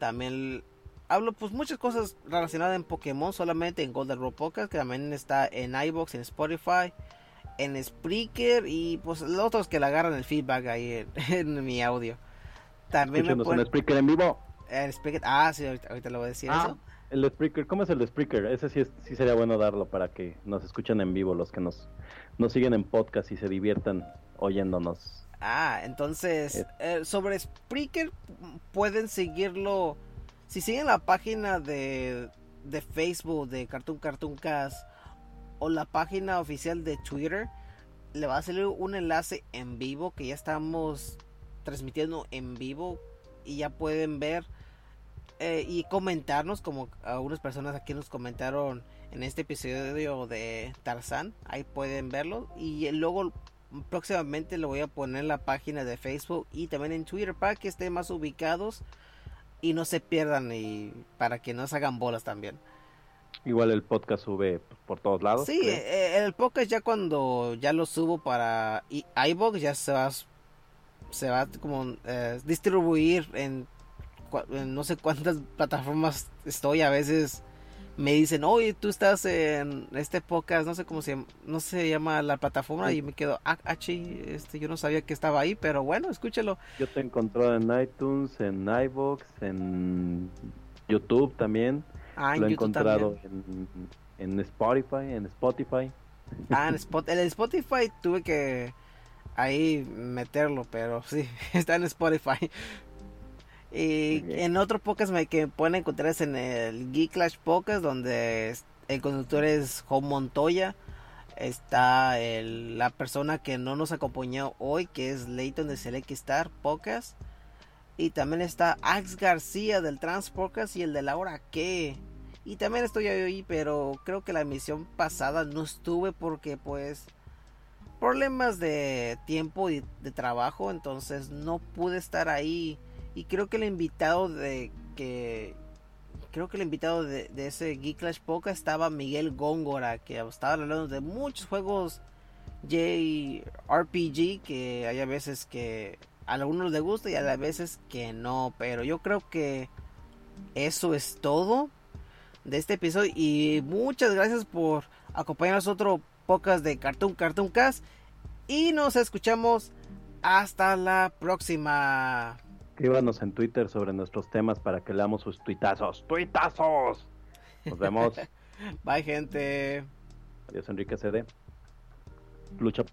También hablo pues muchas cosas relacionadas en Pokémon solamente en Golden Road Podcast, que también está en iBox, en Spotify, en Spreaker y pues los otros que le agarran el feedback ahí en, mi audio. También me pueden... en Spreaker en vivo. En Spreaker, ah, sí, ahorita, lo voy a decir ah, eso. El Spreaker, ¿cómo es el Spreaker? Ese sí, sí sería bueno darlo para que nos escuchen en vivo los que nos, nos siguen en podcast y se diviertan oyéndonos. Ah, entonces, eh. Eh, sobre Spreaker pueden seguirlo si siguen la página de, de Facebook de Cartoon Cartoon Cast o la página oficial de Twitter, le va a salir un enlace en vivo que ya estamos transmitiendo en vivo y ya pueden ver eh, y comentarnos como algunas personas aquí nos comentaron en este episodio de Tarzan ahí pueden verlo y luego próximamente lo voy a poner en la página de Facebook y también en Twitter para que estén más ubicados y no se pierdan y para que no se hagan bolas también. Igual el podcast sube por todos lados. Sí, eh, el podcast ya cuando ya lo subo para iBox ya se va se va como eh, distribuir en, en, no sé cuántas plataformas estoy a veces me dicen, oye, tú estás en este podcast, no sé cómo se llama, no se llama la plataforma y me quedo, ah, ah este, yo no sabía que estaba ahí, pero bueno, escúchelo. Yo te he encontrado en iTunes, en iVoox, en YouTube también. Ah, Lo he encontrado en, en, Spotify, en Spotify. Ah, en, Spot, en Spotify tuve que ahí meterlo, pero sí, está en Spotify. Y en otro podcast que pueden encontrar es en el Geek Clash Podcast, donde el conductor es Home Montoya. Está la persona que no nos acompañó hoy, que es Leighton de Select Star Podcast. Y también está Ax García del Trans Podcast y el de Laura que Y también estoy ahí, pero creo que la emisión pasada no estuve porque pues problemas de tiempo y de trabajo, entonces no pude estar ahí y creo que el invitado de que creo que el invitado de, ese Geek Clash Poca estaba Miguel Góngora, que estaba hablando de muchos juegos JRPG que hay a veces que a algunos les gusta y a veces que no, pero yo creo que eso es todo de este episodio y muchas gracias por acompañarnos otro podcast de Cartoon Cartoon Cast y nos escuchamos hasta la próxima. Escríbanos en Twitter sobre nuestros temas para que leamos sus tuitazos. ¡Tuitazos! Nos vemos. Bye, gente. Adiós, Enrique CD. Lucha